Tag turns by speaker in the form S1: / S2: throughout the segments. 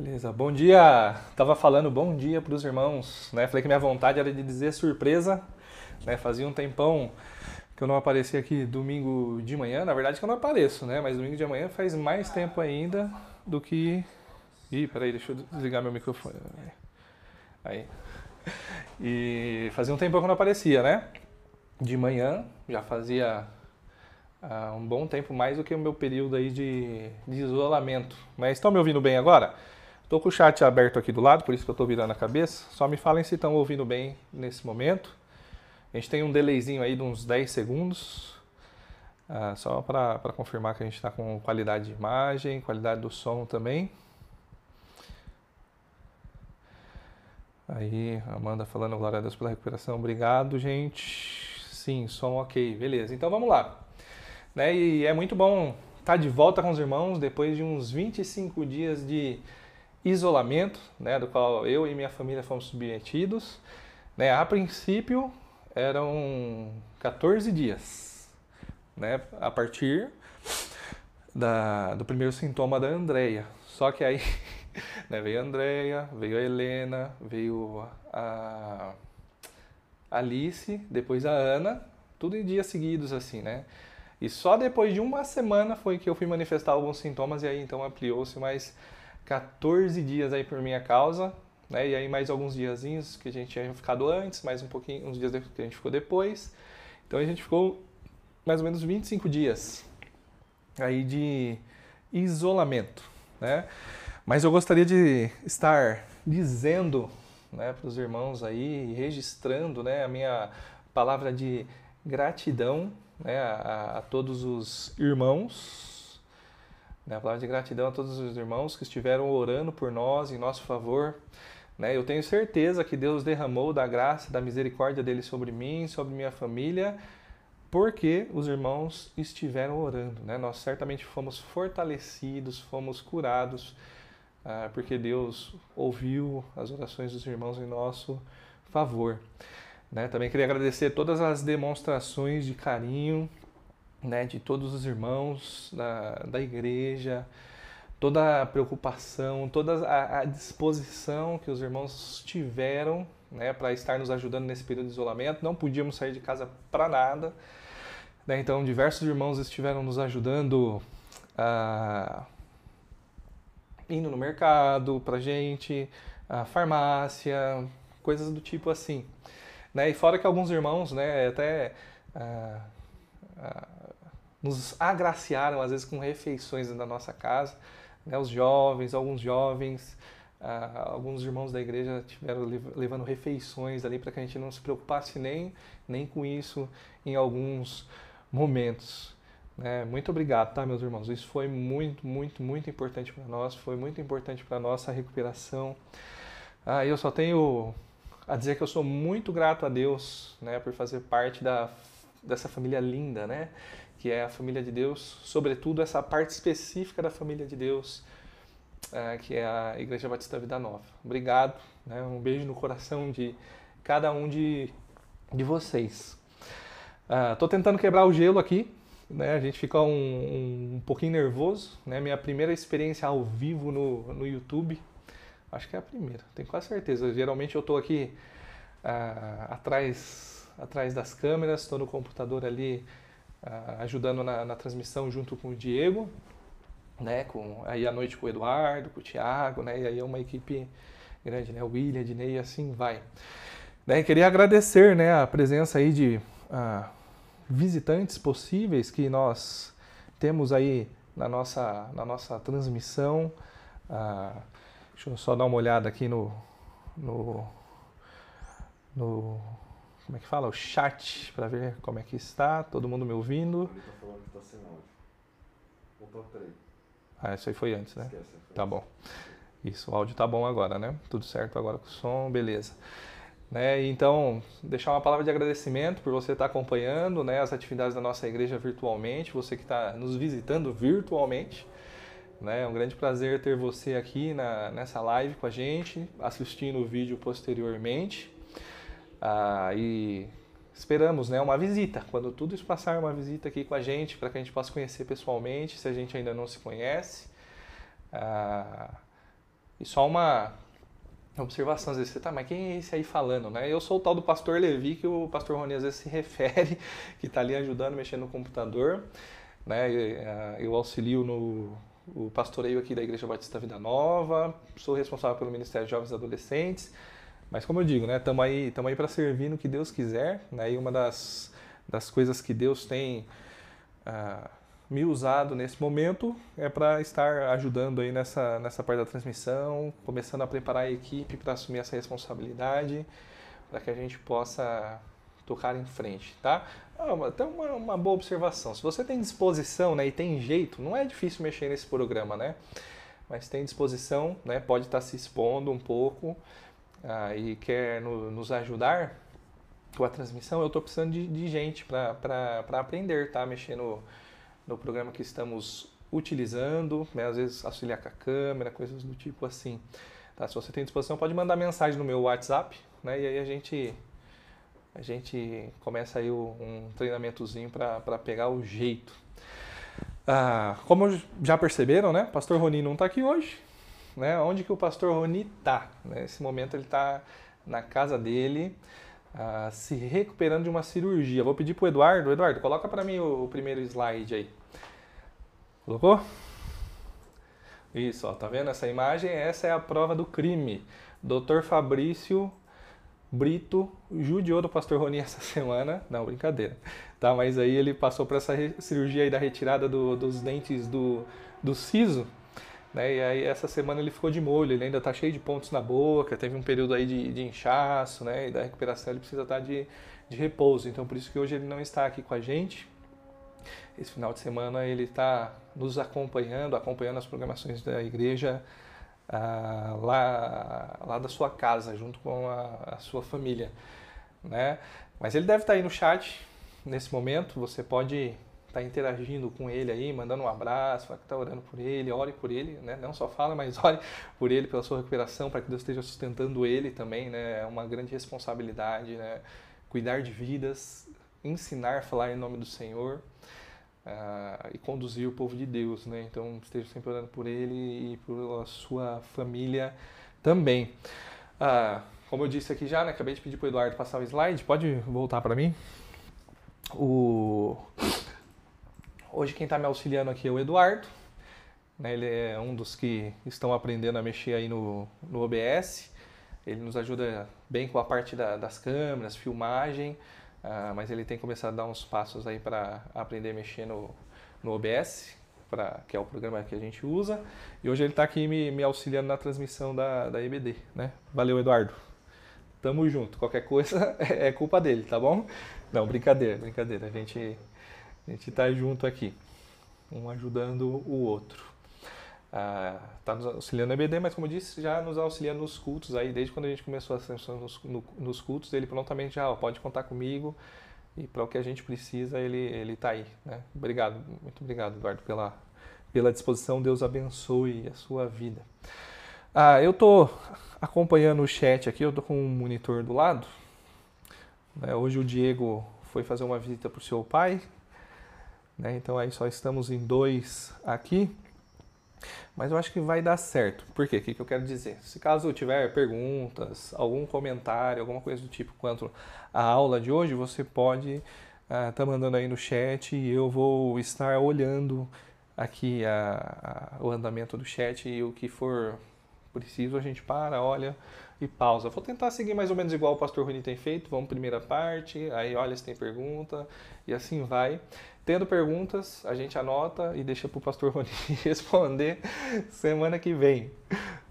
S1: Beleza, bom dia. Tava falando bom dia para os irmãos, né? Falei que minha vontade era de dizer surpresa, né? Fazia um tempão que eu não aparecia aqui domingo de manhã. Na verdade que eu não apareço, né? Mas domingo de manhã faz mais tempo ainda do que. Ih, peraí, deixa eu desligar meu microfone. Aí. E fazia um tempão que eu não aparecia, né? De manhã, já fazia ah, um bom tempo mais do que o meu período aí de, de isolamento. Mas estão me ouvindo bem agora? Estou com o chat aberto aqui do lado, por isso que eu estou virando a cabeça. Só me falem se estão ouvindo bem nesse momento. A gente tem um delayzinho aí de uns 10 segundos, uh, só para confirmar que a gente está com qualidade de imagem, qualidade do som também. Aí, Amanda falando, glória a Deus pela recuperação. Obrigado, gente. Sim, som ok, beleza. Então vamos lá. Né? E é muito bom estar tá de volta com os irmãos depois de uns 25 dias de isolamento, né, do qual eu e minha família fomos submetidos. Né, a princípio eram 14 dias, né, a partir da, do primeiro sintoma da Andrea. Só que aí né, veio a Andrea, veio a Helena, veio a Alice, depois a Ana, tudo em dias seguidos assim, né? E só depois de uma semana foi que eu fui manifestar alguns sintomas e aí então ampliou-se mais 14 dias aí por minha causa, né? E aí mais alguns diazinhos que a gente tinha ficado antes, mais um pouquinho, uns dias que a gente ficou depois. Então a gente ficou mais ou menos 25 dias aí de isolamento, né? Mas eu gostaria de estar dizendo, né, para os irmãos aí, registrando, né, a minha palavra de gratidão, né, a, a todos os irmãos né? Palavra de gratidão a todos os irmãos que estiveram orando por nós, em nosso favor. Né? Eu tenho certeza que Deus derramou da graça, da misericórdia dele sobre mim, sobre minha família, porque os irmãos estiveram orando. Né? Nós certamente fomos fortalecidos, fomos curados, ah, porque Deus ouviu as orações dos irmãos em nosso favor. Né? Também queria agradecer todas as demonstrações de carinho né, de todos os irmãos da, da igreja, toda a preocupação, toda a, a disposição que os irmãos tiveram né, para estar nos ajudando nesse período de isolamento. Não podíamos sair de casa para nada. Né, então, diversos irmãos estiveram nos ajudando a indo no mercado para gente, a farmácia, coisas do tipo assim. Né? E fora que alguns irmãos, né, até nos agraciaram às vezes com refeições na nossa casa, né? os jovens, alguns jovens, uh, alguns irmãos da igreja tiveram levando refeições ali para que a gente não se preocupasse nem, nem com isso em alguns momentos. Né? Muito obrigado, tá, meus irmãos? Isso foi muito, muito, muito importante para nós, foi muito importante para a nossa recuperação. Ah, eu só tenho a dizer que eu sou muito grato a Deus né, por fazer parte da, dessa família linda, né? Que é a família de Deus, sobretudo essa parte específica da família de Deus, é, que é a Igreja Batista Vida Nova. Obrigado, né? um beijo no coração de cada um de, de vocês. Estou uh, tentando quebrar o gelo aqui, né? a gente fica um, um, um, pouquinho nervoso. Né? Minha primeira experiência ao vivo no, no YouTube, acho que é a primeira, tenho quase certeza. Geralmente eu estou aqui uh, atrás, atrás das câmeras, estou no computador ali ajudando na, na, transmissão junto com o Diego, né, com aí à noite com o Eduardo, com o Thiago, né, e aí é uma equipe grande, né, o William, Dinei, assim vai. Né, queria agradecer, né, a presença aí de ah, visitantes possíveis que nós temos aí na nossa, na nossa transmissão. Ah, deixa eu só dar uma olhada aqui no, no, no como é que fala? O chat para ver como é que está, todo mundo me ouvindo.
S2: Ele tá falando que tá sem áudio. Opa, peraí.
S1: Ah, isso aí foi antes, né?
S2: Esquece, foi
S1: tá bom. Isso, o áudio tá bom agora, né? Tudo certo agora com o som, beleza. Né? Então, deixar uma palavra de agradecimento por você estar acompanhando né, as atividades da nossa igreja virtualmente, você que está nos visitando virtualmente. Né? É um grande prazer ter você aqui na, nessa live com a gente, assistindo o vídeo posteriormente. Ah, e esperamos né, uma visita. Quando tudo isso passar, uma visita aqui com a gente, para que a gente possa conhecer pessoalmente, se a gente ainda não se conhece. Ah, E só uma observação, às vezes você tá, mas quem é esse aí falando, né? Eu sou o tal do pastor Levi, que o pastor Rony às vezes se refere, que está ali ajudando, mexendo no computador, né? Eu auxilio no o pastoreio aqui da Igreja Batista Vida Nova, sou responsável pelo Ministério de Jovens e Adolescentes, mas como eu digo, né, estamos aí, aí para servir no que Deus quiser, né, e uma das, das coisas que Deus tem ah, me usado nesse momento é para estar ajudando aí nessa, nessa parte da transmissão, começando a preparar a equipe para assumir essa responsabilidade, para que a gente possa tocar em frente, tá? Ah, até uma, uma boa observação. Se você tem disposição né, e tem jeito, não é difícil mexer nesse programa, né? Mas tem disposição, né, pode estar se expondo um pouco ah, e quer no, nos ajudar com a transmissão, eu estou precisando de, de gente para aprender, tá? Mexer no, no programa que estamos utilizando, né? às vezes auxiliar com a câmera, coisas do tipo assim. Tá? Se você tem disposição, pode mandar mensagem no meu WhatsApp, né? E aí a gente a gente começa aí um treinamentozinho para pegar o jeito. Ah, como já perceberam, né? Pastor Roni não está aqui hoje. Né? Onde que o Pastor Roni está? Nesse momento ele está na casa dele, ah, se recuperando de uma cirurgia. Vou pedir para o Eduardo. Eduardo, coloca para mim o, o primeiro slide aí. Colocou? Isso, ó, tá vendo essa imagem? Essa é a prova do crime. Dr. Fabrício Brito judiou do pastor Roni essa semana. Não, brincadeira. Tá, mas aí ele passou por essa cirurgia aí da retirada do, dos dentes do, do siso. Né? E aí essa semana ele ficou de molho, ele ainda está cheio de pontos na boca, teve um período aí de, de inchaço, né? E da recuperação ele precisa estar tá de, de repouso. Então por isso que hoje ele não está aqui com a gente. Esse final de semana ele está nos acompanhando, acompanhando as programações da igreja ah, lá, lá da sua casa, junto com a, a, sua família. Né? Mas ele deve estar aí no chat nesse momento, você pode estar interagindo com ele aí, mandando um abraço, fala que está orando por ele, ore por ele, né? não só fala, mas ore por ele, pela sua recuperação, para que Deus esteja sustentando ele também, né? é uma grande responsabilidade, né? cuidar de vidas, ensinar a falar em nome do Senhor uh, e conduzir o povo de Deus, né? Então esteja sempre orando por ele e por sua família também. Uh, como eu disse aqui já, né? Acabei de pedir para o Eduardo passar o slide. Pode voltar para mim? O... Hoje quem está me auxiliando aqui é o Eduardo. Né? Ele é um dos que estão aprendendo a mexer aí no, no OBS. Ele nos ajuda bem com a parte da, das câmeras, filmagem. Uh, mas ele tem começado a dar uns passos aí para aprender a mexer no, no OBS, pra, que é o programa que a gente usa. E hoje ele está aqui me, me, auxiliando na transmissão da, da EBD. Né? Valeu, Eduardo. Tamo junto. Qualquer coisa é culpa dele, tá bom? Não, brincadeira, brincadeira. A gente, a gente tá junto aqui, um ajudando o outro está ah, nos auxiliando no EBD, mas como eu disse, já nos auxilia nos cultos aí, desde quando a gente começou a sessão nos, no, nos cultos, ele prontamente já ó, pode contar comigo e para o que a gente precisa ele ele está aí, né? Obrigado, muito obrigado, Eduardo, pela pela disposição. Deus abençoe a sua vida. Ah, eu estou acompanhando o chat aqui, eu estou com um monitor do lado. Né? Hoje o Diego foi fazer uma visita para o seu pai, né? então aí só estamos em dois aqui. Mas eu acho que vai dar certo. Por quê? O que, eu quero dizer? Se caso tiver perguntas, algum comentário, alguma coisa do tipo quanto à aula de hoje, você pode estar uh, tá mandando aí no chat e eu vou estar olhando aqui a, a, o andamento do chat e o que for preciso a gente para, olha e pausa. Vou tentar seguir mais ou menos igual o pastor Rony tem feito. Vamos primeira parte, aí olha se tem pergunta e assim vai. Tendo perguntas, a gente anota e deixa para o pastor Rony responder semana que vem.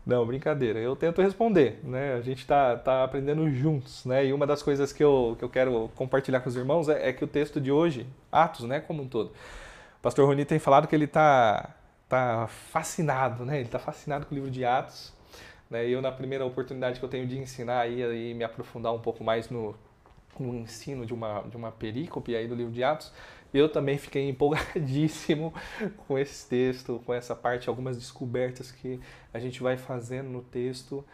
S1: Não, brincadeira. Eu tento responder, né? A gente está tá aprendendo juntos, né? E uma das coisas que eu, que eu quero compartilhar com os irmãos é, é que o texto de hoje, Atos, né, como um todo, o pastor Rony tem falado que ele está tá fascinado, né? Ele está fascinado com o livro de Atos. Né? Eu, na primeira oportunidade que eu tenho de ensinar aí, e me aprofundar um pouco mais no, no ensino de uma, de uma perícope aí do livro de Atos, eu também fiquei empolgadíssimo com esse texto, com essa parte, algumas descobertas que a gente vai fazendo no texto.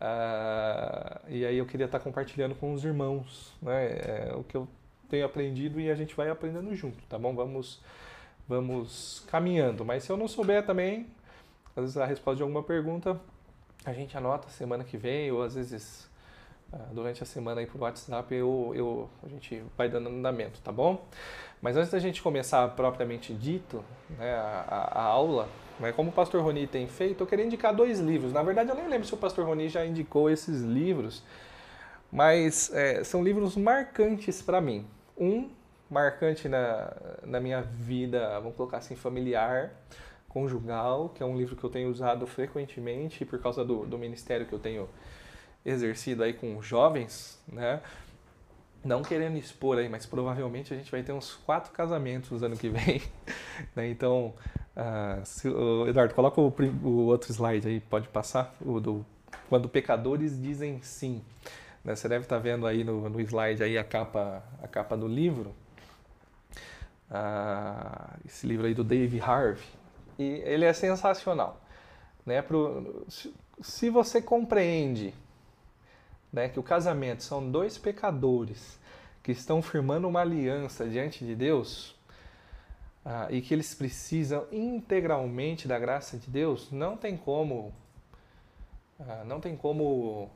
S1: Uh, e aí eu queria estar compartilhando com os irmãos né, é, o que eu tenho aprendido e a gente vai aprendendo junto, tá bom? Vamos, vamos caminhando. Mas se eu não souber também, às vezes a resposta de alguma pergunta, a gente anota semana que vem, ou às vezes ah, durante a semana aí por WhatsApp, eu, eu, a gente vai dando andamento, tá bom? Mas antes da gente começar propriamente dito né, a, a, aula, né, como o pastor Roni tem feito, eu queria indicar dois livros. Na verdade, eu nem lembro se o pastor Roni já indicou esses livros, mas é, são livros marcantes para mim. Um marcante na, na minha vida, vamos colocar assim, familiar, conjugal, que é um livro que eu tenho usado frequentemente por causa do, do ministério que eu tenho exercido aí com jovens, né? Não querendo expor aí, mas provavelmente a gente vai ter uns quatro casamentos no ano que vem. né? Então, uh, se, uh, Eduardo, coloca o, o, outro slide aí, pode passar, o do quando pecadores dizem sim. Né? Você deve estar vendo aí no, no slide aí a capa, a capa do livro. Uh, esse livro aí do Dave Harvey. E ele é sensacional. Né? Pro, se, se você compreende né, que o casamento são dois pecadores que estão firmando uma aliança diante de Deus ah, e que eles precisam integralmente da graça de Deus, não tem como, ah, não tem como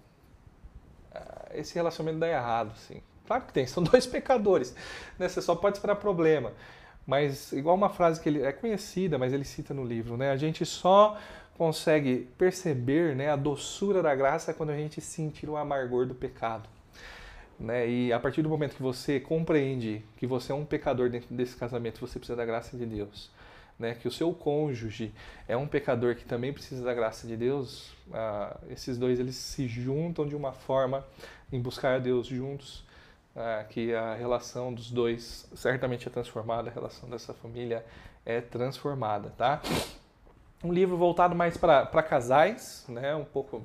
S1: ah, esse relacionamento dar errado, sim. Claro que tem, são dois pecadores, né? Você só pode esperar problema. Mas igual uma frase que ele é conhecida, mas ele cita no livro, né? A gente só consegue perceber né, a doçura da graça quando a gente sentir o amargor do pecado. Né? E a partir do momento que você compreende que você é um pecador dentro desse casamento, você precisa da graça de Deus. Né? Que o seu cônjuge é um pecador que também precisa da graça de Deus. Ah, esses dois eles se juntam de uma forma em buscar a Deus juntos. Ah, que a relação dos dois certamente é transformada, a relação dessa família é transformada, tá? Um livro voltado mais para casais, né? Um pouco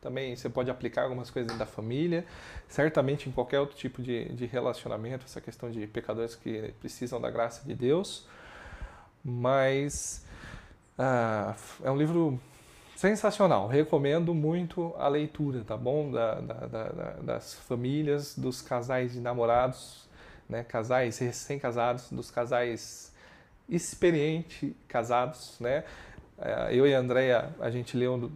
S1: também você pode aplicar algumas coisas da família, certamente em qualquer outro tipo de, de relacionamento, essa questão de pecadores que precisam da graça de Deus. Mas ah, é um livro sensacional, recomendo muito a leitura, tá bom? Da, da, da, das famílias, dos casais de namorados, né? casais recém-casados, dos casais experiente casados, né? É, eu e a Andrea, a gente leu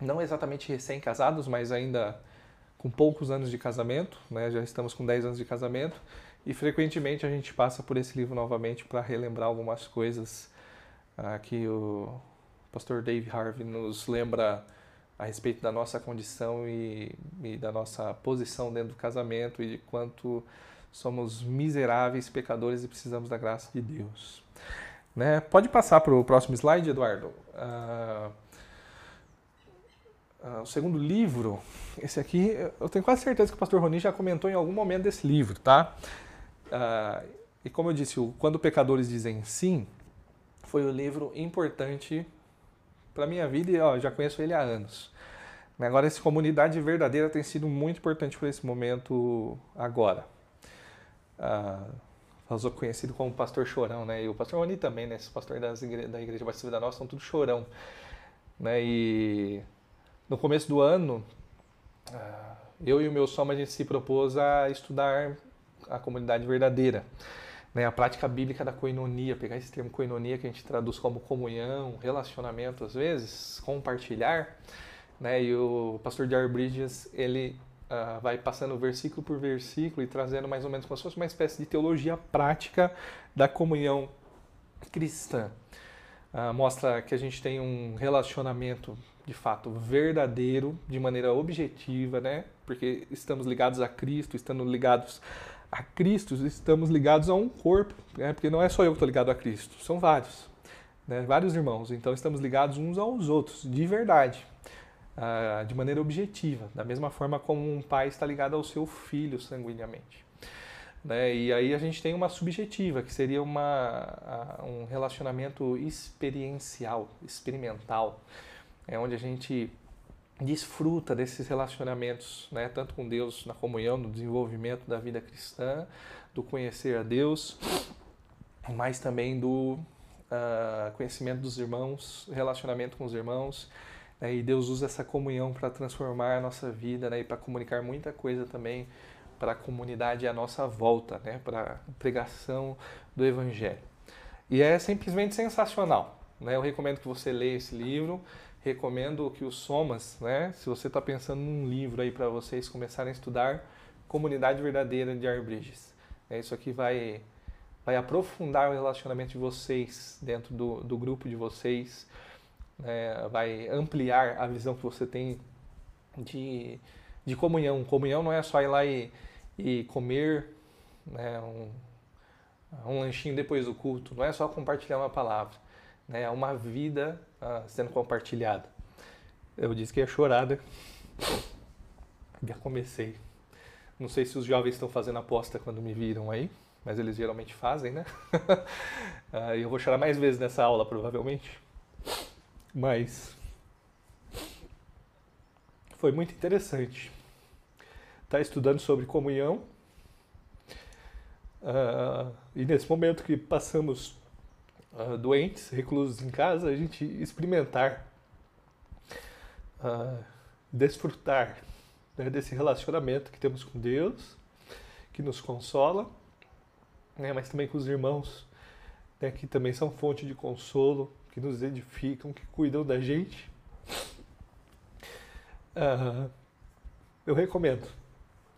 S1: não exatamente recém-casados, mas ainda com poucos anos de casamento, né? já estamos com 10 anos de casamento, e frequentemente a gente passa por esse livro novamente para relembrar algumas coisas uh, que o pastor Dave Harvey nos lembra a respeito da nossa condição e, e da nossa posição dentro do casamento e de quanto somos miseráveis pecadores e precisamos da graça de Deus. Né? Pode passar para o próximo slide, Eduardo. Uh, uh, o segundo livro, esse aqui, eu tenho quase certeza que o pastor Roni já comentou em algum momento desse livro, tá? Uh, e como eu disse, o Quando Pecadores Dizem Sim foi o livro importante para minha vida e ó, já conheço ele há anos. Agora, essa comunidade verdadeira tem sido muito importante para esse momento agora. Uh, sou conhecido como pastor chorão, né? E o pastor Rony também, né? Esse pastor das igre da Igreja Batista da Nossa são tudo chorão, né? E no começo do ano, ah, eu e o meu soma a gente se propôs a estudar a comunidade verdadeira, né? A prática bíblica da coinonia, pegar esse termo coinonia que a gente traduz como comunhão, relacionamento às vezes, compartilhar, né? E o pastor Jerry Bridges, ele uh, vai passando versículo por versículo e trazendo mais ou menos como se fosse uma espécie de teologia prática da comunhão cristã. Uh, mostra que a gente tem um relacionamento de fato verdadeiro, de maneira objetiva, né? Porque estamos ligados a Cristo, estamos ligados a Cristo, estamos ligados a um corpo, né? Porque não é só eu que estou ligado a Cristo, são vários, né? Vários irmãos. Então estamos ligados uns aos outros, de verdade de maneira objetiva, da mesma forma como um pai está ligado ao seu filho sanguineamente. Né? E aí a gente tem uma subjetiva, que seria uma, um relacionamento experiencial, experimental, é onde a gente desfruta desses relacionamentos, né? tanto com Deus na comunhão, no desenvolvimento da vida cristã, do conhecer a Deus, mas também do uh, conhecimento dos irmãos, relacionamento com os irmãos? E Deus usa essa comunhão para transformar a nossa vida né? e para comunicar muita coisa também para a comunidade à nossa volta, né? para a pregação do Evangelho. E é simplesmente sensacional. Né? Eu recomendo que você leia esse livro, recomendo que os Somas, né? Se você está pensando num livro aí para vocês começarem a estudar Comunidade Verdadeira de Arbridges. É, isso aqui vai, vai aprofundar o relacionamento de vocês dentro do, do grupo de vocês, né? vai ampliar a visão que você tem de, de comunhão. Comunhão não é só ir lá e, e comer né, um, um lanchinho depois do culto, não é só compartilhar uma palavra, né, é uma vida uh, sendo compartilhada. Eu disse que ia chorar, né? Já comecei. Não sei se os jovens estão fazendo aposta quando me viram aí, mas eles geralmente fazem, né? uh, eu vou chorar mais vezes nessa aula, provavelmente. Mas foi muito interessante estar tá estudando sobre comunhão. Uh, e nesse momento que passamos uh, doentes, reclusos em casa, a gente experimentar, uh, desfrutar né, desse relacionamento que temos com Deus, que nos consola, né, mas também com os irmãos, né, que também são fonte de consolo, que nos edificam, que cuidam da gente. Uh, eu recomendo.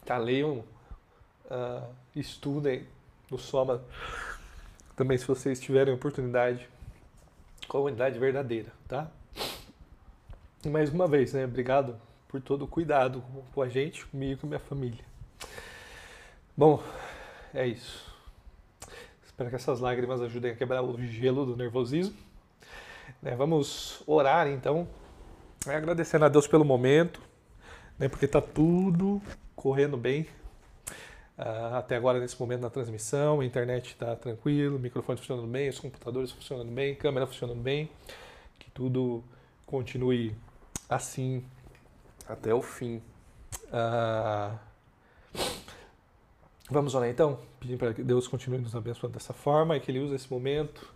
S1: Tá, leiam, uh, estudem no Soma. Também se vocês tiverem oportunidade. Comunidade verdadeira, tá? E mais uma vez, né? Obrigado por todo o cuidado com a gente, comigo e minha família. Bom, é isso. Espero que essas lágrimas ajudem a quebrar o gelo do nervosismo. Né, vamos orar então, agradecendo a Deus pelo momento, né, porque está tudo correndo bem. Uh, até agora, nesse momento na transmissão, a internet está tranquilo, o microfone funcionando bem, os computadores funcionando bem, câmera funcionando bem, que tudo continue assim até o fim. Uh, vamos orar então, pedindo para que Deus continue nos abençoando dessa forma e que Ele use esse momento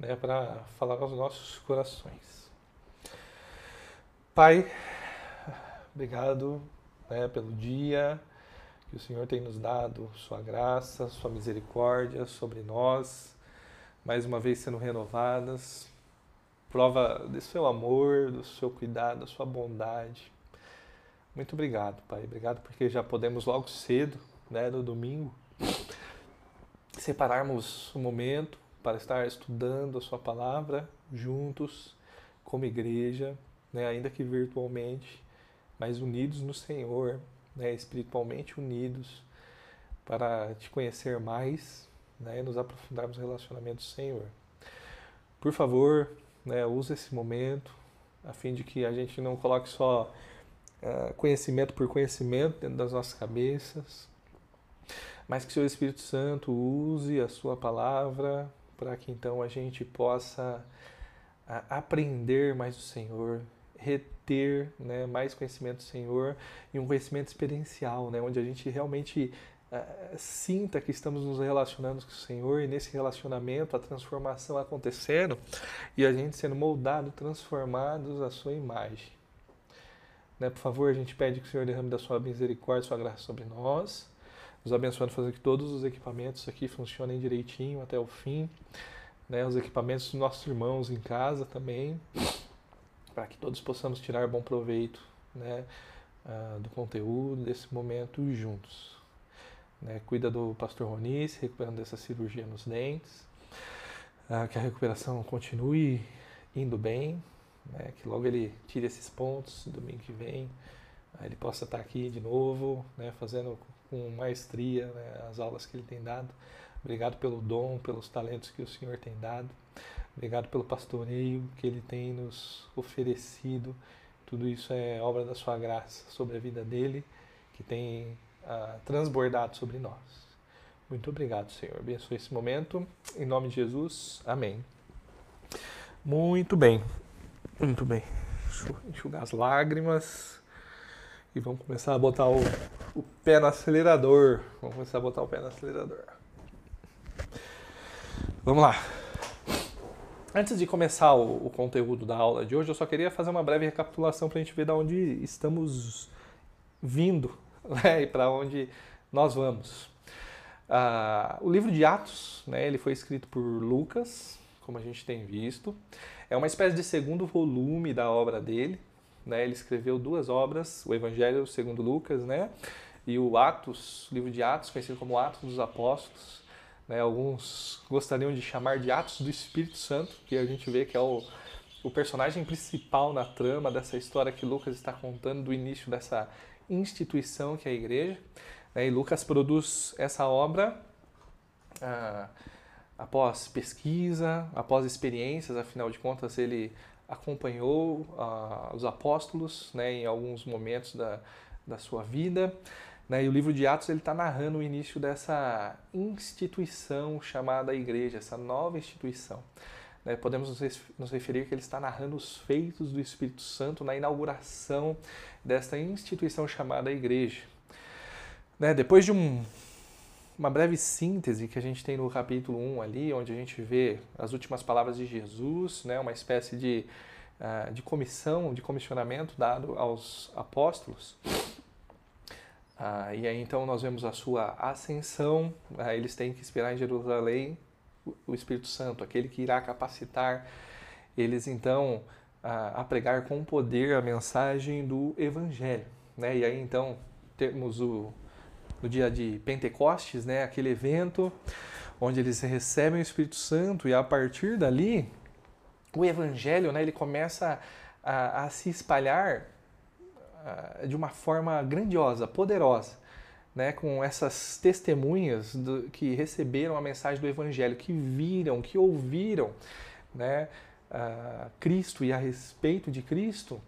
S1: né, para falar aos nossos corações. Pai, obrigado né, pelo dia que o Senhor tem nos dado, Sua graça, Sua misericórdia sobre nós, mais uma vez sendo renovadas, prova do Seu amor, do Seu cuidado, da Sua bondade. Muito obrigado, Pai. Obrigado porque já podemos logo cedo, né, no domingo, separarmos o momento para estar estudando a Sua palavra juntos, como igreja, né, ainda que virtualmente, mas unidos no Senhor, né, espiritualmente unidos, para te conhecer mais né, e nos aprofundarmos no relacionamento do Senhor. Por favor, né, use esse momento a fim de que a gente não coloque só uh, conhecimento por conhecimento dentro das nossas cabeças, mas que o seu Espírito Santo use a sua palavra para que então a gente possa aprender mais do Senhor, reter né, mais conhecimento do Senhor e um conhecimento experiencial, né, onde a gente realmente uh, sinta que estamos nos relacionando com o Senhor e nesse relacionamento a transformação acontecendo e a gente sendo moldado, transformados à sua imagem. Né, por favor, a gente pede que o Senhor derrame da sua misericórdia, sua graça sobre nós nos abençoando, fazer que todos os equipamentos aqui funcionem direitinho até o fim, né, os equipamentos dos nossos irmãos em casa também, para que todos possamos tirar bom proveito né, uh, do conteúdo desse momento juntos. Né, cuida do pastor Ronice, recuperando dessa cirurgia nos dentes, uh, que a recuperação continue indo bem, né, que logo ele tire esses pontos domingo que vem, ele possa estar aqui de novo, né, fazendo com maestria né, as aulas que ele tem dado. Obrigado pelo dom, pelos talentos que o Senhor tem dado. Obrigado pelo pastoreio que ele tem nos oferecido. Tudo isso é obra da sua graça sobre a vida dele, que tem ah, transbordado sobre nós. Muito obrigado, Senhor. Abençoe esse momento. Em nome de Jesus. Amém. Muito bem. Muito bem. Deixa eu enxugar as lágrimas. E vamos começar a botar o, o pé no acelerador. Vamos começar a botar o pé no acelerador. Vamos lá. Antes de começar o, o, conteúdo da aula de hoje, eu só queria fazer uma breve recapitulação para a gente ver de onde estamos vindo né, e para onde nós vamos. Ah, o livro de Atos, né, ele foi escrito por Lucas, como a gente tem visto. É uma espécie de segundo volume da obra dele. Né? Ele escreveu duas obras, o Evangelho segundo Lucas, né? E o Atos, o livro de Atos, conhecido como Atos dos Apóstolos. Né? Alguns gostariam de chamar de Atos do Espírito Santo, que a gente vê que é o, o personagem principal na trama dessa história que Lucas está contando do início dessa instituição que é a igreja. Né? E Lucas produz essa obra ah, após pesquisa, após experiências, afinal de contas ele acompanhou ah, os apóstolos né, em alguns momentos da, da sua vida. Né, e o livro de Atos está narrando o início dessa instituição chamada igreja, essa nova instituição. Né, podemos nos referir que ele está narrando os feitos do Espírito Santo na inauguração desta instituição chamada igreja. Né, depois de um, uma breve síntese que a gente tem no capítulo 1 ali, onde a gente vê as últimas palavras de Jesus, né, uma espécie de, uh, de comissão, de comissionamento dado aos apóstolos. Uh, e aí então nós vemos a sua ascensão, uh, eles têm que esperar em Jerusalém o Espírito Santo, aquele que irá capacitar eles então a, a pregar com poder a mensagem do Evangelho. Né? E aí então temos o, no dia de Pentecostes, né, aquele evento onde eles recebem o Espírito Santo e a partir dali o Evangelho, né, ele começa a, a se espalhar a, de uma forma grandiosa, poderosa, né, com essas testemunhas do, que receberam a mensagem do Evangelho, que viram, que ouviram, né, Cristo e a respeito de Cristo,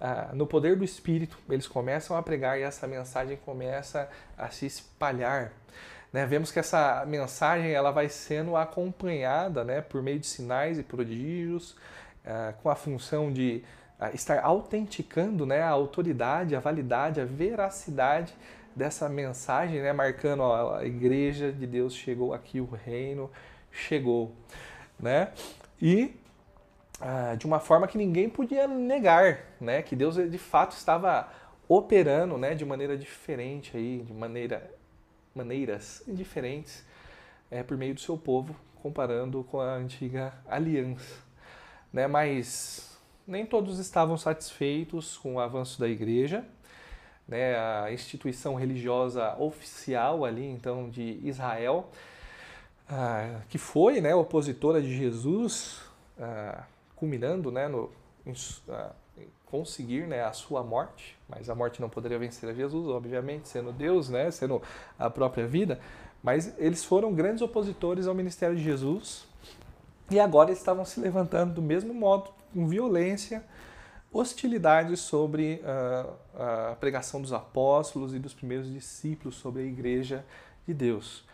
S1: ah, no poder do Espírito, eles começam a pregar e essa mensagem começa a se espalhar. Né? Vemos que essa mensagem ela vai sendo acompanhada né, por meio de sinais e prodígios, ah, com a função de ah, estar autenticando né, a autoridade, a validade, a veracidade dessa mensagem, né, marcando ó, a igreja de Deus chegou aqui, o reino chegou. Né? E ah, de uma forma que ninguém podia negar, né? Que Deus de fato estava operando, né? De maneira diferente aí, de maneira maneiras diferentes, é, por meio do seu povo, comparando com a antiga aliança, né? Mas nem todos estavam satisfeitos com o avanço da igreja, né? A instituição religiosa oficial ali, então, de Israel, ah, que foi, né? Opositora de Jesus. Ah, culminando né, no, em, uh, em conseguir né, a sua morte, mas a morte não poderia vencer a Jesus, obviamente, sendo Deus, né, sendo a própria vida, mas eles foram grandes opositores ao ministério de Jesus e agora estavam se levantando do mesmo modo, com violência, hostilidade sobre uh, a pregação dos apóstolos e dos primeiros discípulos sobre a igreja de Deus.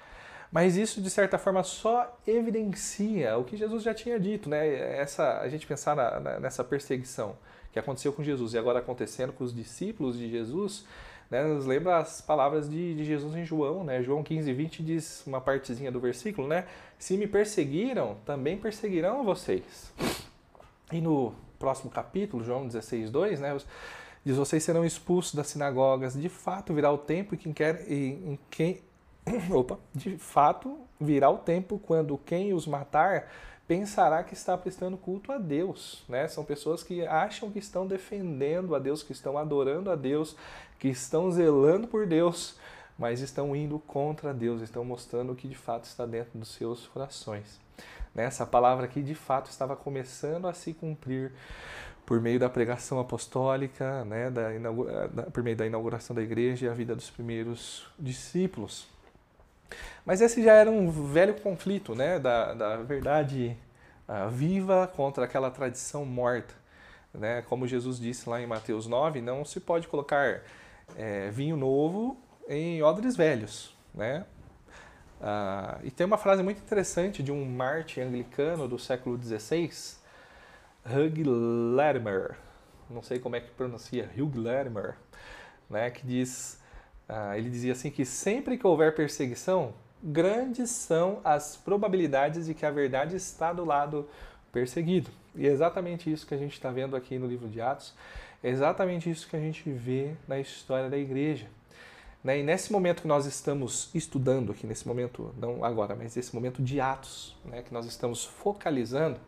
S1: Mas isso, de certa forma, só evidencia o que Jesus já tinha dito, né? Essa, a gente pensar na, na, nessa perseguição que aconteceu com Jesus e agora acontecendo com os discípulos de Jesus, né? Nos lembra as palavras de, de Jesus em João, né? João 15, 20 diz uma partezinha do versículo, né? Se me perseguiram, também perseguirão vocês. E no próximo capítulo, João 16, 2, né? Diz: Vocês serão expulsos das sinagogas. De fato, virá o tempo em que em, em opa, de fato virá o tempo quando quem os matar pensará que está prestando culto a Deus, né? São pessoas que acham que estão defendendo a Deus, que estão adorando a Deus, que estão zelando por Deus, mas estão indo contra Deus, estão mostrando o que de fato está dentro dos seus corações. Né? Essa palavra aqui de fato estava começando a se cumprir por meio da pregação apostólica, né? da, por meio da inauguração da igreja e a vida dos primeiros discípulos. Mas esse já era um velho conflito né, da, da verdade uh, viva contra aquela tradição morta. Né? Como Jesus disse lá em Mateus 9, não se pode colocar é, vinho novo em odres velhos. Né? Uh, e tem uma frase muito interessante de um Marte anglicano do século XVI, Hugh Latimer, não sei como é que pronuncia, Hugh Latimer, né, que diz, uh, ele dizia assim que sempre que houver perseguição, grandes são as probabilidades de que a verdade está do lado perseguido. E é exatamente isso que a gente está vendo aqui no livro de Atos, é exatamente isso que a gente vê na história da igreja. Né? E nesse momento que nós estamos estudando aqui, nesse momento, não agora, mas esse momento de Atos, né, que nós estamos focalizando,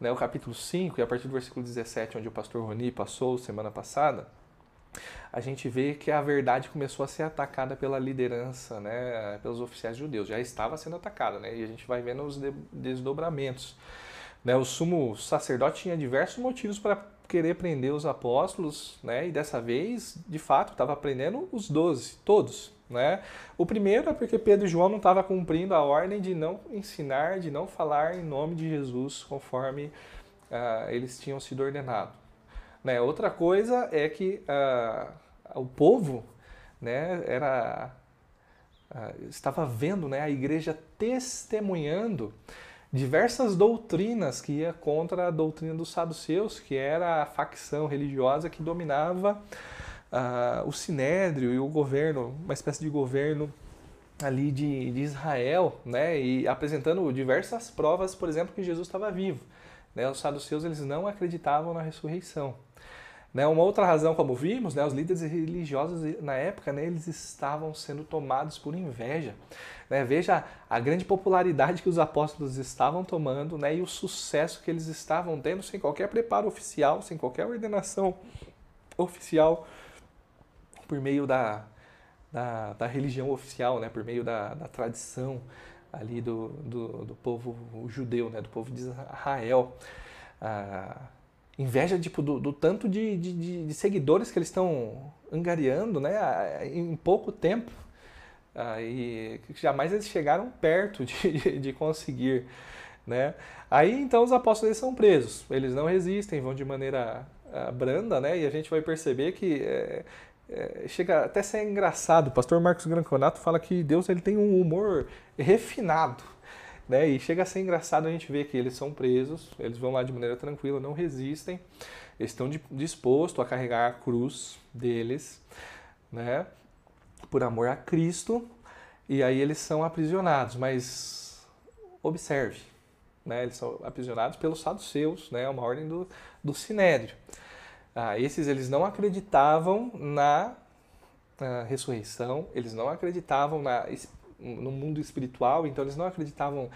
S1: né, o capítulo 5, e a partir do versículo 17, onde o pastor Roni passou semana passada, a gente vê que a verdade começou a ser atacada pela liderança, né, pelos oficiais judeus. Já estava sendo atacada, né, e a gente vai vendo os desdobramentos. Né, o sumo sacerdote tinha diversos motivos para querer prender os apóstolos, né, e dessa vez, de fato, estava prendendo os doze, todos. Né? O primeiro é porque Pedro e João não estavam cumprindo a ordem de não ensinar, de não falar em nome de Jesus conforme uh, eles tinham sido ordenados. Né? Outra coisa é que uh, o povo né, era, uh, estava vendo né, a igreja testemunhando diversas doutrinas que ia contra a doutrina dos saduceus, que era a facção religiosa que dominava uh, o sinédrio e o governo, uma espécie de governo ali de, de Israel, né, e apresentando diversas provas, por exemplo, que Jesus estava vivo. Né? Os saduceus eles não acreditavam na ressurreição. Né, uma outra razão, como vimos, né, os líderes religiosos na época, né, eles estavam sendo tomados por inveja. Né? Veja a grande popularidade que os apóstolos estavam tomando né, e o sucesso que eles estavam tendo sem qualquer preparo oficial, sem qualquer ordenação oficial, por meio da, da, da religião oficial, né, por meio da, da tradição ali do, do, do povo judeu, né, do povo de Israel. Ah, inveja tipo, do, do tanto de, de, de, seguidores que eles estão angariando né, em pouco tempo. Ah, e jamais eles chegaram perto de, de, conseguir. Né? Aí então os apóstolos são presos, eles não resistem, vão de maneira ah, branda, né? e a gente vai perceber que é, é, chega até a ser engraçado. O pastor Marcos Granconato fala que Deus ele tem um humor refinado. Né? E chega a ser engraçado a gente ver que eles são presos, eles vão lá de maneira tranquila, não resistem, eles estão dispostos a carregar a cruz deles, né? por amor a Cristo, e aí eles são aprisionados. Mas observe, né? eles são aprisionados pelos saduceus, né? uma ordem do, do Sinédrio. Ah, esses eles não acreditavam na, na ressurreição, eles não acreditavam na no mundo espiritual, então eles não acreditavam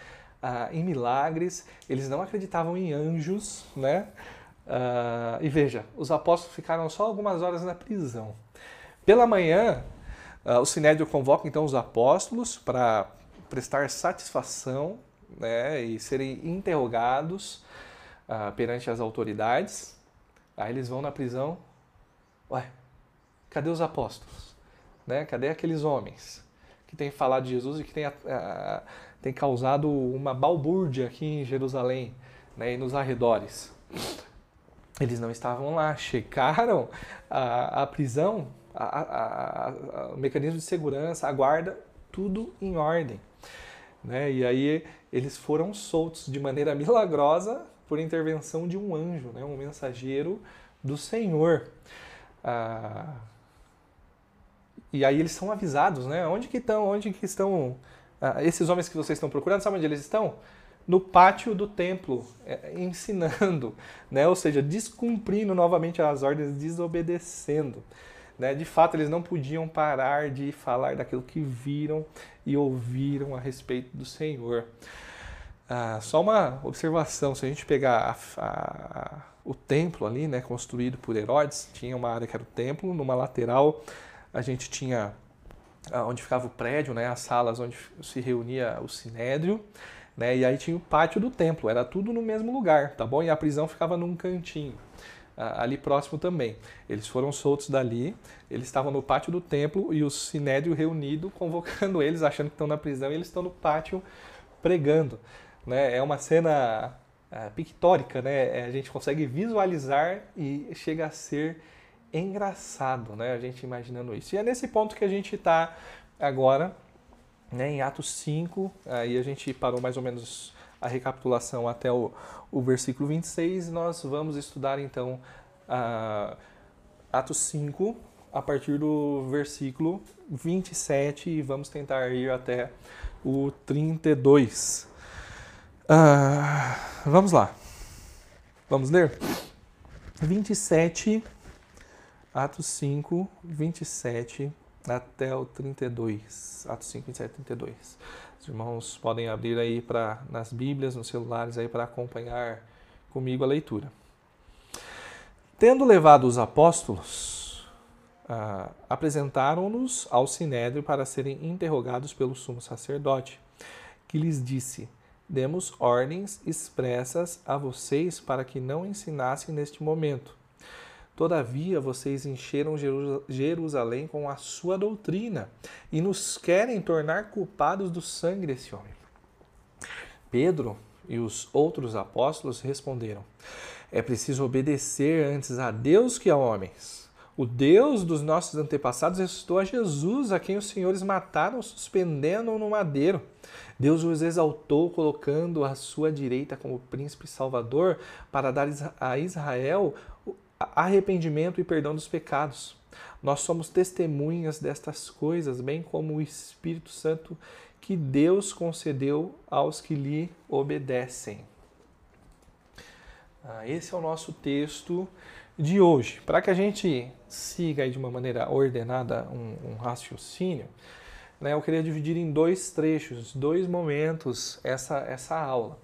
S1: ah, em milagres, eles não acreditavam em anjos, né? Ah, e veja, os apóstolos ficaram só algumas horas na prisão. Pela manhã, ah, o Sinédrio convoca então os apóstolos para prestar satisfação né, e serem interrogados perante as autoridades. Aí eles vão na prisão. Ué, cadê os apóstolos? Né? Cadê aqueles homens? Que tem falado de Jesus e que tem, uh, tem causado uma balbúrdia aqui em Jerusalém né, e nos arredores. Eles não estavam lá, checaram a, a prisão, a, a, o mecanismo de segurança, a guarda, tudo em ordem. Né? E aí eles foram soltos de maneira milagrosa por intervenção de um anjo, né? um mensageiro do Senhor. Ah, e aí eles são avisados, né? Onde que estão? Onde que estão ah, esses homens que vocês estão procurando? Sabe onde eles estão? No pátio do templo, é, ensinando, né? Ou seja, descumprindo novamente as ordens, desobedecendo. Né? De fato, eles não podiam parar de falar daquilo que viram e ouviram a respeito do Senhor. Ah, só uma observação: se a gente pegar a, a, o templo ali, né, construído por Herodes, tinha uma área que era o templo, numa lateral a gente tinha ah, onde ficava o prédio, né, as salas onde se reunia o sinédrio, né, e aí tinha o pátio do templo, era tudo no mesmo lugar, tá bom? E a prisão ficava num cantinho, ali próximo também. Eles foram soltos dali, eles estavam no pátio do templo e o sinédrio reunido, convocando eles, achando que estão na prisão, e eles estão no pátio pregando. Né? É uma cena ah, pictórica, né? É, a gente consegue visualizar e chega a ser engraçado, né? A gente imaginando isso. E é nesse ponto que a gente está agora, né, em Atos 5, aí a gente parou mais ou menos a recapitulação até o, o versículo 26, nós vamos estudar então Atos 5, a partir do versículo 27 e vamos tentar ir até o 32. Uh, vamos lá. Vamos ler? 27 Atos 5, 27 até o 32. Atos 5, 27 e 32. Os irmãos podem abrir aí para nas Bíblias, nos celulares aí para acompanhar comigo a leitura. Tendo levado os apóstolos, ah, apresentaram-nos ao sinédrio para serem interrogados pelo sumo sacerdote, que lhes disse: Demos ordens expressas a vocês para que não ensinassem neste momento. Todavia, vocês encheram Jerusalém com a sua doutrina e nos querem tornar culpados do sangue desse homem. Pedro e os outros apóstolos responderam: É preciso obedecer antes a Deus que a homens. O Deus dos nossos antepassados ressuscitou a Jesus, a quem os senhores mataram, suspendendo-o no madeiro. Deus os exaltou, colocando à sua direita como príncipe salvador, para dar a Israel arrependimento e perdão dos pecados. Nós somos testemunhas destas coisas, bem como o Espírito Santo que Deus concedeu aos que lhe obedecem. Ah, esse é o nosso texto de hoje. Para que a gente siga de uma maneira ordenada um, um raciocínio, né, eu queria dividir em dois trechos, dois momentos essa, essa aula.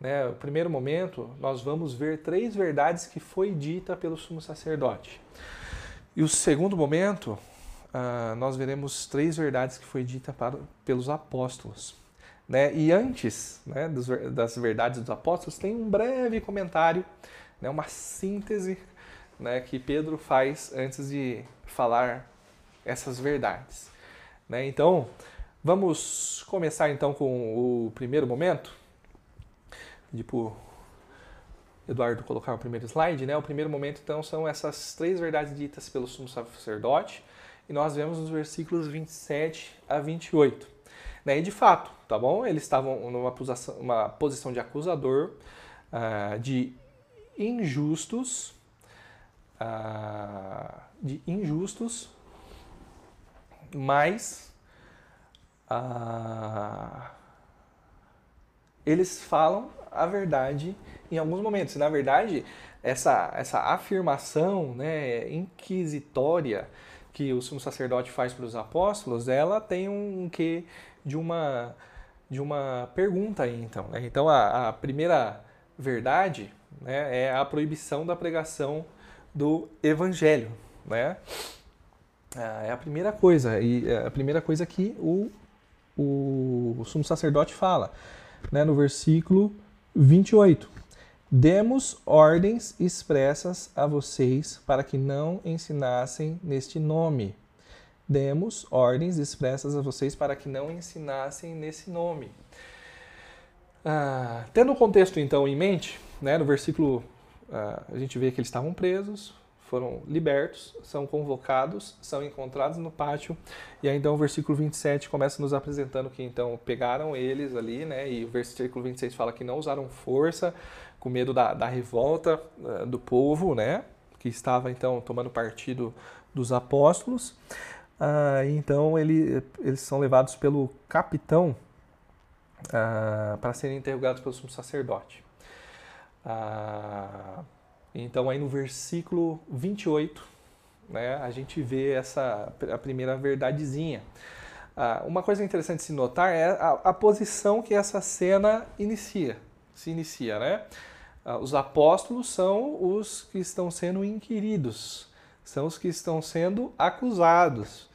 S1: Né, o primeiro momento, nós vamos ver três verdades que foi dita pelo sumo sacerdote. E o segundo momento, uh, nós veremos três verdades que foi dita para, pelos apóstolos. Né? E antes né, dos, das verdades dos apóstolos, tem um breve comentário, né, uma síntese né, que Pedro faz antes de falar essas verdades. Né? Então, vamos começar então com o primeiro momento. Para Eduardo colocar o primeiro slide. Né? O primeiro momento então são essas três verdades ditas pelo sumo sacerdote e nós vemos nos versículos 27 a 28. Né? E de fato, tá bom? Eles estavam numa posição, posição de acusador, uh, de injustos, uh, de injustos mas ah, eles falam a verdade em alguns momentos. E, na verdade, essa, essa afirmação né, inquisitória que o sumo sacerdote faz para os apóstolos, ela tem um quê de uma, de uma pergunta aí, então. Né? Então, a, a primeira verdade né, é a proibição da pregação do evangelho, né? Ah, é a primeira coisa, e é a primeira coisa que o, o, o sumo sacerdote fala, né, no versículo 28. Demos ordens expressas a vocês para que não ensinassem neste nome. Demos ordens expressas a vocês para que não ensinassem nesse nome. Ah, tendo o contexto então em mente, né, no versículo ah, a gente vê que eles estavam presos, foram libertos, são convocados, são encontrados no pátio. E aí então o versículo 27 começa nos apresentando que então pegaram eles ali, né? E o versículo 26 fala que não usaram força, com medo da, da revolta uh, do povo, né? Que estava então tomando partido dos apóstolos. Uh, então ele, eles são levados pelo capitão uh, para serem interrogados pelo sumo sacerdote. Uh, então aí no versículo 28, né, a gente vê essa a primeira verdadezinha. Ah, uma coisa interessante de se notar é a, a, posição que essa cena inicia, se inicia, né? Ah, os apóstolos são os que estão sendo inquiridos, são os que estão sendo acusados,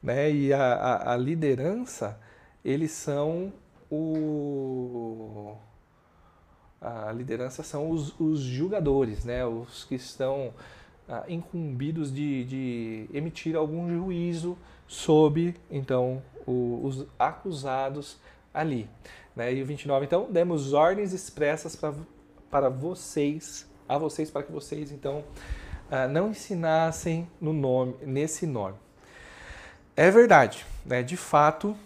S1: né? E a, a, a liderança, eles são o a liderança são os, os julgadores, né? os que estão ah, incumbidos de, de, emitir algum juízo sobre então o, os acusados ali. Né? E o 29, então, demos ordens expressas pra, para vocês, a vocês, para que vocês então ah, não ensinassem no nome, nesse nome. É verdade, né? de fato,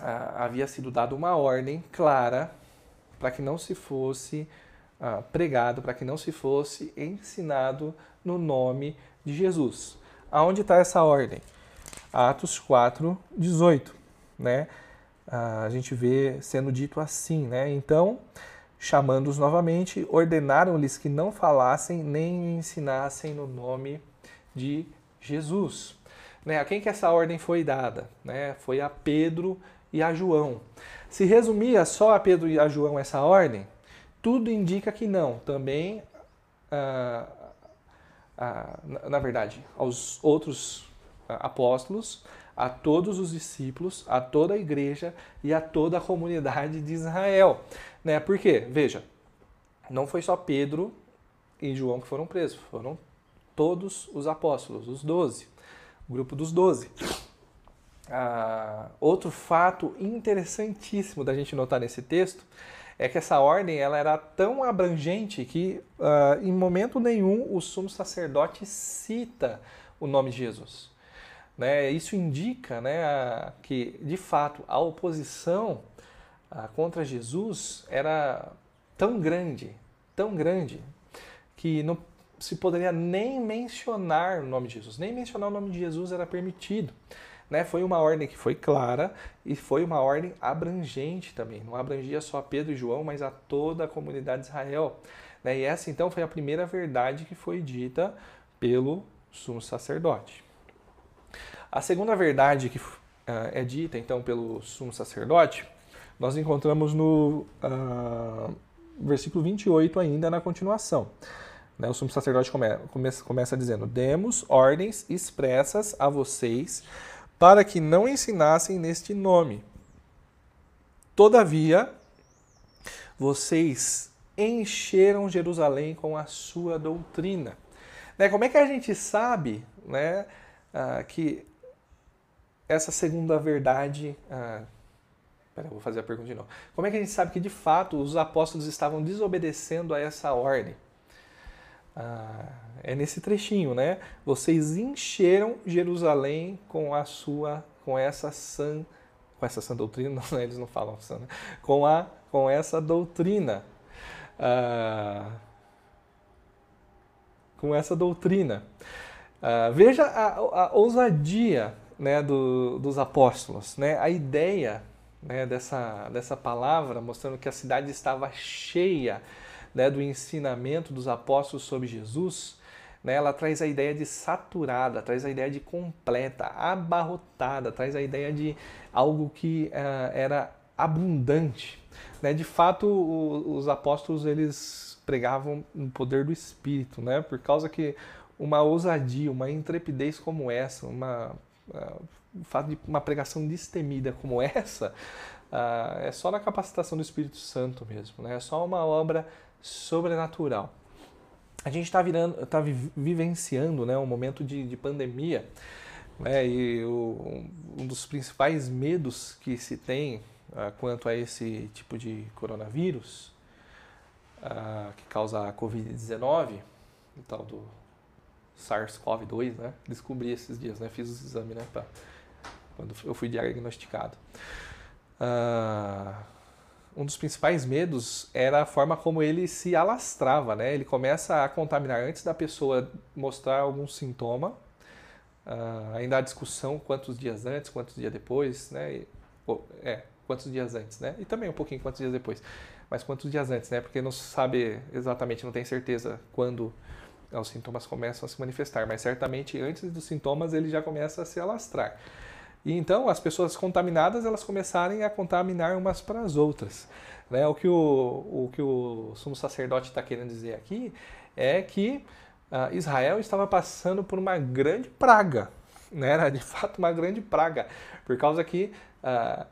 S1: ah, havia sido dada uma ordem clara para que não se fosse ah, pregado, para que não se fosse ensinado no nome de Jesus. Aonde está essa ordem? Atos 4, 18. Né? Ah, a gente vê sendo dito assim, né? Então, chamando-os novamente, ordenaram-lhes que não falassem nem ensinassem no nome de Jesus. Né? A quem que essa ordem foi dada? Né? Foi a Pedro e a João. Se resumia só a Pedro e a João essa ordem, tudo indica que não. Também, ah, ah, na, verdade, aos outros ah, apóstolos, a todos os discípulos, a toda a igreja e a toda a comunidade de Israel. Né? Por quê? Veja, não foi só Pedro e João que foram presos, foram todos os apóstolos, os doze, o grupo dos doze. Ah, outro fato interessantíssimo da gente notar nesse texto é que essa ordem ela era tão abrangente que ah, em momento nenhum o sumo sacerdote cita o nome de Jesus. Né? Isso indica né, que, de fato, a oposição ah, contra Jesus era tão grande, tão grande, que não se poderia nem mencionar o nome de Jesus. Nem mencionar o nome de Jesus era permitido. Né? Foi uma ordem que foi clara e foi uma ordem abrangente também. Não abrangia só Pedro e João, mas a toda a comunidade de Israel. Né? E essa então foi a primeira verdade que foi dita pelo sumo sacerdote. A segunda verdade que uh, é dita então pelo sumo sacerdote, nós encontramos no uh, versículo 28 ainda na continuação. Né, o sumo sacerdote come, começa, começa dizendo: Demos ordens expressas a vocês para que não ensinassem neste nome. Todavia, vocês encheram Jerusalém com a sua doutrina. Né, como é que a gente sabe né, uh, que essa segunda verdade. Ah, pera, vou fazer a pergunta de novo. Como é que a gente sabe que de fato os apóstolos estavam desobedecendo a essa ordem? Ah, é nesse trechinho, né? Vocês encheram Jerusalém com a sua, com essa sã, com essa sã doutrina, não, eles não falam sã, né? com a, com essa doutrina, ah, com essa doutrina. Ah, veja a, a ousadia né, do, dos apóstolos. Né? A ideia né, dessa, dessa palavra, mostrando que a cidade estava cheia né, do ensinamento dos apóstolos sobre Jesus, né, ela traz a ideia de saturada, traz a ideia de completa, abarrotada, traz a ideia de algo que uh, era abundante. Né? De fato, o, os apóstolos eles pregavam no poder do Espírito, né? por causa que uma ousadia, uma intrepidez como essa, uma o fato de uma pregação destemida como essa uh, é só na capacitação do Espírito Santo mesmo, né? é só uma obra sobrenatural. A gente está tá vivenciando né, um momento de, de pandemia né, e o, um dos principais medos que se tem uh, quanto a esse tipo de coronavírus uh, que causa a Covid-19, o tal do SARS-CoV-2, né? Descobri esses dias, né? Fiz os exames, né? Pra, quando eu fui diagnosticado. Uh, um dos principais medos era a forma como ele se alastrava, né? Ele começa a contaminar antes da pessoa mostrar algum sintoma. Uh, ainda há discussão quantos dias antes, quantos dias depois, né? E, é, quantos dias antes, né? E também um pouquinho quantos dias depois. Mas quantos dias antes, né? Porque não sabe exatamente, não tem certeza quando os sintomas começam a se manifestar, mas certamente antes dos sintomas ele já começa a se alastrar. E então as pessoas contaminadas elas começarem a contaminar umas para as outras. Né? O, que o, o que o sumo sacerdote está querendo dizer aqui é que uh, Israel estava passando por uma grande praga. Né? Era de fato uma grande praga, por causa que uh,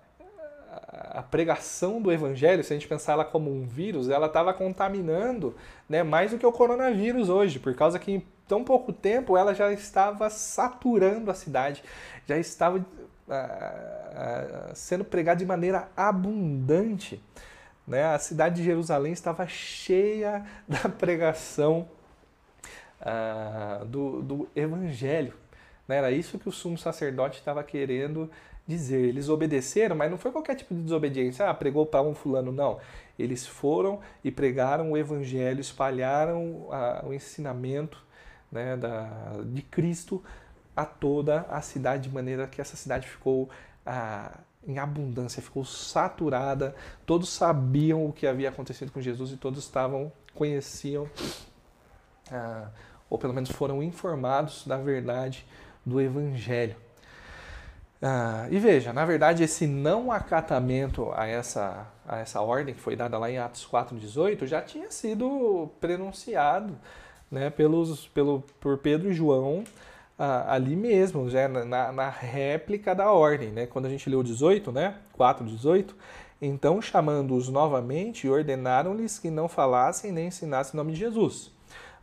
S1: a pregação do evangelho, se a gente pensar ela como um vírus, ela estava contaminando né, mais do que o coronavírus hoje, por causa que em tão pouco tempo ela já estava saturando a cidade, já estava ah, ah, sendo pregada de maneira abundante. Né? A cidade de Jerusalém estava cheia da pregação ah, do, do evangelho. Né? Era isso que o sumo sacerdote estava querendo dizer. Eles obedeceram, mas não foi qualquer tipo de desobediência. Ah, pregou para um fulano, não. Eles foram e pregaram o evangelho, espalharam a, o ensinamento né, da, de Cristo a toda a cidade, de maneira que essa cidade ficou ah, em abundância, ficou saturada. Todos sabiam o que havia acontecido com Jesus e todos estavam, conheciam, ah, ou pelo menos foram informados da verdade do Evangelho. Ah, e veja, na verdade, esse não acatamento a essa, a essa ordem que foi dada lá em Atos 4,18 já tinha sido prenunciado né, pelos, pelo, por Pedro e João ah, ali mesmo, já na, na, réplica da ordem. Né? Quando a gente leu 18, né, 4,18, então chamando-os novamente, ordenaram-lhes que não falassem nem ensinassem o nome de Jesus.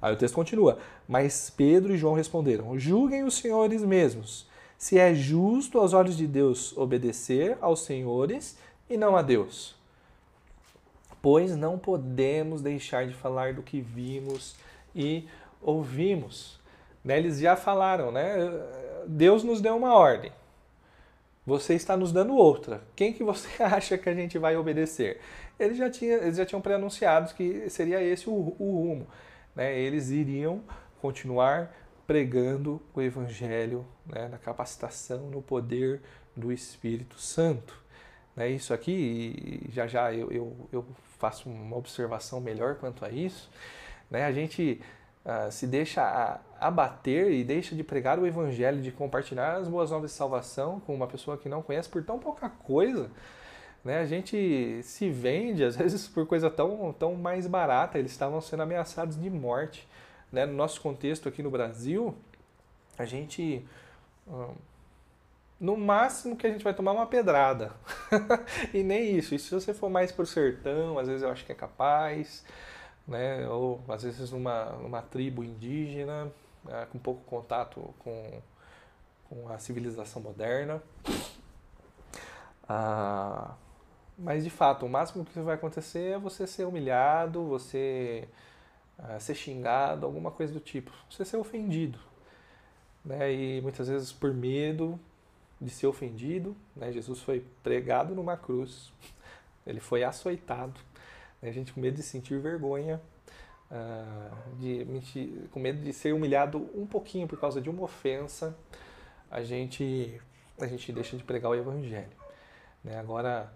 S1: Aí o texto continua. Mas Pedro e João responderam: Julguem os senhores mesmos se é justo aos olhos de Deus obedecer aos senhores e não a Deus. Pois não podemos deixar de falar do que vimos e ouvimos. Né? Eles já falaram, né? Deus nos deu uma ordem. Você está nos dando outra. Quem que você acha que a gente vai obedecer? Eles já, tinha, eles já tinham pré-anunciado que seria esse o, o rumo. Né? Eles iriam continuar pregando o Evangelho né, na capacitação, no poder do Espírito Santo. Né, isso aqui, já já eu, eu, eu, faço uma observação melhor quanto a isso. Né, a gente uh, se deixa abater e deixa de pregar o Evangelho, de compartilhar as boas novas de salvação com uma pessoa que não conhece por tão pouca coisa. Né, a gente se vende, às vezes, por coisa tão, tão mais barata. Eles estavam sendo ameaçados de morte né, no nosso contexto aqui no Brasil, a gente. no máximo que a gente vai tomar uma pedrada. e nem isso. E se você for mais pro sertão, às vezes eu acho que é capaz, né? Ou às vezes numa, numa tribo indígena, né? com pouco contato com, com a civilização moderna. Ah, mas de fato, o máximo que vai acontecer é você ser humilhado, você ser xingado, alguma coisa do tipo. Você ser ofendido. Né? E muitas vezes por medo de ser ofendido, né? Jesus foi pregado numa cruz, ele foi açoitado. Né? A gente com medo de sentir vergonha, uh, de, com medo de ser humilhado um pouquinho por causa de uma ofensa, a gente, a gente deixa de pregar o evangelho. Né? Agora,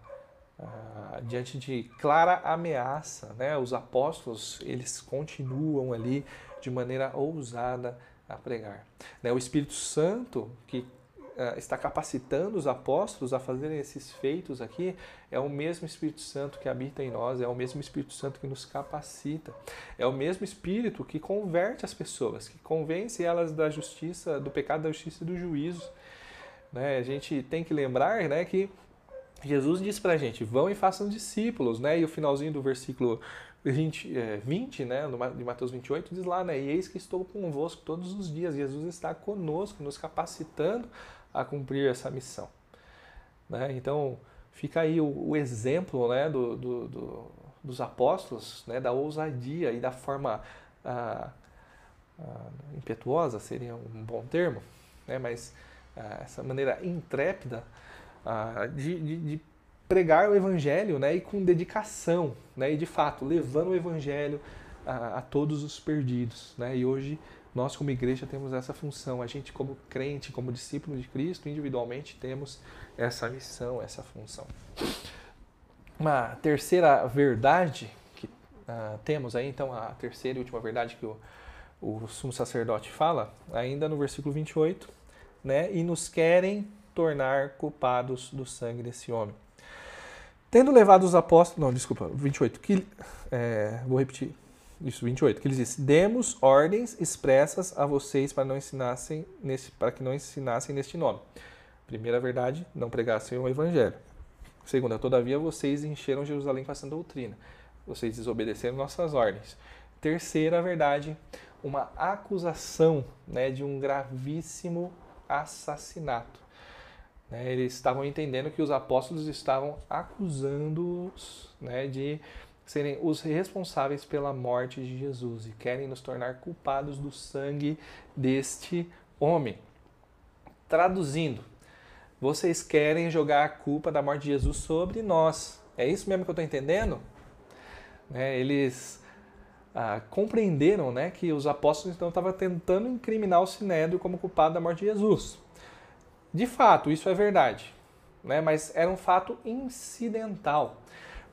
S1: ah, diante de clara ameaça, né? Os apóstolos eles continuam ali de maneira ousada a pregar. Né? O Espírito Santo que ah, está capacitando os apóstolos a fazerem esses feitos aqui é o mesmo Espírito Santo que habita em nós, é o mesmo Espírito Santo que nos capacita, é o mesmo Espírito que converte as pessoas, que convence elas da justiça, do pecado, da justiça e do juízo. Né? A gente tem que lembrar, né, que Jesus diz para a gente, vão e façam discípulos, né? E o finalzinho do versículo 20, é, 20 né, de Mateus 28, diz lá, né? E eis que estou convosco todos os dias. Jesus está conosco, nos capacitando a cumprir essa missão. Né? Então, fica aí o, o exemplo né, do, do, do, dos apóstolos, né, da ousadia e da forma ah, ah, impetuosa, seria um bom termo, né? mas ah, essa maneira intrépida ah, de, de, de, pregar o evangelho né, e com dedicação, né, e de fato levando o evangelho a, a todos os perdidos. Né, e hoje nós como igreja temos essa função, a gente como crente, como discípulo de Cristo, individualmente temos essa missão, essa função. Uma terceira verdade que uh, temos aí, então a terceira e última verdade que o, o sumo sacerdote fala, ainda no versículo 28, né, e nos querem tornar culpados do sangue desse homem. Tendo levado os apóstolos. Não, desculpa, 28. Que, é, vou repetir. Isso, 28. Que eles disse: Demos ordens expressas a vocês para, não ensinassem nesse, para que não ensinassem neste nome. Primeira verdade, não pregassem o evangelho. Segunda, todavia vocês encheram Jerusalém com essa doutrina. Vocês desobedeceram nossas ordens. Terceira verdade, uma acusação né, de um gravíssimo assassinato. Né, eles estavam entendendo que os apóstolos estavam acusando-os né, de serem os responsáveis pela morte de Jesus e querem nos tornar culpados do sangue deste homem. Traduzindo, vocês querem jogar a culpa da morte de Jesus sobre nós. É isso mesmo que eu estou entendendo? Né, eles ah, compreenderam né, que os apóstolos então estavam tentando incriminar o Sinédrio como culpado da morte de Jesus. De fato, isso é verdade, né? mas era um fato incidental.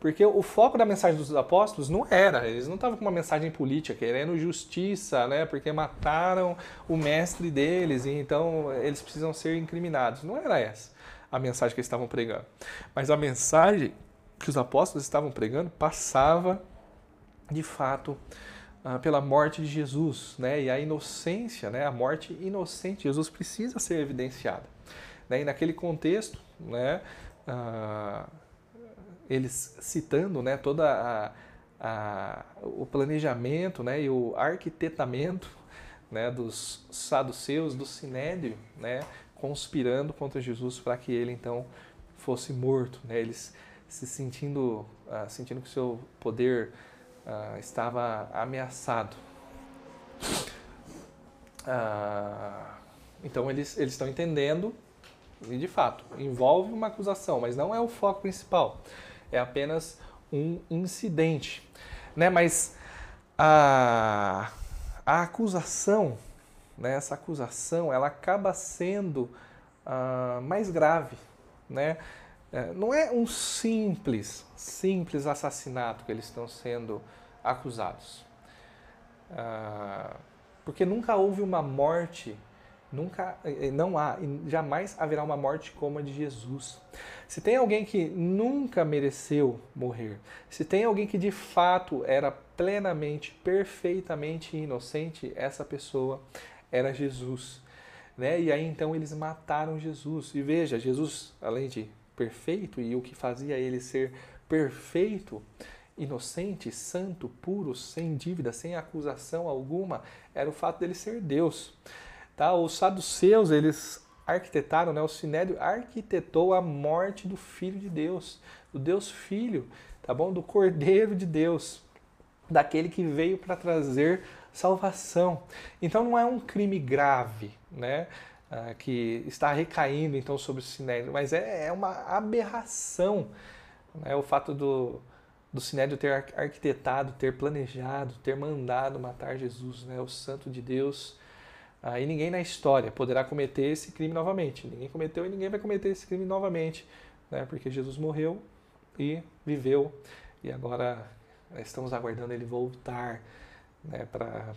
S1: Porque o foco da mensagem dos apóstolos não era, eles não estavam com uma mensagem política, querendo justiça, né? Porque mataram o mestre deles e então eles precisam ser incriminados. Não era essa a mensagem que eles estavam pregando. Mas a mensagem que os apóstolos estavam pregando passava, de fato, ah, pela morte de Jesus, né? E a inocência, né? A morte inocente Jesus precisa ser evidenciada. Né? E naquele contexto, né? Ah, eles citando, né? Toda o planejamento, né? E o arquitetamento, né? Dos saduceus, do sinédrio, né? Conspirando contra Jesus para que ele então fosse morto, né? Eles se sentindo, ah, sentindo que seu poder uh, estava ameaçado. Uh, então eles, eles estão entendendo, e de fato, envolve uma acusação, mas não é o foco principal. É apenas um incidente. Né? Mas a, a acusação, né? essa acusação, ela acaba sendo uh, mais grave. Né? É, não é um simples, simples assassinato que eles estão sendo acusados. Ah, porque nunca houve uma morte, nunca, não há, e jamais haverá uma morte como a de Jesus. Se tem alguém que nunca mereceu morrer, se tem alguém que de fato era plenamente, perfeitamente inocente, essa pessoa era Jesus. Né? E aí então eles mataram Jesus. E veja, Jesus, além de perfeito e o que fazia ele ser perfeito, inocente, santo, puro, sem dívida, sem acusação alguma, era o fato dele ser Deus. Tá? Os saduceus, eles arquitetaram, né? o Sinédrio arquitetou a morte do Filho de Deus, do Deus Filho, tá bom? Do Cordeiro de Deus, daquele que veio para trazer salvação. Então não é um crime grave, né? uh, que está recaindo então sobre o Sinédrio, mas é, é uma aberração né, o fato do, do Sinédrio ter arquitetado, ter planejado, ter mandado matar Jesus, né, o Santo de Deus. E ninguém na história poderá cometer esse crime novamente. Ninguém cometeu e ninguém vai cometer esse crime novamente, né, porque Jesus morreu e viveu e agora estamos aguardando ele voltar né,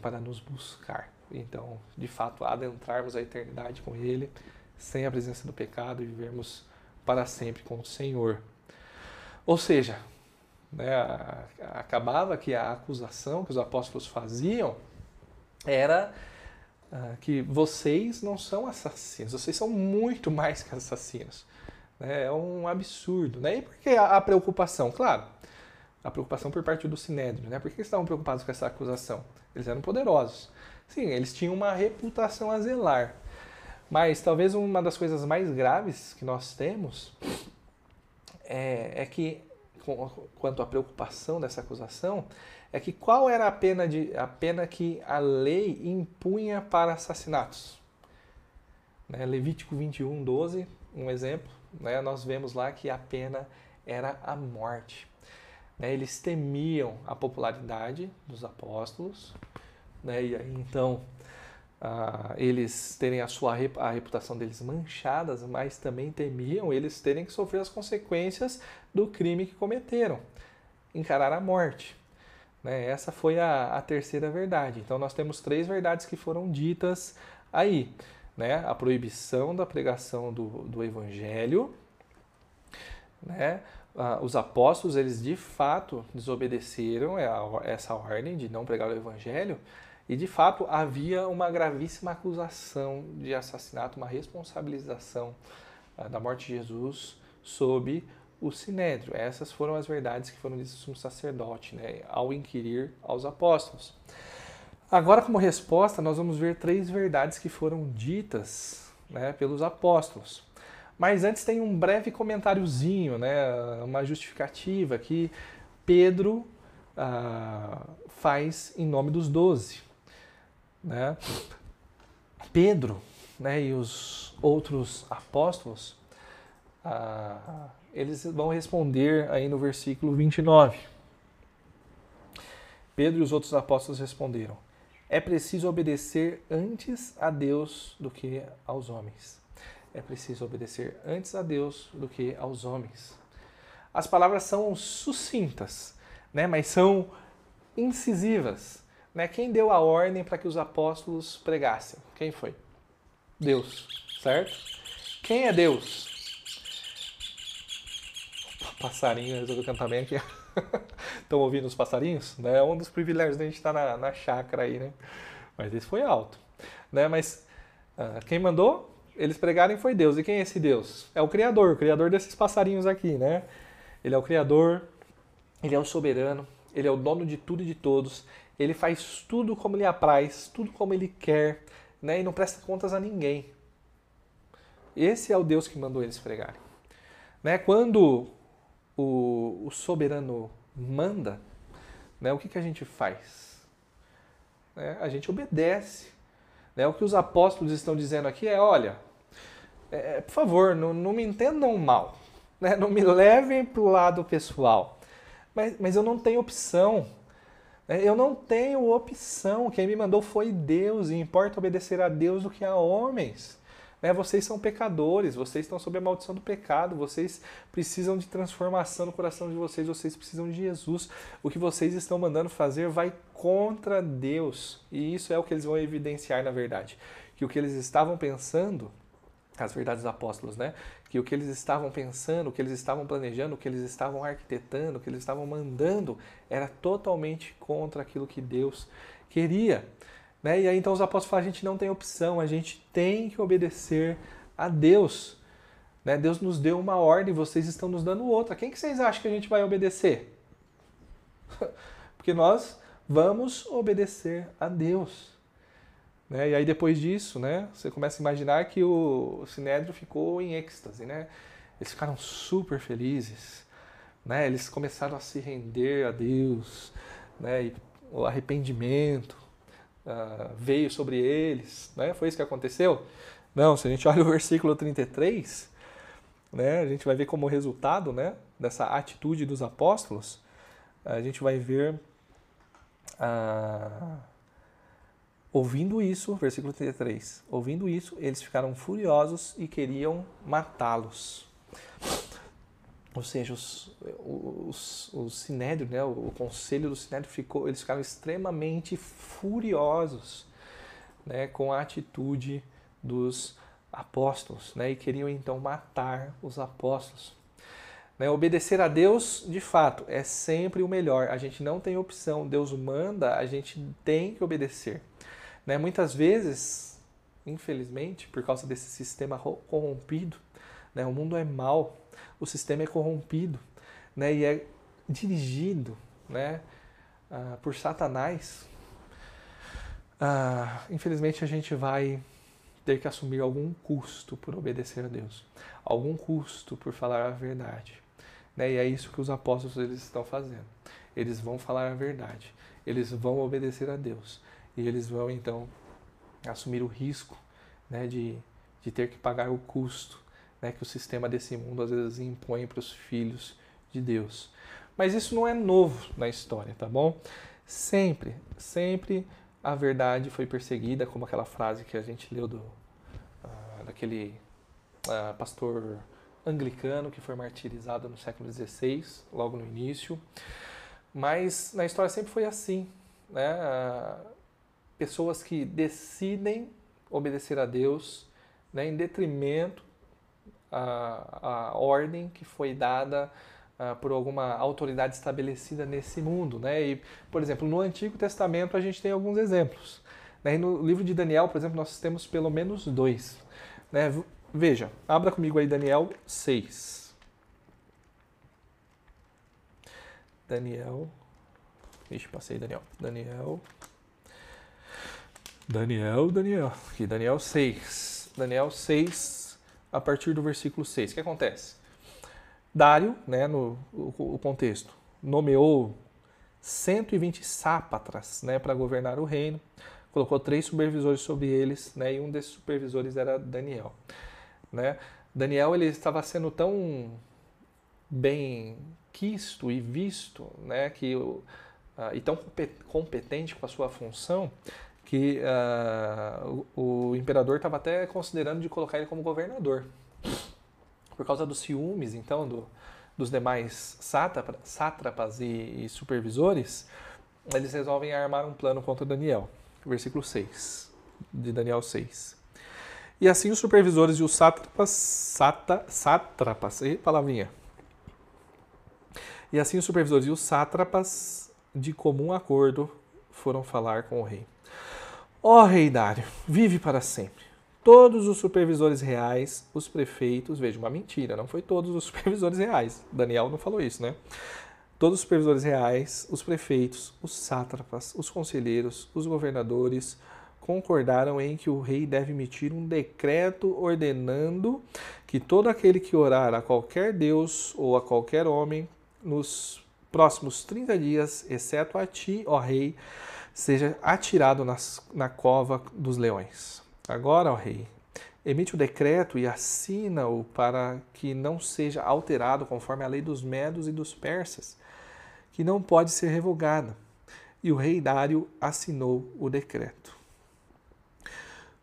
S1: para nos buscar. Então, de fato, adentrarmos a eternidade com Ele, sem a presença do pecado e vivermos para sempre com o Senhor. Ou seja, né, acabava que a acusação que os apóstolos faziam era uh, que vocês não são assassinos, vocês são muito mais que assassinos. Né, é um absurdo. Né? E por que a, a preocupação? Claro, a preocupação por parte do Sinédrio. Né? Por que eles estavam preocupados com essa acusação? Eles eram poderosos. Sim, eles tinham uma reputação a zelar. Mas talvez uma das coisas mais graves que nós temos é, é que, quanto à preocupação dessa acusação, é que qual era a pena, de, a pena que a lei impunha para assassinatos? Né, Levítico 21, 12, um exemplo, né, nós vemos lá que a pena era a morte. Né, eles temiam a popularidade dos apóstolos, né? E aí então uh, eles terem a sua a reputação deles manchadas, mas também temiam eles terem que sofrer as consequências do crime que cometeram, encarar a morte. Né? Essa foi a, a terceira verdade. Então nós temos três verdades que foram ditas aí. Né? A proibição da pregação do, do evangelho, né? Ah, os apóstolos, eles de fato desobedeceram essa ordem de não pregar o evangelho, e de fato havia uma gravíssima acusação de assassinato, uma responsabilização uh, da morte de Jesus sob o sinédrio. Essas foram as verdades que foram ditas sumo sacerdote, né, ao inquirir aos apóstolos. Agora, como resposta, nós vamos ver três verdades que foram ditas né, pelos apóstolos. Mas antes tem um breve comentáriozinho, né, uma justificativa que Pedro uh, faz em nome dos doze. Né? Pedro né, e os outros apóstolos, ah, eles vão responder aí no versículo 29. Pedro e os outros apóstolos responderam: É preciso obedecer antes a Deus do que aos homens. É preciso obedecer antes a Deus do que aos homens. as palavras são sucintas, né? mas são incisivas. Né? Quem deu a ordem para que os apóstolos pregassem? Quem foi? Deus, certo? Quem é Deus? Passarinho resolveu cantar bem aqui. Estão ouvindo os passarinhos? Né? É um dos privilégios da gente estar na, na chácara aí, né? Mas esse foi alto. Né? Mas uh, quem mandou eles pregarem foi Deus. E quem é esse Deus? É o Criador, o Criador desses passarinhos aqui, né? Ele é o Criador, ele é o soberano, ele é o dono de tudo e de todos. Ele faz tudo como lhe apraz, tudo como ele quer, né? E não presta contas a ninguém. Esse é o Deus que mandou eles pregarem. Né? Quando o, o soberano manda, né, o que, que a gente faz? Né, a gente obedece. Né? O que os apóstolos estão dizendo aqui é: olha, é, por favor, não, não, me entendam mal, né? não me levem para o lado pessoal, mas, mas eu não tenho opção. Né? Eu não tenho opção. Quem me mandou foi Deus, e importa obedecer a Deus do que a homens. Né? Vocês são pecadores, vocês estão sob a maldição do pecado, vocês precisam de transformação no coração de vocês, vocês precisam de Jesus. O que vocês estão mandando fazer vai contra Deus. E isso é o que eles vão evidenciar na verdade. Que o que eles estavam pensando, as verdades dos apóstolos, né? Que o que eles estavam pensando, o que eles estavam planejando, o que eles estavam arquitetando, o que eles estavam mandando era totalmente contra aquilo que Deus queria. Né? E aí então os apóstolos falam, a gente não tem opção, a gente tem que obedecer a Deus. Né? Deus nos deu uma ordem, vocês estão nos dando outra. Quem que vocês acham que a gente vai obedecer? Porque nós vamos obedecer a Deus. Né? E aí depois disso, né, você começa a imaginar que o Sinédrio ficou em êxtase. Né? Eles ficaram super felizes. Né? Eles começaram a se render a Deus. Né? E o arrependimento, uh, veio sobre eles. Né? Foi isso que aconteceu? Não, se a gente olha o versículo 33, né, a gente vai ver como resultado né, dessa atitude dos apóstolos, a gente vai ver, uh, ouvindo isso, versículo 33, ouvindo isso, eles ficaram furiosos e queriam matá-los. Ou seja, os, os, o Sinédrio, né, o, conselho do Sinédrio, ficou, eles ficaram extremamente furiosos né, com a atitude dos apóstolos né, e queriam então matar os apóstolos. Né, obedecer a Deus, de fato, é sempre o melhor. A gente não tem opção. Deus manda, a gente tem que obedecer. Né, muitas vezes, infelizmente, por causa desse sistema corrompido, né, o mundo é mau o sistema é corrompido né, e é dirigido né, uh, por Satanás, uh, infelizmente a gente vai ter que assumir algum custo por obedecer a Deus, algum custo por falar a verdade. Né? E é isso que os apóstolos eles estão fazendo. Eles vão falar a verdade, eles vão obedecer a Deus e eles vão então assumir o risco né, de, de ter que pagar o custo né, que o sistema desse mundo às vezes impõe para os filhos de Deus. Mas isso não é novo na história, tá bom? Sempre, sempre a verdade foi perseguida, como aquela frase que a gente leu do, uh, daquele uh, pastor anglicano que foi martirizado no século XVI, logo no início. Mas na história sempre foi assim, né? Uh, pessoas que decidem obedecer a Deus né, em detrimento a, a ordem que foi dada uh, por alguma autoridade estabelecida nesse mundo. Né? E, por exemplo, no Antigo Testamento a gente tem alguns exemplos. Né? No livro de Daniel, por exemplo, nós temos pelo menos dois. Né? Veja, abra comigo aí Daniel 6. Daniel. Ixi, passei Daniel. Daniel. Daniel, Daniel. Aqui, Daniel 6. Daniel 6, a partir do versículo 6. O que acontece? Dário, né, no o, o contexto, nomeou 120 sápatras né, para governar o reino, colocou três supervisores sobre eles, né, e um desses supervisores era Daniel. Né? Daniel ele estava sendo tão bem quisto e visto, né, que, uh, e tão competente com a sua função, que uh, o, o, imperador estava até considerando de colocar ele como governador. Por causa dos ciúmes, então, do, dos demais sátrapa- sátrapas e, e supervisores, eles resolvem armar um plano contra Daniel. Versículo 6 de Daniel 6. E assim os supervisores e os sátrapas, sata, sátrapas, e palavrinha. E assim os supervisores e os sátrapas, de comum acordo, foram falar com o rei. Ó rei Dário, vive para sempre. Todos os supervisores reais, os prefeitos, veja, uma mentira, não foi todos os supervisores reais. Daniel não falou isso, né? Todos os supervisores reais, os prefeitos, os sátrapas, os conselheiros, os governadores concordaram em que o rei deve emitir um decreto ordenando que todo aquele que orar a qualquer deus ou a qualquer homem nos próximos 30 dias, exceto a ti, ó rei, seja atirado nas, na cova dos leões. Agora, ó rei, emite o decreto e assina-o para que não seja alterado conforme a lei dos medos e dos persas, que não pode ser revogada. E o rei Dário assinou o decreto.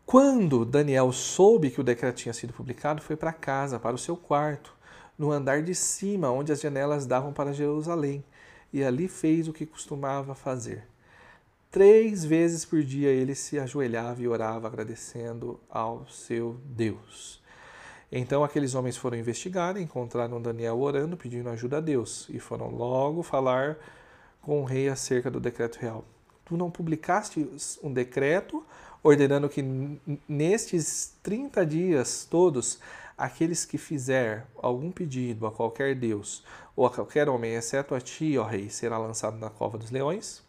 S1: Quando Daniel soube que o decreto tinha sido publicado, foi para casa, para o seu quarto, no andar de cima, onde as janelas davam para Jerusalém, e ali fez o que costumava fazer. Três vezes por dia ele se ajoelhava e orava, agradecendo ao seu Deus. Então aqueles homens foram investigar, encontraram Daniel orando, pedindo ajuda a Deus, e foram logo falar com o rei acerca do decreto real. Tu não publicaste um decreto ordenando que nestes 30 dias todos, aqueles que fizer algum pedido a qualquer Deus ou a qualquer homem, exceto a ti, ó rei, será lançado na cova dos leões?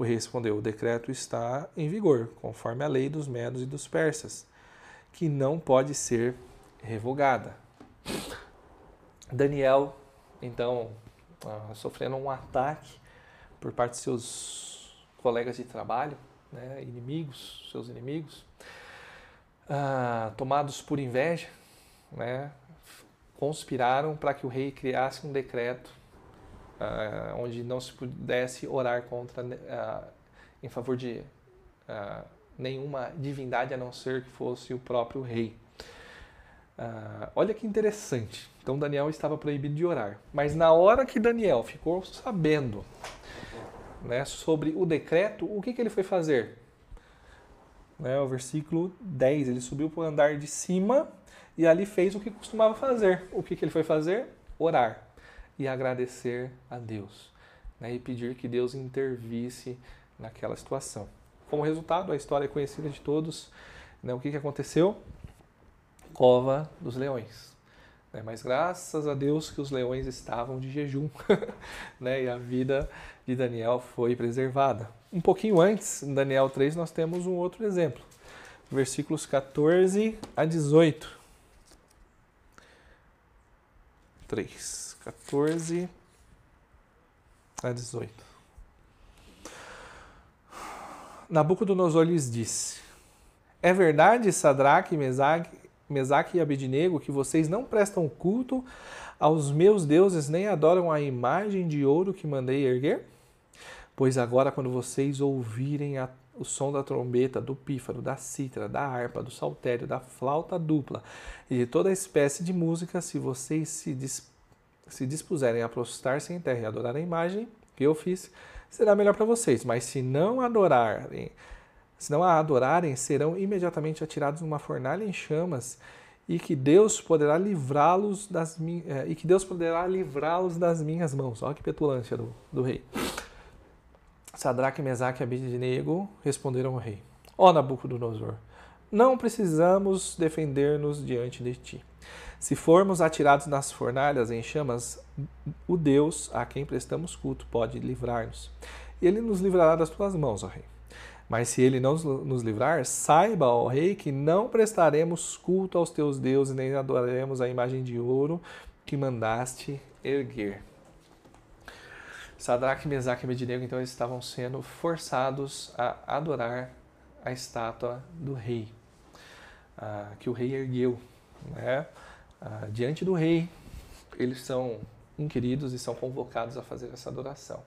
S1: O rei respondeu: O decreto está em vigor, conforme a lei dos medos e dos persas, que não pode ser revogada. Daniel, então, ah, sofrendo um ataque por parte de seus colegas de trabalho, né, inimigos, seus inimigos, ah, tomados por inveja, né, conspiraram para que o rei criasse um decreto ah, onde não se pudesse orar contra ah, em favor de ah, nenhuma divindade a não ser que fosse o próprio rei. Olha que interessante. Então Daniel estava proibido de orar, mas na hora que Daniel ficou sabendo né, sobre o decreto, o que, que ele foi fazer? Né, o versículo 10, ele subiu para o andar de cima e ali fez o que costumava fazer. O que, que ele foi fazer? Orar e agradecer a Deus. Né, e pedir que Deus intervisse naquela situação. Como resultado, a história é conhecida de todos. Né, o que, que aconteceu? Cova dos leões. Né, mas graças a Deus que os leões estavam de jejum né, e a vida de Daniel foi preservada. Um pouquinho antes, em Daniel 3, nós temos um outro exemplo. Versículos 14 a 18. 3, 14 a 18. Nabucodonosor lhes disse: É verdade, Sadraque, Mesaque, Mesaque e Abednego, que vocês não prestam culto aos meus deuses nem adoram a imagem de ouro que mandei erguer? Pois agora, quando vocês ouvirem a, o som da trombeta, do pífaro, da cítara, da harpa, do saltério, da flauta dupla e de toda espécie de música, se vocês se, dis, se dispuserem a prostrar-se em terra e adorar a imagem que eu fiz, será melhor para vocês. Mas se não adorarem, se não a adorarem, serão imediatamente atirados numa fornalha em chamas e que Deus poderá livrá-los das minhas e que Deus poderá livrá-los das minhas mãos. Olha que petulância do, do rei. Sadraque, Mesaque e Abednego responderam ao rei: Ó Nabucodonosor, não precisamos defender-nos diante de ti. Se formos atirados nas fornalhas em chamas, o Deus a quem prestamos culto pode livrar-nos. Ele nos livrará das tuas mãos, ó rei. Mas se ele não nos livrar, saiba, ó rei, que não prestaremos culto aos teus deuses, nem adoraremos a imagem de ouro que mandaste erguer. Sadraque, Mesaque e Abednego, então, eles estavam sendo forçados a adorar a estátua do rei, ah, que o rei ergueu. Né? Ah, diante do rei, eles são inquiridos e são convocados a fazer essa adoração.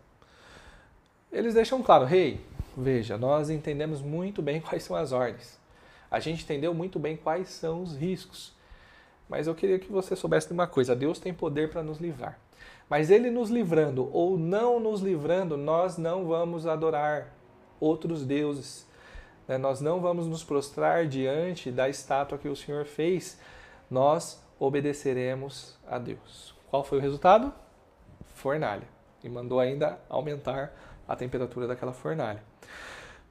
S1: Eles deixam claro, rei, veja, nós entendemos muito bem quais são as ordens. A gente entendeu muito bem quais são os riscos. Mas eu queria que você soubesse de uma coisa: Deus tem poder para nos livrar. Mas ele nos livrando ou não nos livrando, nós não vamos adorar outros deuses. né? Nós não vamos nos prostrar diante da estátua que o Senhor fez. Nós obedeceremos a Deus. Qual foi o resultado? Fornalha. E mandou ainda aumentar a temperatura daquela fornalha.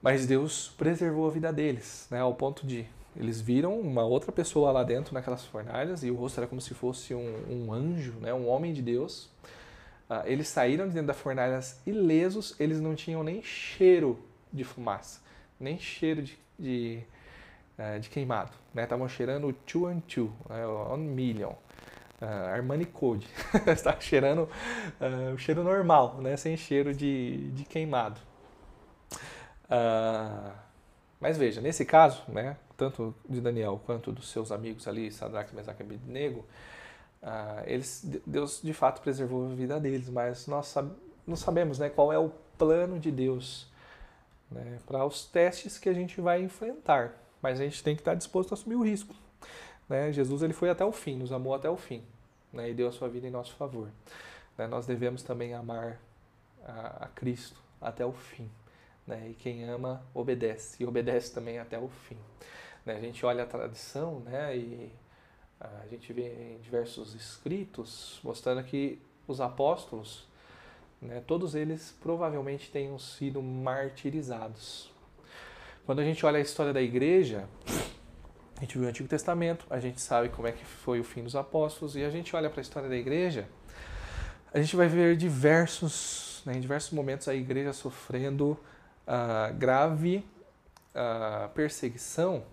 S1: Mas Deus preservou a vida deles, né, ao ponto de eles viram uma outra pessoa lá dentro naquelas fornalhas e o rosto era como se fosse um, um anjo, né, um homem de Deus. Ah, eles saíram de dentro das fornalhas ilesos, eles não tinham nem cheiro de fumaça, nem cheiro de, de, eh, de queimado. Estavam cheirando two and two, né, one million. Uh, Armani Code. Está cheirando uh, o cheiro normal, né? sem cheiro de, de queimado. Uh, mas veja, nesse caso, né, tanto de Daniel quanto dos seus amigos ali, Sadraque, Mesaque e Abednego, eles, Deus de fato preservou a vida deles, mas nós não sabemos né, qual é o plano de Deus né, para os testes que a gente vai enfrentar. Mas a gente tem que estar disposto a assumir o risco. Né? Jesus ele foi até o fim, nos amou até o fim né? e deu a sua vida em nosso favor. Né? Nós devemos também amar a, a Cristo até o fim. Né? E quem ama, obedece, e obedece também até o fim. Né? A gente olha a tradição né? e a gente vê em diversos escritos mostrando que os apóstolos, né, todos eles provavelmente tenham sido martirizados. Quando a gente olha a história da igreja, a gente viu o Antigo Testamento, a gente sabe como é que foi o fim dos apóstolos, e a gente olha para a história da igreja, a gente vai ver diversos, né, em diversos momentos a igreja sofrendo uh, grave uh, perseguição,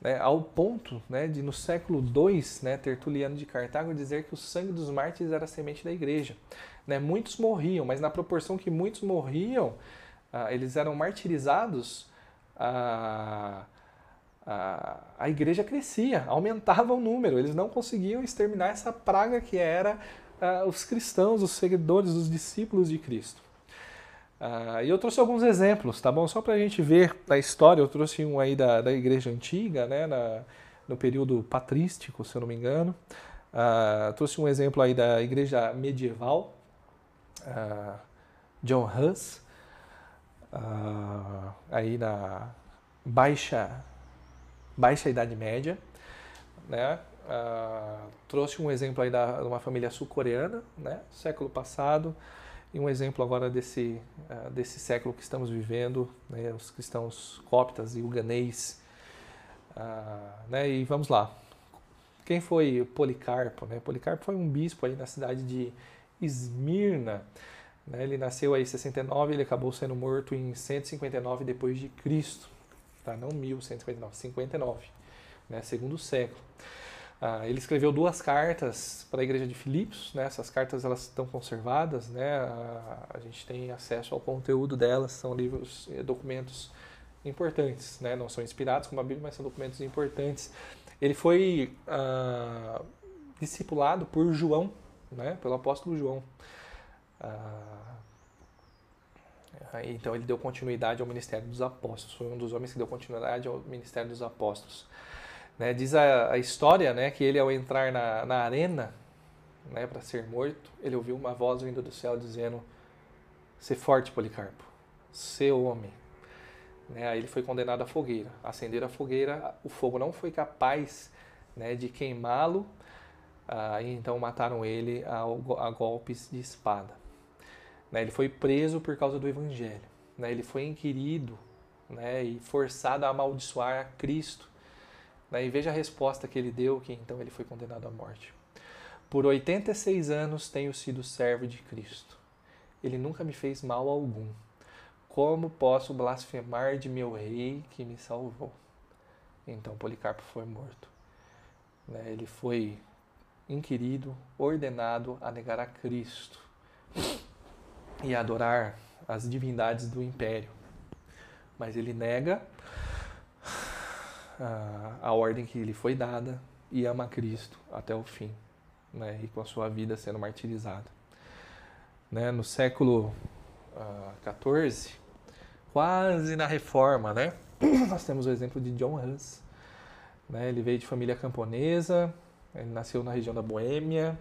S1: né, ao ponto né, de no século II, né, Tertuliano de Cartago dizer que o sangue dos mártires era a semente da igreja. Né, muitos morriam, mas na proporção que muitos morriam, uh, eles eram martirizados, a, a, a igreja crescia, aumentava o número, eles não conseguiam exterminar essa praga que era uh, os cristãos, os seguidores, os discípulos de Cristo. Uh, e eu trouxe alguns exemplos, tá bom? Só para a gente ver a história, eu trouxe um aí da, da igreja antiga, né? Na, no período patrístico, se eu não me engano. Uh, trouxe um exemplo aí da igreja medieval, uh, John Hus, aí na baixa, baixa Idade Média, né? trouxe um exemplo aí da, de uma família sul-coreana, né? Século passado, e um exemplo agora desse, uh, desse século que estamos vivendo, né, os cristãos coptas e uganês. Uh, né, e vamos lá. Quem foi Policarpo? Né? Policarpo foi um bispo aí na cidade de Esmirna. Né? Ele nasceu aí em 69 ele acabou sendo morto em 159 depois de Cristo. Tá? Não 1159, 59, né? segundo século. Ah, ele escreveu duas cartas para a igreja de Filipos, né? essas cartas elas estão conservadas, né? a, gente tem acesso ao conteúdo delas, são livros, documentos importantes, né? não são inspirados como a Bíblia, mas são documentos importantes. Ele foi ah, discipulado por João, né? pelo apóstolo João. Ah, então ele deu continuidade ao ministério dos apóstolos, foi um dos homens que deu continuidade ao ministério dos apóstolos. Né, diz a, a, história né, que ele, ao entrar na, na arena né, para ser morto, ele ouviu uma voz vindo do céu dizendo: Ser forte, Policarpo, ser homem. Né, aí ele foi condenado à fogueira. Acender a fogueira, o fogo não foi capaz né, de queimá-lo, ah, então mataram ele a, a golpes de espada. Né, ele foi preso por causa do evangelho. Né, ele foi inquirido né, e forçado a amaldiçoar a Cristo né? E veja a resposta que ele deu, que então ele foi condenado à morte. Por 86 anos tenho sido servo de Cristo. Ele nunca me fez mal algum. Como posso blasfemar de meu rei que me salvou? Então Policarpo foi morto. Né? Ele foi inquirido, ordenado a negar a Cristo e adorar as divindades do império. Mas ele nega a, a ordem que lhe foi dada e ama Cristo até o fim, né? e com a sua vida sendo martirizada. Né? No século XIV, uh, quase na Reforma, né? nós temos o exemplo de John Hus. Né? Ele veio de família camponesa, ele nasceu na região da Boêmia,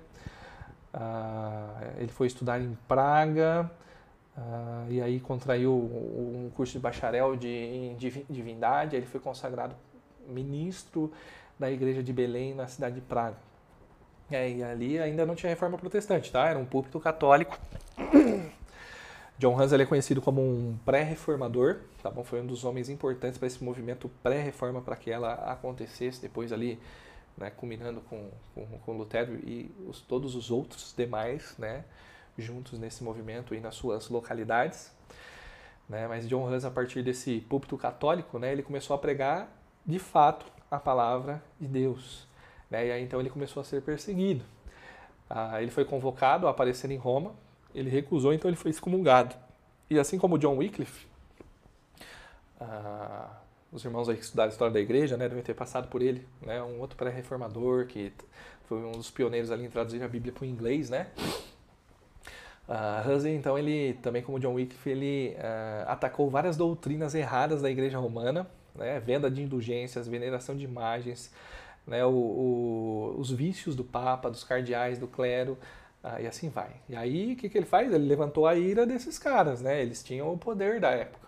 S1: Ah, ele foi estudar em Praga ah, e aí contraiu um curso de bacharel de, em divi- divindade. Ele foi consagrado ministro da igreja de Belém na cidade de Praga. É, e ali ainda não tinha reforma protestante, tá? Era um púlpito católico. John ele é conhecido como um pré-reformador, tá bom? Foi um dos homens importantes para esse movimento pré-reforma para que ela acontecesse depois ali, né, culminando com, com, com Lutero e os, todos os outros demais, né, juntos nesse movimento e nas suas localidades. Né? Mas John Hus, a partir desse púlpito católico, né, ele começou a pregar de fato a palavra de Deus. Né? E aí então ele começou a ser perseguido. Ah, ele foi convocado a aparecer em Roma, ele recusou, então ele foi excomungado. E assim como John Wycliffe, ah, os irmãos aí que estudaram a história da igreja né, devem ter passado por ele, né, um outro pré-reformador que foi um dos pioneiros ali em traduzir a Bíblia para o inglês, né? Uh, Hussey, então, ele também como John Wycliffe, ele uh, atacou várias doutrinas erradas da igreja romana, né, venda de indulgências, veneração de imagens, né, o, o, os vícios do Papa, dos cardeais, do clero, uh, e assim vai. E aí, o que, que ele faz? Ele levantou a ira desses caras, né, eles tinham o poder da época.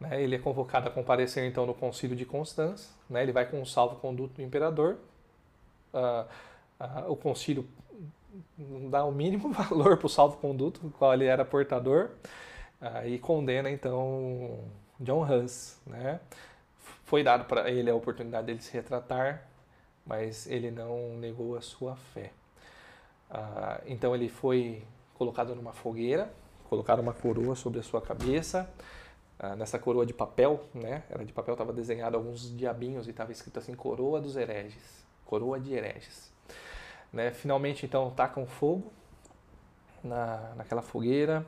S1: Né, ele é convocado a comparecer, então, no concílio de Constância, né, ele vai com o salvo-conduto do imperador, o concílio não dá o mínimo valor para o salvo-conduto, qual ele era portador, uh, e condena então John Hus. Né? Foi dado para ele a oportunidade dele se retratar, mas ele não negou a sua fé. Uh, então ele foi colocado numa fogueira, colocaram uma coroa sobre a sua cabeça. Uh, nessa coroa de papel, né? Era de papel, estava desenhado alguns diabinhos e estava escrito assim: Coroa dos hereges, coroa de hereges. Né? Finalmente, então, tacam fogo na, naquela fogueira.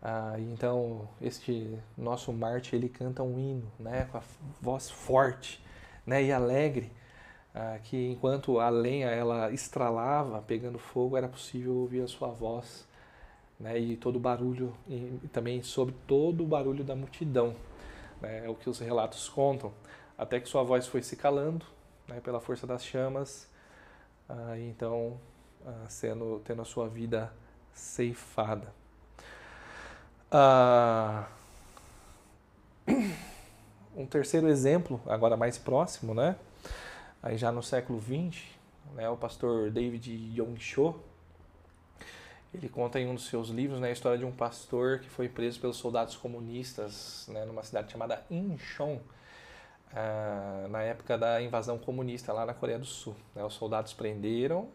S1: Ah, então, este nosso Marte, ele canta um hino, né? com a voz forte né? e alegre, ah, que enquanto a lenha ela estralava, pegando fogo, era possível ouvir a sua voz né? e todo o barulho, e também sobre todo o barulho da multidão. Né? É o que os relatos contam. Até que sua voz foi se calando né? pela força das chamas, ah, então ah, sendo tendo a sua vida ceifada. Ah, um terceiro exemplo, agora mais próximo, né? Aí já no século XX, né, o pastor David Yong Cho, ele conta em um dos seus livros né, a história de um pastor que foi preso pelos soldados comunistas né, numa cidade chamada Incheon, Uh, na época da invasão comunista lá na Coreia do Sul. Né? Os soldados prenderam,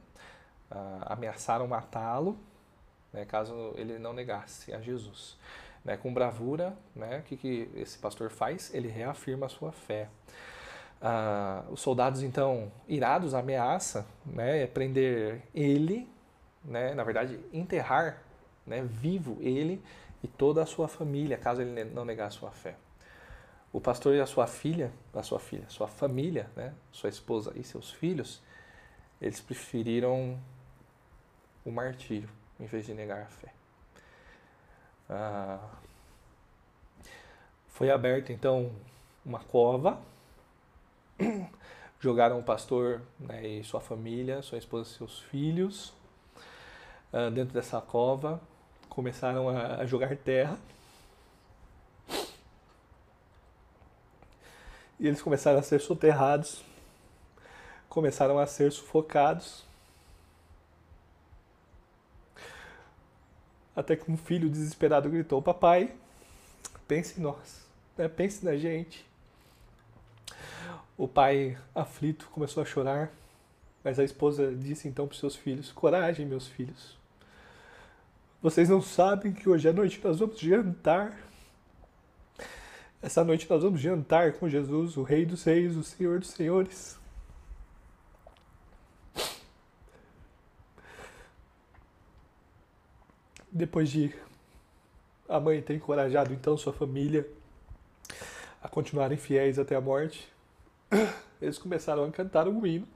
S1: uh, ameaçaram matá-lo, né, caso ele não negasse a Jesus. Né, com bravura, né, o que, que esse pastor faz? Ele reafirma a sua fé. Uh, os soldados, então, irados, ameaçam né, prender ele, né, na verdade, enterrar né, vivo ele e toda a sua família, caso ele não negar a sua fé o pastor e a sua filha, a sua filha, sua família, né, sua esposa e seus filhos, eles preferiram o martírio em vez de negar a fé. Ah, foi aberta então uma cova, jogaram o pastor né, e sua família, sua esposa e seus filhos ah, dentro dessa cova, começaram a, a jogar terra E eles começaram a ser soterrados, começaram a ser sufocados. Até que um filho desesperado gritou: Papai, pense em nós, né? pense na gente. O pai, aflito, começou a chorar, mas a esposa disse então para os seus filhos: Coragem, meus filhos. Vocês não sabem que hoje à noite nós vamos jantar essa noite nós vamos jantar com Jesus, o Rei dos Reis, o Senhor dos Senhores. Depois de a mãe ter encorajado então sua família a continuarem fiéis até a morte, eles começaram a cantar um hino.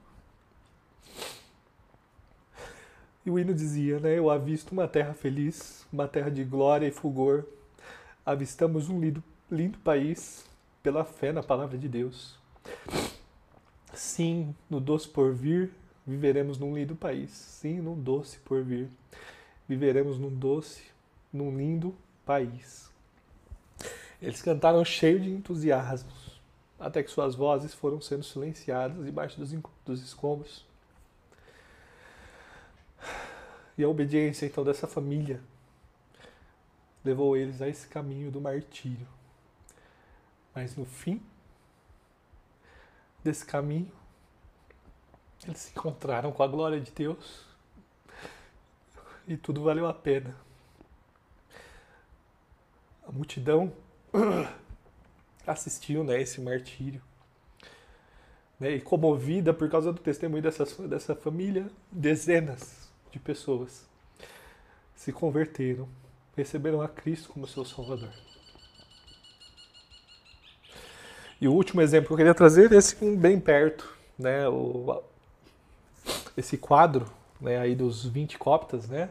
S1: E o hino dizia, né? Eu avisto uma terra feliz, uma terra de glória e fulgor. Avistamos um lindo lindo país pela fé na palavra de Deus. Sim, no doce porvir Viveremos num lindo país, sim, num doce porvir. Viveremos num doce, num lindo país. Eles cantaram cheio de entusiasmo, até que suas vozes foram sendo silenciadas debaixo dos, dos escombros. E a obediência então dessa família levou eles a esse caminho do martírio. Mas no fim desse caminho, eles se encontraram com a glória de Deus e tudo valeu a pena. A multidão assistiu né, esse martírio. Né, e comovida por causa do testemunho dessa, dessa família, dezenas de pessoas se converteram, receberam a Cristo como seu Salvador. E o último exemplo que eu queria trazer é esse bem perto, né, o, esse quadro né, aí dos 20 coptas, né,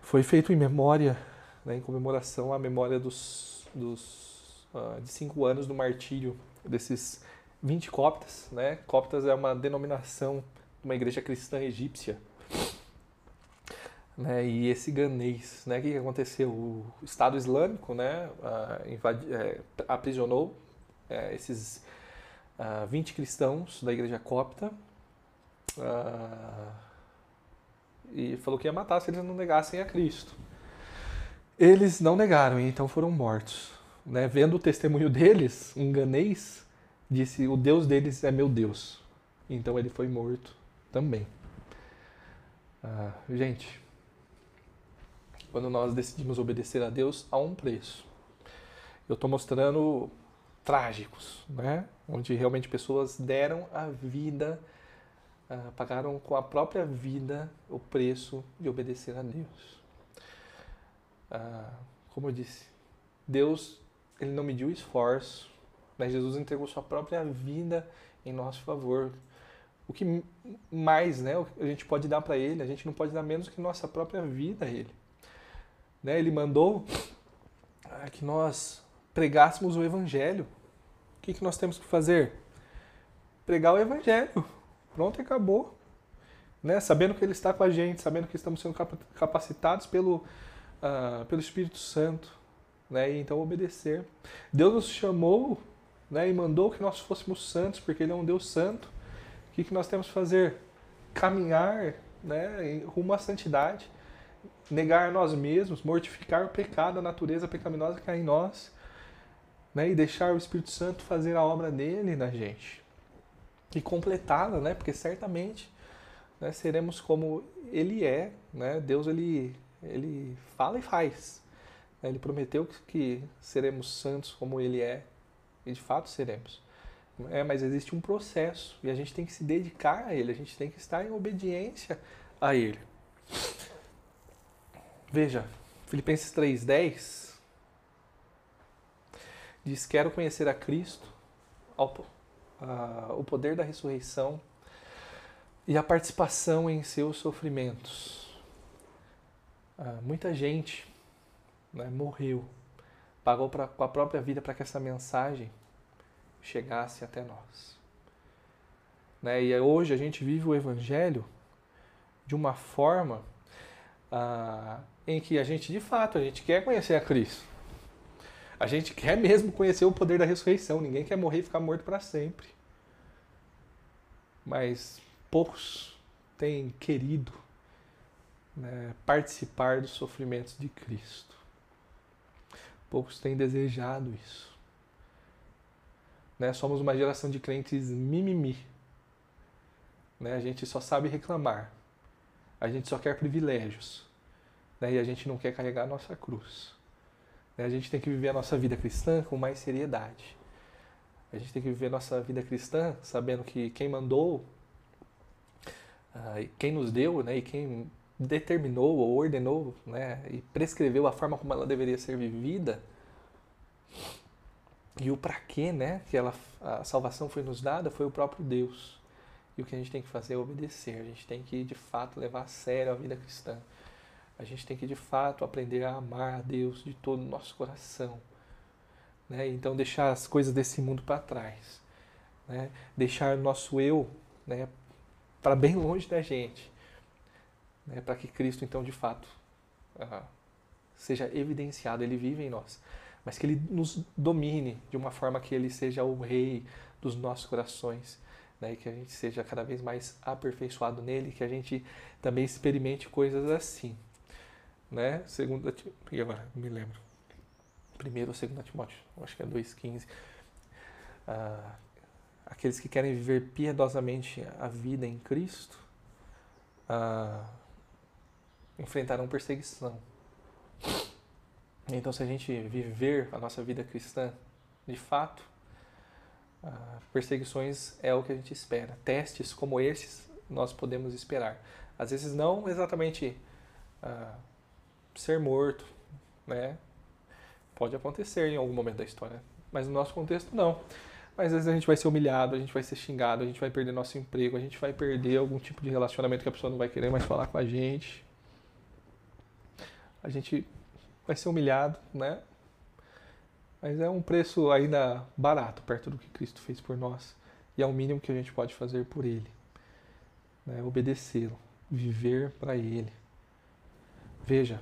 S1: foi feito em memória, né, em comemoração à memória dos, dos uh, de cinco anos do martírio desses 20 coptas. Né? Coptas é uma denominação de uma igreja cristã egípcia. Né, e esse ganês, né, o que aconteceu? O Estado Islâmico né, uh, invadi, é, aprisionou é, esses uh, 20 cristãos da igreja copta uh, e falou que ia matar se eles não negassem a Cristo. Eles não negaram e então foram mortos. Né? Vendo o testemunho deles, um ganês disse: O Deus deles é meu Deus. Então ele foi morto também. Uh, gente, quando nós decidimos obedecer a Deus, há um preço. Eu estou mostrando trágicos, né? onde realmente pessoas deram a vida, uh, pagaram com a própria vida o preço de obedecer a Deus. Uh, como eu disse, Deus ele não mediu esforço, mas Jesus entregou sua própria vida em nosso favor. O que mais né, a gente pode dar para Ele? A gente não pode dar menos que nossa própria vida a Ele. Né? Ele mandou ah, que nós pregássemos o Evangelho. O que, que nós temos que fazer? Pregar o Evangelho. Pronto, acabou. Né? Sabendo que Ele está com a gente, sabendo que estamos sendo capacitados pelo, uh, pelo Espírito Santo. Né? E então obedecer. Deus nos chamou né? e mandou que nós fôssemos santos, porque Ele é um Deus santo. O que, que nós temos que fazer? Caminhar né? rumo à santidade negar nós mesmos, mortificar o pecado, a natureza pecaminosa que há em nós, né? e deixar o Espírito Santo fazer a obra dele na gente e completá-la, né? Porque certamente né, seremos como Ele é, né? Deus ele ele fala e faz. Né? Ele prometeu que seremos santos como Ele é e de fato seremos. É, mas existe um processo e a gente tem que se dedicar a Ele, a gente tem que estar em obediência a Ele. Veja, Filipenses 3,10 diz: Quero conhecer a Cristo, ao, o poder da ressurreição e a participação em seus sofrimentos. Ah, muita gente né, morreu, pagou pra, com a própria vida para que essa mensagem chegasse até nós. Né? E hoje a gente vive o Evangelho de uma forma ah, em que a gente, de fato, a gente quer conhecer a Cristo. A gente quer mesmo conhecer o poder da ressurreição. Ninguém quer morrer e ficar morto para sempre. Mas poucos têm querido né, participar dos sofrimentos de Cristo. Poucos têm desejado isso. Né, somos uma geração de crentes mimimi. Né, a gente só sabe reclamar. A gente só quer privilégios né? e a gente não quer carregar a nossa cruz. Né? A gente tem que viver a nossa vida cristã com mais seriedade. A gente tem que viver a nossa vida cristã sabendo que quem mandou, uh, quem nos deu né? e quem determinou ou ordenou né? e prescreveu a forma como ela deveria ser vivida e o para quê né? que ela, a salvação foi nos dada foi o próprio Deus. E o que a gente tem que fazer é obedecer. A gente tem que, de fato, levar a sério a vida cristã. A gente tem que de fato aprender a amar a Deus de todo o nosso coração. Né? Então deixar as coisas desse mundo para trás. Né? Deixar nosso eu né, para bem longe da gente, né, para que Cristo, então, de fato, uh, seja evidenciado, ele vive em nós, mas que ele nos domine de uma forma que ele seja o rei dos nossos corações, né, que a gente seja cada vez mais aperfeiçoado nele, que a gente também experimente coisas assim, né? Segundo, agora me lembro, primeiro ou segundo Timóteo, acho que é 2,15. Ah, aqueles que querem viver piedosamente a vida em Cristo ah, enfrentarão perseguição. Então, se a gente viver a nossa vida cristã de fato, ah, perseguições é o que a gente espera. Testes como esses nós podemos esperar. Às vezes, não exatamente ah, ser morto, né? Pode acontecer em algum momento da história, mas no nosso contexto, não. Mas às vezes a gente vai ser humilhado, a gente vai ser xingado, a gente vai perder nosso emprego, a gente vai perder algum tipo de relacionamento que a pessoa não vai querer mais falar com a gente. A gente vai ser humilhado, né? Mas é um preço ainda barato perto do que Cristo fez por nós. E é o mínimo que a gente pode fazer por Ele. Né? Obedecê-lo, viver para Ele. Veja,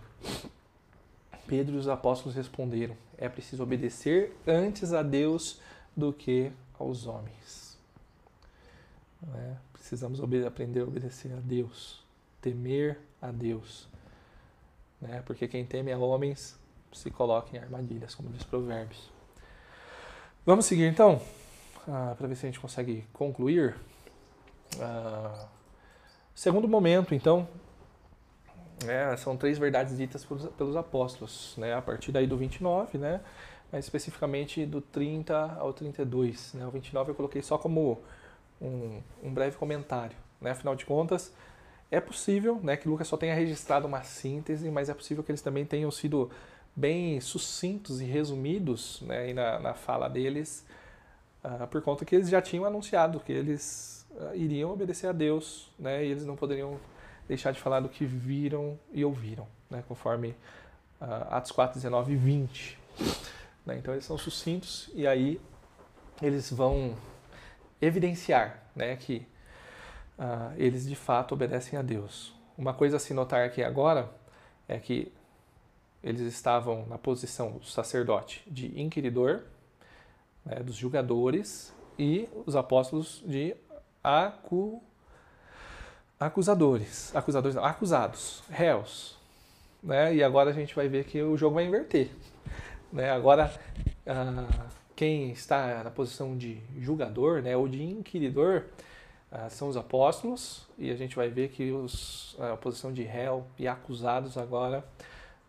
S1: Pedro e os apóstolos responderam: é preciso obedecer antes a Deus do que aos homens. É? Precisamos aprender a obedecer a Deus, temer a Deus. Né? Porque quem teme a homens se coloca em armadilhas, como diz Provérbios. Vamos seguir então, ah, para ver se a gente consegue concluir. Ah, segundo momento, então, é, são três verdades ditas pelos, pelos apóstolos, né? a partir daí do 29, né? mas especificamente do 30 ao 32. Né? O 29 eu coloquei só como um, um breve comentário. Né? Afinal de contas, é possível né, que Lucas só tenha registrado uma síntese, mas é possível que eles também tenham sido bem sucintos e resumidos né, na, na fala deles, uh, por conta que eles já tinham anunciado que eles uh, iriam obedecer a Deus né, e eles não poderiam deixar de falar do que viram e ouviram, né, conforme uh, Atos 4, 19 e 20. Né? Então eles são sucintos e aí eles vão evidenciar né, que uh, eles de fato obedecem a Deus. Uma coisa a se notar aqui agora é que eles estavam na posição do sacerdote de inquiridor, né, dos julgadores, e os apóstolos de acu, acusadores, acusadores não, acusados, réus. Né? E agora a gente vai ver que o jogo vai inverter. Né? Agora, ah, quem está na posição de julgador né, ou de inquiridor ah, são os apóstolos, e a gente vai ver que os, a posição de réu e acusados agora,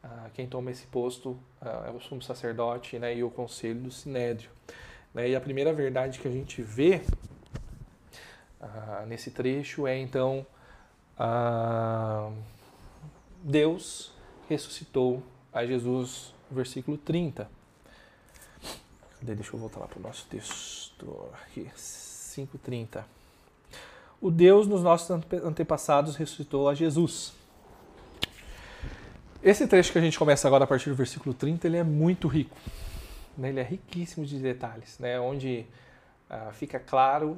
S1: ah, quem toma esse posto é o sumo sacerdote né, e o conselho do sinédrio. Né? E a primeira verdade que a gente vê nesse trecho é então Deus ressuscitou a Jesus versículo 30. Cadê? Deixa eu voltar lá para o nosso texto. Aqui, 5,30. O Deus dos nossos antepassados ressuscitou a Jesus. Esse trecho que a gente começa agora a partir do versículo 30, ele é muito rico. Né? Ele é riquíssimo de detalhes, né? onde ah, fica claro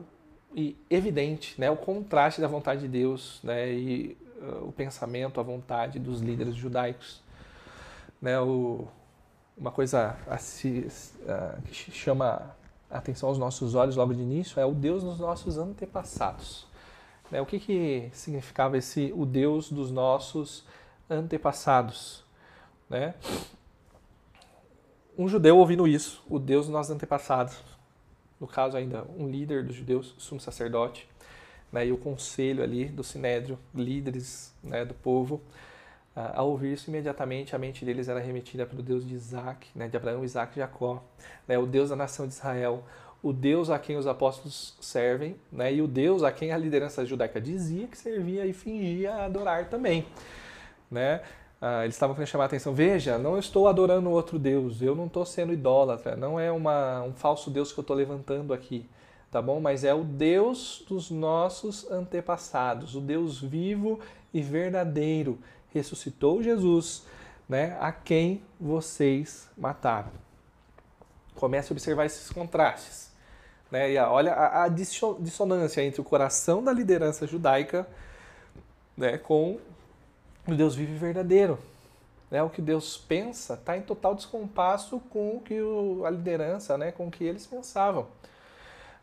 S1: e evidente né? o contraste da vontade de Deus né? e uh, o pensamento, a vontade dos líderes judaicos. Né? O, uma coisa a se, uh, que chama a atenção aos nossos olhos logo de início é o Deus dos nossos antepassados. Né? O que, que significava esse o Deus dos nossos antepassados? Né? Um judeu ouvindo isso, o Deus dos nossos antepassados, no caso ainda um líder dos judeus, sumo sacerdote, né, e o conselho ali do sinédrio, líderes né, do povo, ao ouvir isso, imediatamente a mente deles era remetida para o Deus de Isaac, né, de Abraão, Isaac e Jacó, né, o Deus da nação de Israel, o Deus a quem os apóstolos servem, né, e o Deus a quem a liderança judaica dizia que servia e fingia adorar também. Né? Ah, eles estavam querendo chamar a atenção. Veja, não estou adorando outro Deus, eu não estou sendo idólatra, não é uma, um falso Deus que eu estou levantando aqui, tá bom? Mas é o Deus dos nossos antepassados, o Deus vivo e verdadeiro, ressuscitou Jesus, né, a quem vocês mataram. Comece a observar esses contrastes. Né? E a- olha a, a disso- dissonância entre o coração da liderança judaica né, com o Deus vivo verdadeiro. Né? O que Deus pensa está em total descompasso com o que o- a liderança, né, com o que eles pensavam.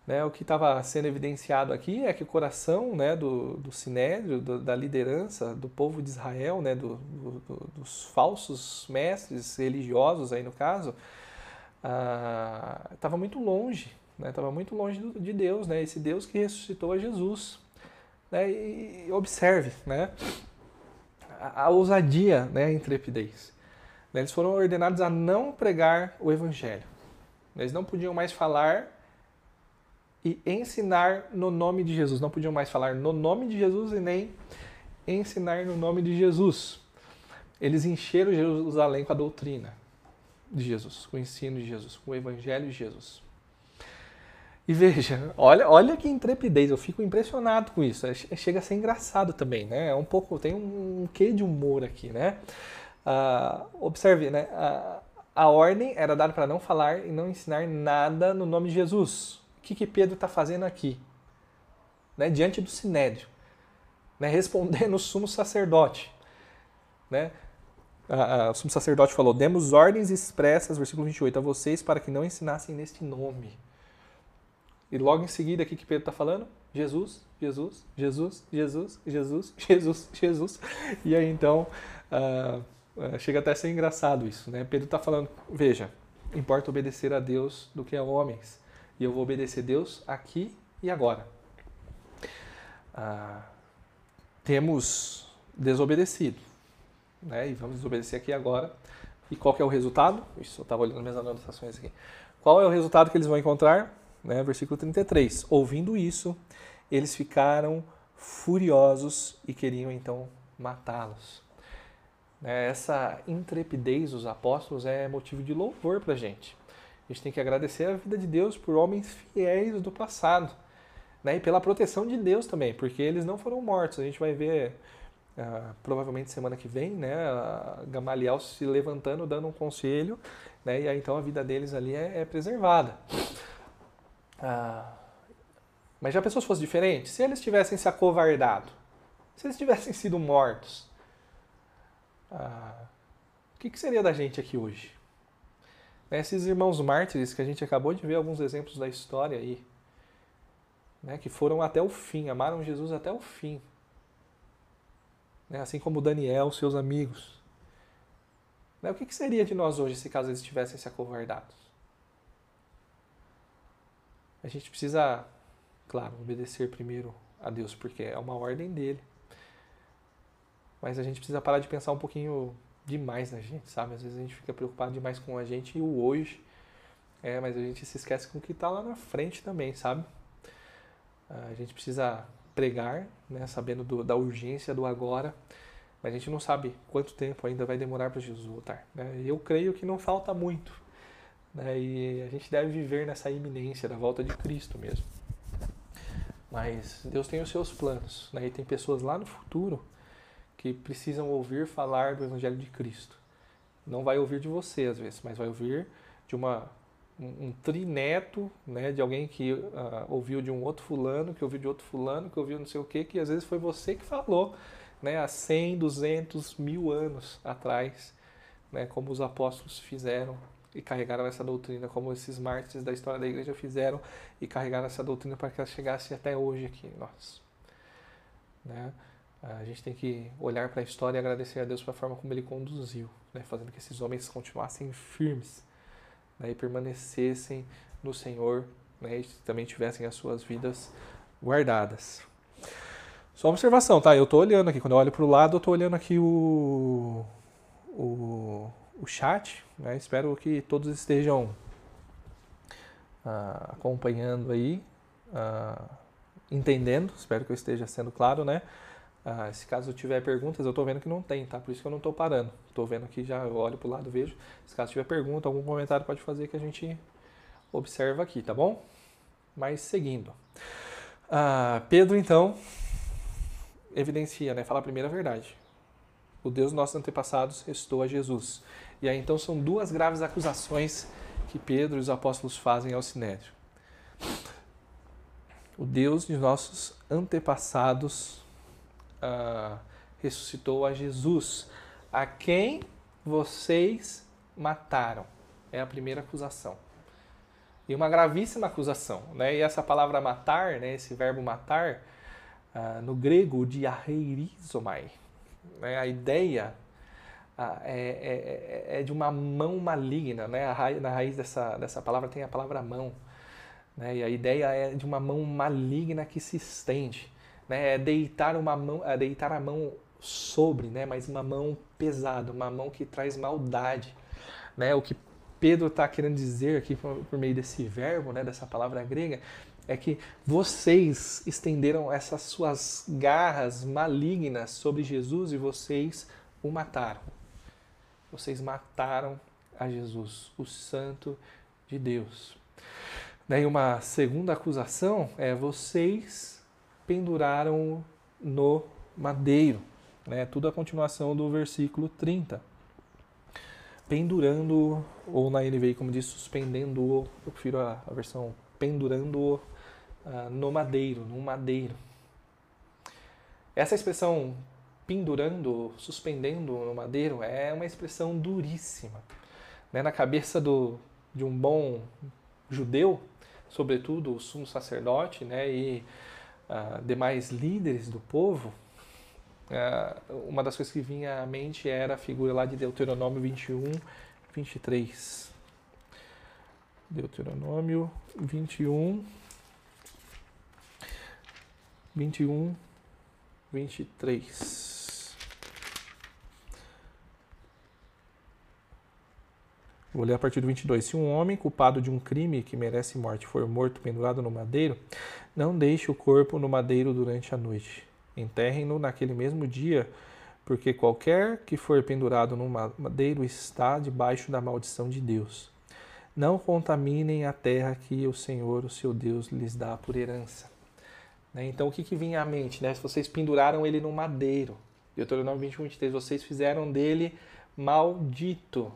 S1: Né, o que estava sendo evidenciado aqui é que o coração né, do, do sinédrio, do- da liderança do povo de Israel, né, do- do- do- dos falsos mestres religiosos aí no caso, estava muito longe, estava muito longe de Deus, né, esse Deus que ressuscitou a Jesus. Né, e observe né, a, ousadia, né, a intrepidez. Né, Eles foram ordenados a não pregar o evangelho. Eles não podiam mais falar e ensinar no nome de Jesus. Não podiam mais falar no nome de Jesus e nem ensinar no nome de Jesus. Eles encheram Jerusalém com a doutrina de Jesus, com o ensino de Jesus, com o evangelho de Jesus. E veja, olha, olha que intrepidez, eu fico impressionado com isso. É, che- Chega a ser engraçado também, né? É um pouco, tem um quê de humor aqui, né? Ah, observe, né? A, a ordem era dada para não falar e não ensinar nada no nome de Jesus. O que, que Pedro está fazendo aqui? Né? Diante do sinédrio, né? respondendo o sumo sacerdote. Né? O sumo sacerdote falou: Demos ordens expressas, versículo 28, a vocês para que não ensinassem neste nome. E logo em seguida, o que, que Pedro está falando? Jesus, Jesus, Jesus, Jesus, Jesus, Jesus, Jesus. E aí então, ah, ah, chega até a ser engraçado isso, né? Pedro está falando, veja, importa obedecer a Deus do que a homens. E eu vou obedecer a Deus aqui e agora. Ah, temos desobedecido, né? E vamos desobedecer aqui agora. E qual é o resultado? Isso, eu estava olhando minhas anotações aqui. Qual é o resultado que eles vão encontrar? Né? Versículo 33. Ouvindo isso, eles ficaram furiosos e queriam então matá-los. Né? Essa intrepidez dos apóstolos é motivo de louvor para a gente. A gente tem que agradecer a vida de Deus por homens fiéis do passado. Né? E pela proteção de Deus também, porque eles não foram mortos. A gente vai ver ah, provavelmente semana que vem, né, Gamaliel se levantando, dando um conselho, né, e aí então a vida deles ali é, é preservada. Ah, mas já pensou se fosse diferente? Se eles tivessem se acovardado, se eles tivessem sido mortos, ah, o que, que seria da gente aqui hoje? Né, Esses irmãos mártires que a gente acabou de ver alguns exemplos da história aí, né, que foram até o fim, amaram Jesus até o fim né? assim como Daniel, seus amigos. Né? O que, que seria de nós hoje se caso eles tivessem se acovardados? A gente precisa, claro, obedecer primeiro a Deus, porque é uma ordem dele. Mas a gente precisa parar de pensar um pouquinho demais na gente, sabe? Às vezes a gente fica preocupado demais com a gente e o hoje. É, mas a gente se esquece com o que está lá na frente também, sabe? A gente precisa pregar, né, sabendo do, da urgência do agora, mas a gente não sabe quanto tempo ainda vai demorar para Jesus voltar. Né? Eu creio que não falta muito, né? e a gente deve viver nessa iminência da volta de Cristo mesmo. Mas Deus tem os seus planos, né? e tem pessoas lá no futuro que precisam ouvir falar do Evangelho de Cristo. Não vai ouvir de você às vezes, mas vai ouvir de uma um, trineto, né, de alguém que uh, ouviu de um outro fulano, que ouviu de outro fulano, que ouviu não sei o que, que às vezes foi você que falou, né, há 100, 200, mil anos atrás, né, como os apóstolos fizeram e carregaram essa doutrina, como esses mártires da história da igreja fizeram e carregaram essa doutrina para que ela chegasse até hoje aqui em nós. Né? A gente tem que olhar para a história e agradecer a Deus pela forma como Ele conduziu, né, fazendo que esses homens continuassem firmes né, e permanecessem no Senhor né, e também tivessem as suas vidas guardadas. Só observação, tá? Eu estou olhando aqui, quando eu olho para o lado, eu estou olhando aqui o, o, o chat. Né? Espero que todos estejam ah, acompanhando aí, ah, entendendo. Espero que eu esteja sendo claro, né? Ah, se caso tiver perguntas, eu estou vendo que não tem, tá? Por isso que eu não estou parando. Estou vendo aqui já, olho para o lado, vejo. Se caso tiver pergunta, algum comentário pode fazer que a gente observa aqui, tá bom? Mas seguindo. Ah, Pedro, então, evidencia, né? Fala a primeira verdade. O Deus dos nossos antepassados restou a Jesus. E aí, então, são duas graves acusações que Pedro e os apóstolos fazem ao Sinédrio. O Deus de nossos antepassados ah, ressuscitou a Jesus, a quem vocês mataram. É a primeira acusação. E uma gravíssima acusação. Né? E essa palavra matar, né, esse verbo matar, ah, no grego, diarreirizomai, né, a ideia é, é, é, de uma mão maligna. Né? Na raiz dessa, dessa palavra tem a palavra mão. Né? E a ideia é de uma mão maligna que se estende. Né? É deitar, uma mão, é deitar a mão sobre, né? mas uma mão pesada, uma mão que traz maldade. Né? O que Pedro está querendo dizer aqui por, por, meio desse verbo, né? dessa palavra grega, é que vocês estenderam essas suas garras malignas sobre Jesus e vocês o mataram. Vocês mataram a Jesus, o Santo de Deus. Daí uma segunda acusação é vocês penduraram no madeiro. Né? Tudo a continuação do versículo 30. Pendurando, ou na NVI, como diz, suspendendo-o, eu prefiro a, a versão pendurando-o uh, no madeiro, no madeiro. Essa expressão pendurando, suspendendo no madeiro é uma expressão duríssima. Né? Na cabeça do, de um bom judeu, sobretudo o sumo sacerdote né, e uh, demais líderes do povo, uh, uma das coisas que vinha à mente era a figura lá de Deuteronômio 21, 23. Deuteronômio 21, 21, 23. Vou ler a partir do 22. Se um homem culpado de um crime que merece morte for morto pendurado no madeiro, não deixe o corpo no madeiro durante a noite. Enterrem-no naquele mesmo dia, porque qualquer que for pendurado no madeiro está debaixo da maldição de Deus. Não contaminem a terra que o Senhor, o seu Deus, lhes dá por herança. Né? Então, o que, que vinha à mente? Né? Se vocês penduraram ele no madeiro, Deuteronômio 21, 23, vocês fizeram dele maldito.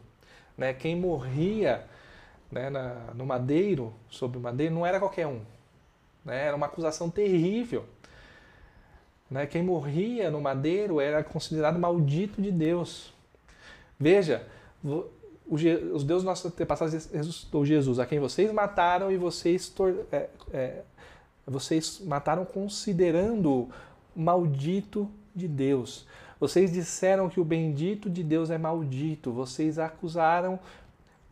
S1: Né? Quem morria né, na, no madeiro, sobre o madeiro, não era qualquer um. Né? Era uma acusação terrível. Né? Quem morria no madeiro era considerado maldito de Deus. Veja, os deuses nossos antepassados ressuscitou Jesus, a quem vocês mataram e vocês, é, é, vocês mataram considerando maldito de Deus. Vocês disseram que o bendito de Deus é maldito. Vocês acusaram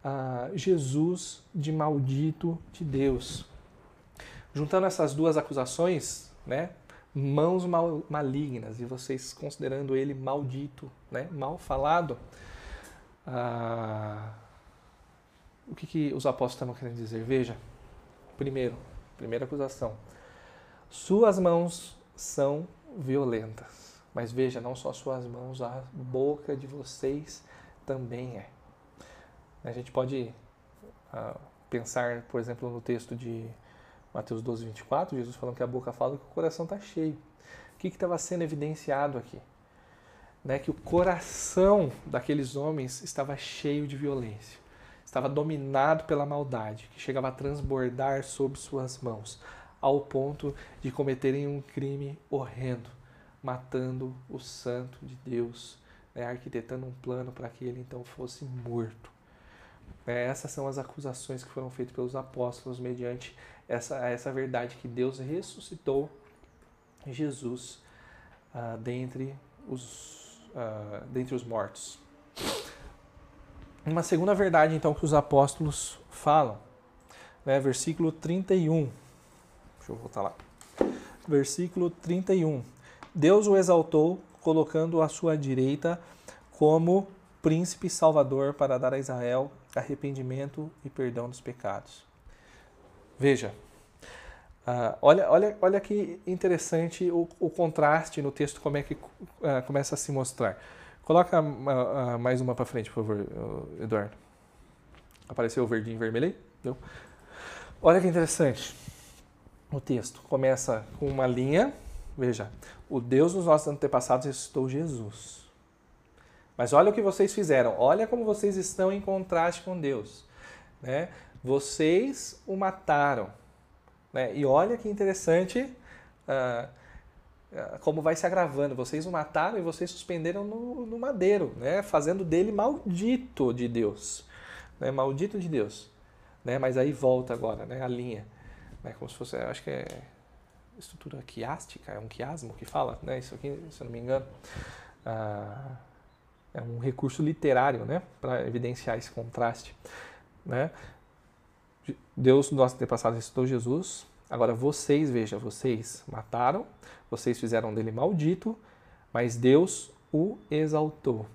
S1: ah, Jesus de maldito de Deus. Juntando essas duas acusações, né, mãos mal, malignas e vocês considerando ele maldito, né, mal falado, ah, o que, que os apóstolos estavam querendo dizer? Veja, primeiro, primeira acusação, suas mãos são violentas. Mas veja, não só suas mãos, a boca de vocês também é. A gente pode uh, pensar, por exemplo, no texto de Mateus 12, 24, Jesus falando que a boca fala que o coração está cheio. O que estava sendo evidenciado aqui? Né, que o coração daqueles homens estava cheio de violência, estava dominado pela maldade, que chegava a transbordar sobre suas mãos, ao ponto de cometerem um crime horrendo matando o santo de Deus, né, arquitetando um plano para que ele então fosse morto. É, essas são as acusações que foram feitas pelos apóstolos mediante essa, essa verdade que Deus ressuscitou Jesus uh, dentre, os, uh, dentre os mortos. Uma segunda verdade, então, que os apóstolos falam, né, versículo 31. Deixa eu voltar lá. Versículo 31. Deus o exaltou, colocando à sua direita como príncipe salvador para dar a Israel arrependimento e perdão dos pecados. Veja, uh, olha, olha, olha que interessante o, o, contraste no texto, como é que uh, começa a se mostrar. Coloca uh, mais uma para frente, por favor, Eduardo. Apareceu o verdinho e vermelho aí? Olha que interessante. O texto começa com uma linha Veja, o Deus dos nossos antepassados ressuscitou Jesus. Mas olha o que vocês fizeram, olha como vocês estão em contraste com Deus. Né? Vocês o mataram, Né? E olha que interessante ah, ah, como vai se agravando. Vocês o mataram e vocês suspenderam no, no madeiro, né? fazendo dele maldito de Deus. Né? Maldito de Deus. Né? Mas aí volta agora né? a linha. Né? Como se fosse, acho que é estrutura quiástica, é um quiasmo que fala, né? Isso aqui, se eu não me engano. Ah, é um recurso literário, né? Para evidenciar esse contraste, né? Deus, nosso antepassado, ressuscitou Jesus. Agora vocês, veja, vocês mataram, vocês fizeram dele maldito, mas Deus o exaltou.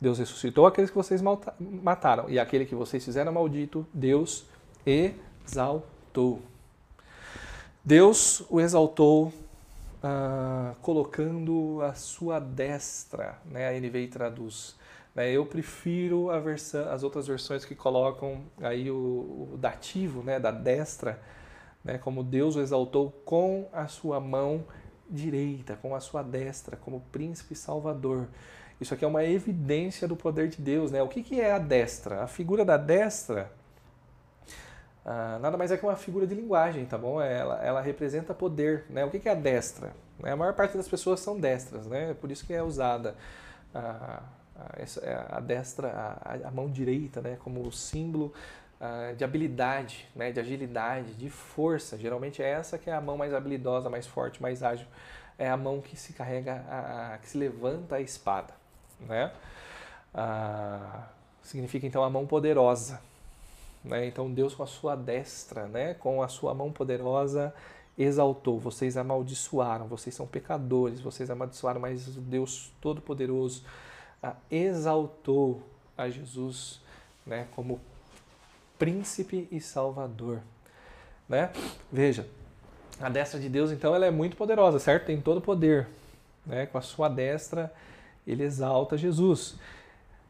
S1: Deus ressuscitou aqueles que vocês mataram, e aquele que vocês fizeram maldito, Deus exaltou. Deus o exaltou ah, colocando a sua destra, né? A NVI traduz. Né? Eu prefiro versão, as outras versões que colocam aí o, o dativo, né? Da destra, né? Como Deus o exaltou com a sua mão direita, com a sua destra, como príncipe salvador. Isso aqui é uma evidência do poder de Deus, né? O que, que é a destra? A figura da destra ah, nada mais é que uma figura de linguagem, tá bom? Ela, ela representa poder, né? O que, que é a destra? A maior parte das pessoas são destras, né? Por isso que é usada a, a, a destra, a, a, mão direita, né? Como símbolo uh, de habilidade, né? De agilidade, de força. Geralmente é essa que é a mão mais habilidosa, mais forte, mais ágil. É a mão que se carrega, a, que se levanta a espada, né? Significa então a mão poderosa, né? Então Deus com a sua destra, né? com a sua mão poderosa, exaltou. Vocês amaldiçoaram, vocês são pecadores, vocês amaldiçoaram, mas o Deus Todo-Poderoso ah, exaltou a Jesus né? como príncipe e salvador. Né? Veja, a destra de Deus, então, ela é muito poderosa, certo? Tem todo o poder. Né? Com a sua destra, ele exalta Jesus.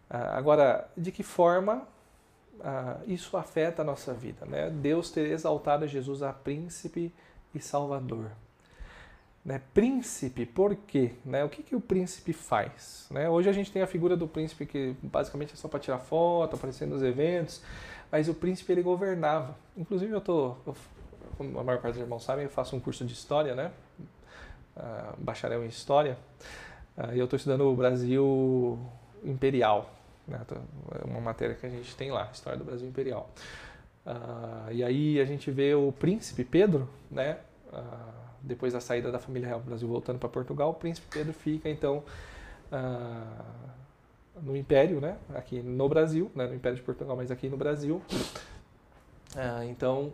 S1: Ah, agora, de que forma ah, isso afeta a nossa vida. Né? Deus ter exaltado Jesus a príncipe e salvador. Né? Príncipe, por quê? Né? O que, que o príncipe faz? Né? Hoje a gente tem a figura do príncipe que basicamente é só para tirar foto, aparecer nos eventos, mas o príncipe ele governava. Inclusive eu tô, como a maior parte dos irmãos sabem, eu faço um curso de história, né? Ah, bacharel em história, ah, e eu estou estudando o Brasil imperial, né? É uma matéria que a gente tem lá, História do Brasil Imperial. Uh, e aí a gente vê o príncipe Pedro, né? Uh, depois da saída da família real do Brasil voltando para Portugal, o príncipe Pedro fica então uh, no Império, né? Aqui no Brasil, né? no Império de Portugal, mas aqui no Brasil. então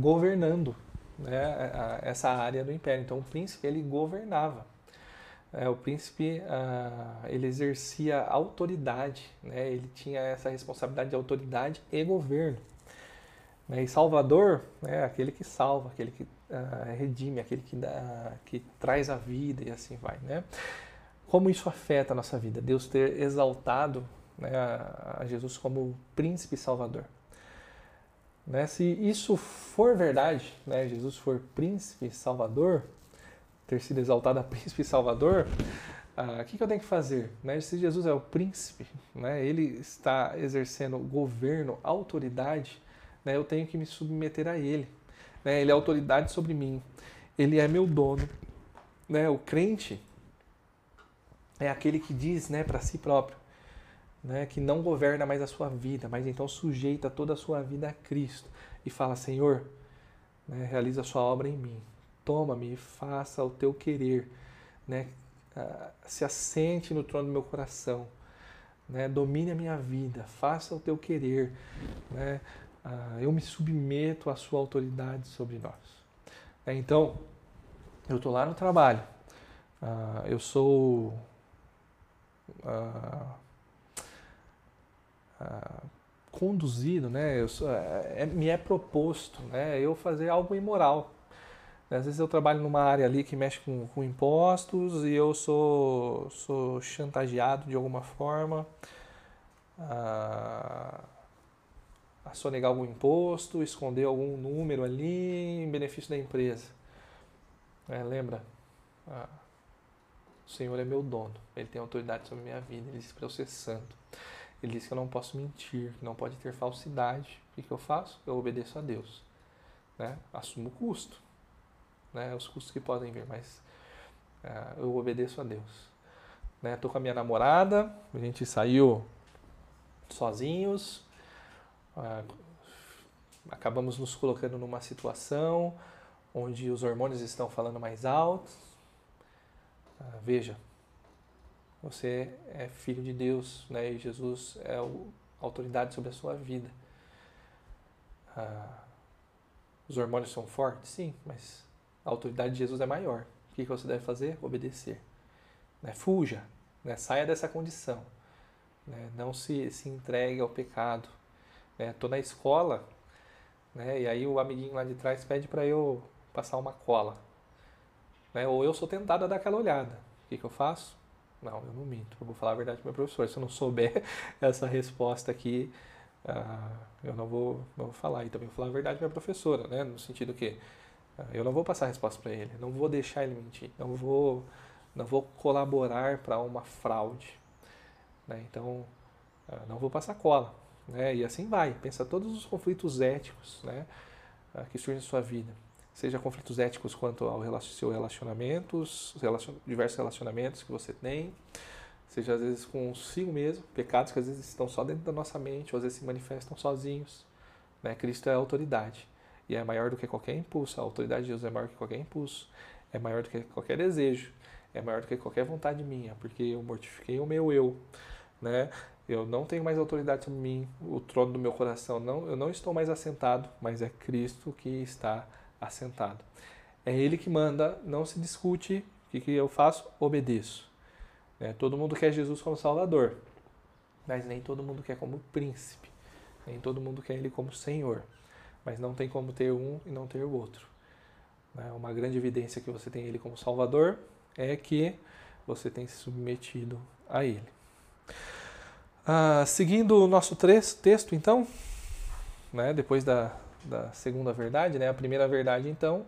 S1: governando né? essa área do Império. Então o príncipe ele governava é, o príncipe ah, ele exercia autoridade, né? ele tinha essa responsabilidade de autoridade e governo. Né? E Salvador é aquele que salva, aquele que ah, redime, aquele que, dá, que traz a vida e assim vai. Né? Como isso afeta a nossa vida? Deus ter exaltado né, a Jesus como príncipe salvador. Né? Se isso for verdade, né, Jesus for príncipe salvador, ter sido exaltado a príncipe e salvador, ah, o que, que, eu tenho que fazer? Né? Se Jesus é o príncipe, né? ele está exercendo governo, autoridade, né? eu tenho que me submeter a ele. Né? Ele é autoridade sobre mim, ele é meu dono. Né? O crente é aquele que diz né, para si próprio né, que não governa mais a sua vida, mas então sujeita toda a sua vida a Cristo e fala: Senhor, né, realiza a sua obra em mim toma-me e faça o teu querer, né? Ah, se assente no trono do meu coração, né? Domine a minha vida, faça o teu querer, né? Ah, eu me submeto à sua autoridade sobre nós. É, então, eu estou lá no trabalho, ah, eu sou conduzido, né? Sou, é, é, me é proposto, né? Eu fazer algo imoral, às vezes eu trabalho numa área ali que mexe com, com impostos e eu sou, sou chantageado de alguma forma a, a sonegar algum imposto, esconder algum número ali em benefício da empresa. É, lembra? Ah, o Senhor é meu dono, Ele tem autoridade sobre minha vida, Ele diz para eu ser santo. Ele diz que eu não posso mentir, que não pode ter falsidade. O que, que eu faço? Eu obedeço a Deus. né? Assumo o custo, né? Os custos que podem vir, mas ah, eu obedeço a Deus. Né? Tô com a minha namorada, a gente saiu sozinhos, ah, acabamos nos colocando numa situação onde os hormônios estão falando mais alto. Ah, veja, você é filho de Deus, né? E Jesus é a autoridade sobre a sua vida. Os hormônios são fortes, sim, mas a autoridade de Jesus é maior. O que você deve fazer? Obedecer. Né? Fuja, né? saia dessa condição. Né? Não se, se entregue ao pecado. Estou né? na escola né? e aí o amiguinho lá de trás pede para eu passar uma cola. Né? Ou eu sou tentado a dar aquela olhada. O que, que eu faço? Não, eu não minto. Eu vou falar a verdade para meu professor. Se eu não souber essa resposta aqui, uh, eu não vou, não vou falar. E também vou falar a verdade para minha professora, né? no sentido que eu não vou passar a resposta para ele, não vou deixar ele mentir, não vou, não vou colaborar para uma fraude. Né? Então, uh, não vou passar cola. Né? E assim vai. Pensa todos os conflitos éticos né? que surgem na sua vida seja conflitos éticos quanto ao seu relacionamentos, relacion, diversos relacionamentos que você tem, seja às vezes consigo mesmo, pecados que às vezes estão só dentro da nossa mente, ou às vezes se manifestam sozinhos. Né? Cristo é autoridade e é maior do que qualquer impulso. A autoridade de Deus é maior que qualquer impulso, é maior do que qualquer desejo, é maior do que qualquer vontade minha, porque eu mortifiquei o meu eu, né? Eu não tenho mais autoridade sobre mim, o trono do meu coração não, eu não estou mais assentado, mas é Cristo que está assentado. É Ele que manda, não se discute. O que, que eu faço? Obedeço. Né? Todo mundo quer Jesus como Salvador, mas nem todo mundo quer como príncipe. Nem todo mundo quer Ele como Senhor. Mas não tem como ter um e não ter o outro. Né? Uma grande evidência que você tem Ele como Salvador é que você tem se submetido a Ele. Ah, seguindo o nosso texto, então, né, depois da, da segunda verdade, né? A primeira verdade, então,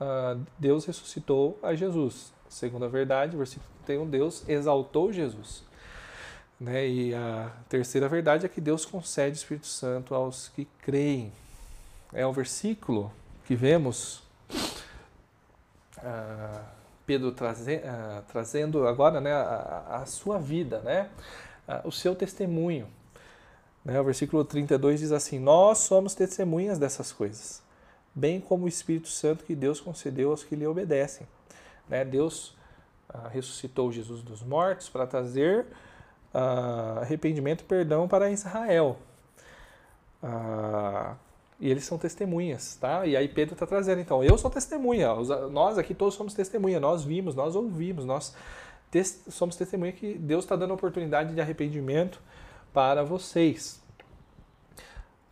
S1: uh, Deus ressuscitou a Jesus. Segunda verdade, versículo 31, Deus exaltou Jesus. Né? E a terceira verdade é que Deus concede o Espírito Santo aos que creem. É o versículo que vemos uh, Pedro uh, trazendo agora né, a, sua vida, né? o seu testemunho. Né? O versículo 32 diz assim: Nós somos testemunhas dessas coisas, bem como o Espírito Santo que Deus concedeu aos que lhe obedecem. Né? Deus ah, ressuscitou Jesus dos mortos para trazer ah, arrependimento e perdão para Israel. Ah, e eles são testemunhas, tá? E aí Pedro está trazendo, então, eu sou testemunha, nós aqui todos somos testemunha, nós vimos, nós ouvimos, nós somos testemunha que Deus está dando oportunidade de arrependimento para vocês.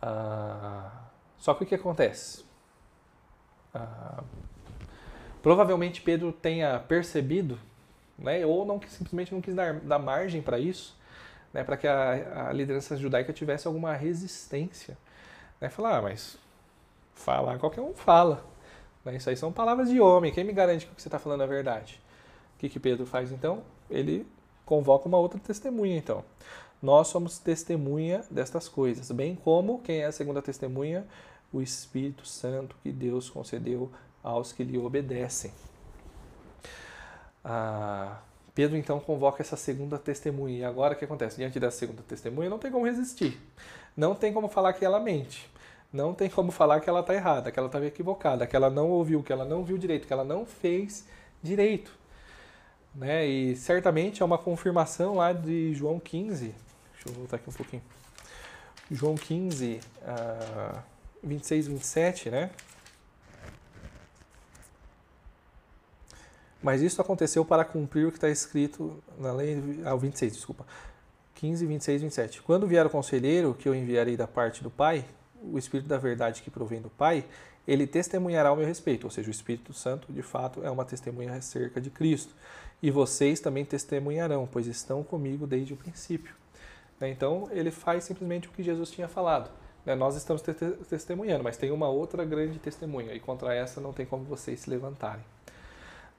S1: Ah, só que o que acontece? Ah, provavelmente Pedro tenha percebido, né, ou não simplesmente não quis dar, dar margem para isso, né, para que a, a, liderança judaica tivesse alguma resistência. Né, falar, ah, mas falar qualquer um fala. Né, isso aí são palavras de homem, quem me garante que o que você está falando é verdade? O que, que Pedro faz então? Ele convoca uma outra testemunha então. Nós somos testemunha destas coisas, bem como quem é a segunda testemunha? O Espírito Santo que Deus concedeu aos que lhe obedecem. Ah, Pedro então convoca essa segunda testemunha. E agora o que acontece? Diante da segunda testemunha, não tem como resistir. Não tem como falar que ela mente. Não tem como falar que ela está errada, que ela estava equivocada, que ela não ouviu, que ela não viu direito, que ela não fez direito. Né? E certamente é uma confirmação lá de João 15, Deixa eu voltar aqui um pouquinho. João 15, uh, 26, 27, né? Mas isso aconteceu para cumprir o que está escrito na lei. Ah, 26, desculpa. 15, 26, 27. Quando vier o conselheiro, que eu enviarei da parte do Pai, o Espírito da verdade que provém do Pai, ele testemunhará ao meu respeito. Ou seja, o Espírito Santo, de fato, é uma testemunha acerca de Cristo. E vocês também testemunharão, pois estão comigo desde o princípio. Né? Então, ele faz simplesmente o que Jesus tinha falado. Né? Nós estamos te testemunhando, mas tem uma outra grande testemunha, e contra essa não tem como vocês se levantarem.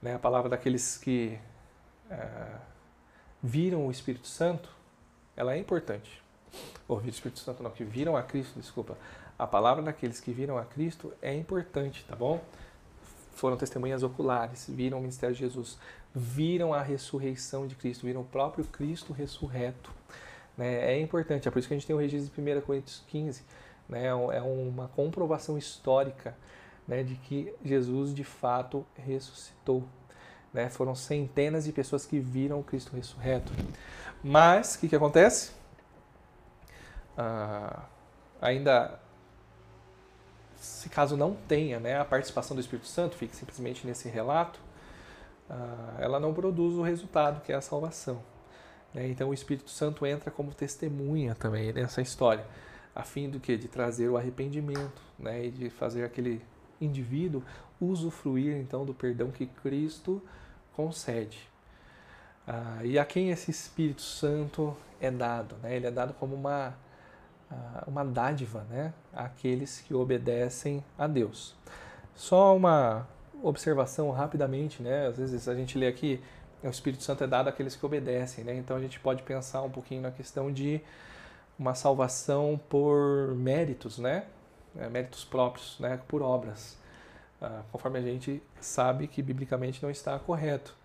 S1: Né? A palavra daqueles que é, viram o Espírito Santo, ela é importante. Ou viram o Espírito Santo não, que viram a Cristo, desculpa. A palavra daqueles que viram a Cristo é importante, tá bom? Foram testemunhas oculares, viram o ministério de Jesus, viram a ressurreição de Cristo, viram o próprio Cristo ressurreto. Né? É importante, é por isso que a gente tem o registro de 1 Coríntios 15, né? é uma comprovação histórica né, de que Jesus de fato ressuscitou. Né? Foram centenas de pessoas que viram Cristo ressurreto. Mas, o que, que acontece? Ah, ainda, se caso não tenha né, a participação do Espírito Santo, fique simplesmente nesse relato, ah, ela não produz o resultado que é a salvação. Né? Então o Espírito Santo entra como testemunha também nessa história, a fim do que de trazer o arrependimento, né? E de fazer aquele indivíduo usufruir então do perdão que Cristo concede. Ah, e a quem esse Espírito Santo é dado? Né? Ele é dado como uma, ah, uma dádiva né? àqueles que obedecem a Deus. Só uma observação rapidamente, né? às vezes a gente lê aqui, o Espírito Santo é dado àqueles que obedecem, né? então a gente pode pensar um pouquinho na questão de uma salvação por méritos, né? É, méritos próprios, né? por obras. Ah, conforme a gente sabe que biblicamente não está correto.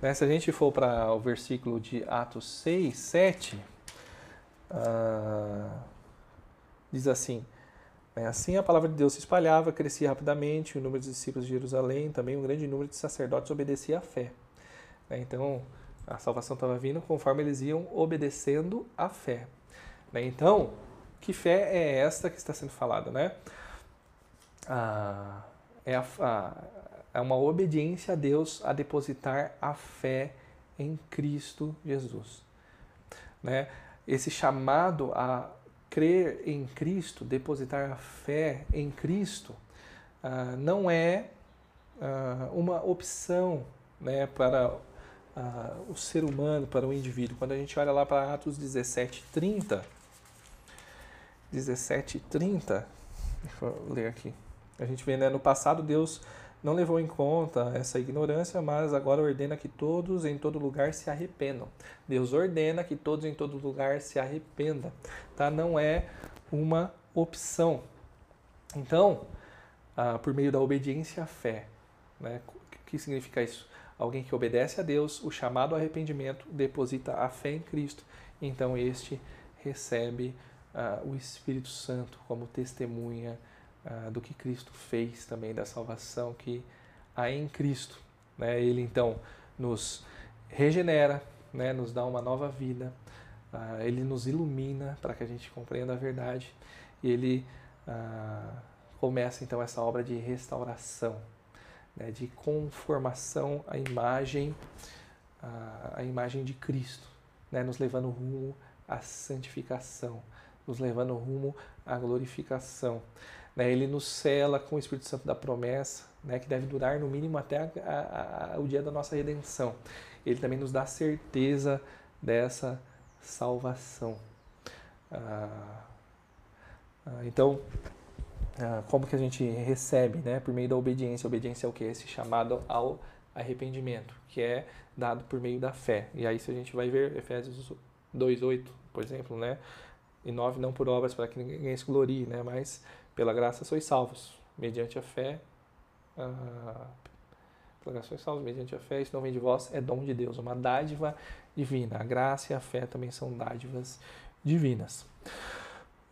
S1: Né? Se a gente for para o versículo de Atos 6, 7, uh, diz assim: né? Assim a palavra de Deus se espalhava, crescia rapidamente, o número de discípulos de Jerusalém, também um grande número de sacerdotes obedecia à fé. Né? Então a salvação estava vindo conforme eles iam obedecendo à fé. Né? Então, que fé é esta que está sendo falada? Né? Ah, é, a, a, é uma obediência a Deus a depositar a fé em Cristo Jesus. Né? Esse chamado a crer em Cristo, depositar a fé em Cristo, uh, não é uh, uma opção né, para uh, o ser humano, para o indivíduo. Quando a gente olha lá para Atos 17, 30, 17, 30, deixa eu ler aqui. A gente vê, né, no passado Deus não levou em conta essa ignorância, mas agora ordena que todos em todo lugar se arrependam. Deus ordena que todos em todo lugar se arrependam, tá? Não é uma opção. Então, ah, por meio da obediência à fé, né? O que significa isso? Alguém que obedece a Deus, o chamado arrependimento, deposita a fé em Cristo, então este recebe ah, o Espírito Santo como testemunha ah, do que Cristo fez também, da salvação que há em Cristo. Né? Ele então nos regenera, né? nos dá uma nova vida, ah, ele nos ilumina para que a gente compreenda a verdade e ele ah, começa então essa obra de restauração, né? de conformação à imagem, à imagem de Cristo, né? nos levando rumo à santificação, nos levando rumo à glorificação. Né? Ele nos cela com o Espírito Santo da promessa, né? que deve durar no mínimo até a, a, a, o dia da nossa redenção. Ele também nos dá certeza dessa salvação. Ah, ah, então, ah, como que a gente recebe? Né? Por meio da obediência. A obediência é o que? Esse chamado ao arrependimento, que é dado por meio da fé. E aí, se a gente vai ver Efésios 2,8, por exemplo, né? e 9, não por obras para que ninguém se glorie, né? mas pela graça sois salvos, mediante a fé. Ah, pela graça sois salvos, mediante a fé. Isso não vem de vós, é dom de Deus, uma dádiva divina. A graça e a fé também são dádivas divinas.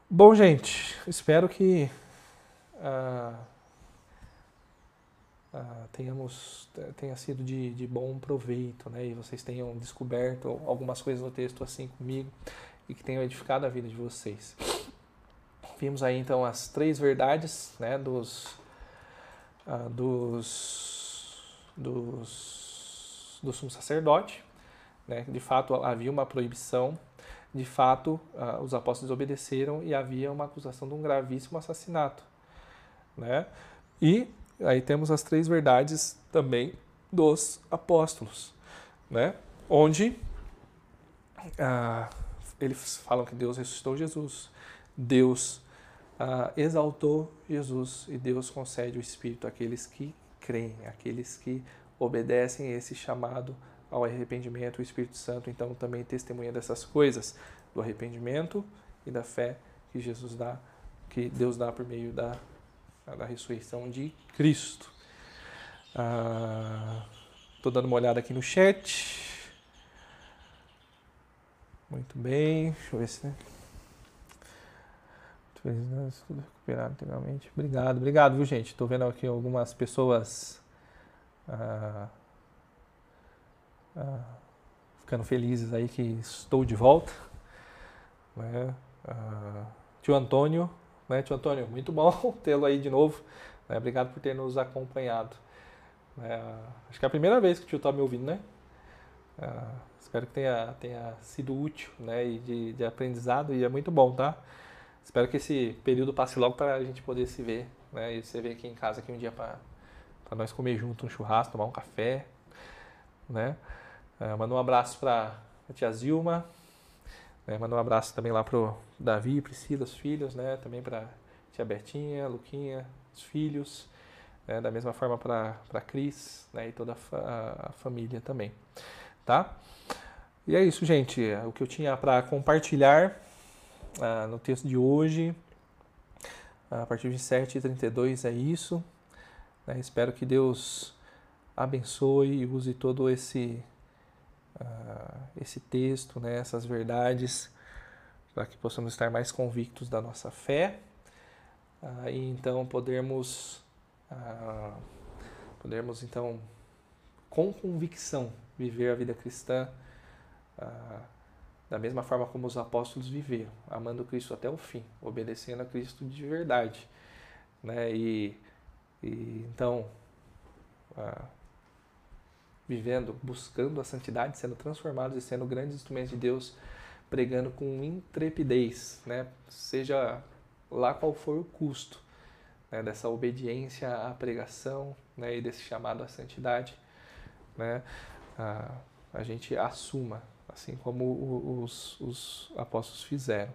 S1: Bom, gente, espero que ah, ah, tenhamos tenha sido de, de bom proveito, né? E vocês tenham descoberto algumas coisas no texto assim comigo e que tenham edificado a vida de vocês. Vimos aí então as três verdades né, dos, uh, dos, dos, do sumo sacerdote. Né? De fato, havia uma proibição, de fato, uh, os apóstolos obedeceram e havia uma acusação de um gravíssimo assassinato. Né? E aí temos as três verdades também dos apóstolos, né? onde uh, eles falam que Deus ressuscitou Jesus, Deus uh, exaltou Jesus e Deus concede o Espírito àqueles que creem, àqueles que obedecem esse chamado ao arrependimento. O Espírito Santo, então, também testemunha dessas coisas, do arrependimento e da fé que Jesus dá que Deus dá por meio da, da ressurreição de Cristo. Estou dando uma olhada aqui no chat. Muito bem, deixa eu ver se. Tudo recuperado integralmente. Obrigado, obrigado, viu, gente? Estou vendo aqui algumas pessoas ah, ah, ficando felizes aí que estou de volta. Né? Ah, tio Antônio, né, tio Antônio, muito bom tê-lo aí de novo. Né? Obrigado por ter nos acompanhado. É, acho que é a primeira vez que o tio está me ouvindo, né? Espero que tenha, tenha sido útil né? e de, de aprendizado e é muito bom, tá? Espero que esse período passe logo para a gente poder se ver, né? E você ver aqui em casa aqui um dia para nós comer junto um churrasco, tomar um café, né? É, manda um abraço para a tia Zilma, né? manda um abraço também lá pro Davi, Priscila, os filhos, né? Também para tia Bertinha, Luquinha, os filhos, né? da mesma forma para a Cris né? e toda a, fa a, família também, tá? E é isso, gente. O que eu tinha para compartilhar uh, no texto de hoje, a partir de 7h32 é isso. Né? Espero que Deus abençoe e use todo esse, uh, esse texto, né? essas verdades, para que possamos estar mais convictos da nossa fé uh, e então podermos ah, podermos então com convicção viver a vida cristã ah, da mesma forma como os apóstolos viveram, amando Cristo até o fim, obedecendo a Cristo de verdade, né? E, e então ah, vivendo, buscando a santidade, sendo transformados e sendo grandes instrumentos de Deus, pregando com intrepidez, né? Seja lá qual for o custo, né, dessa obediência à pregação né, e desse chamado à santidade, né, a, a gente assuma, assim como os, os apóstolos fizeram.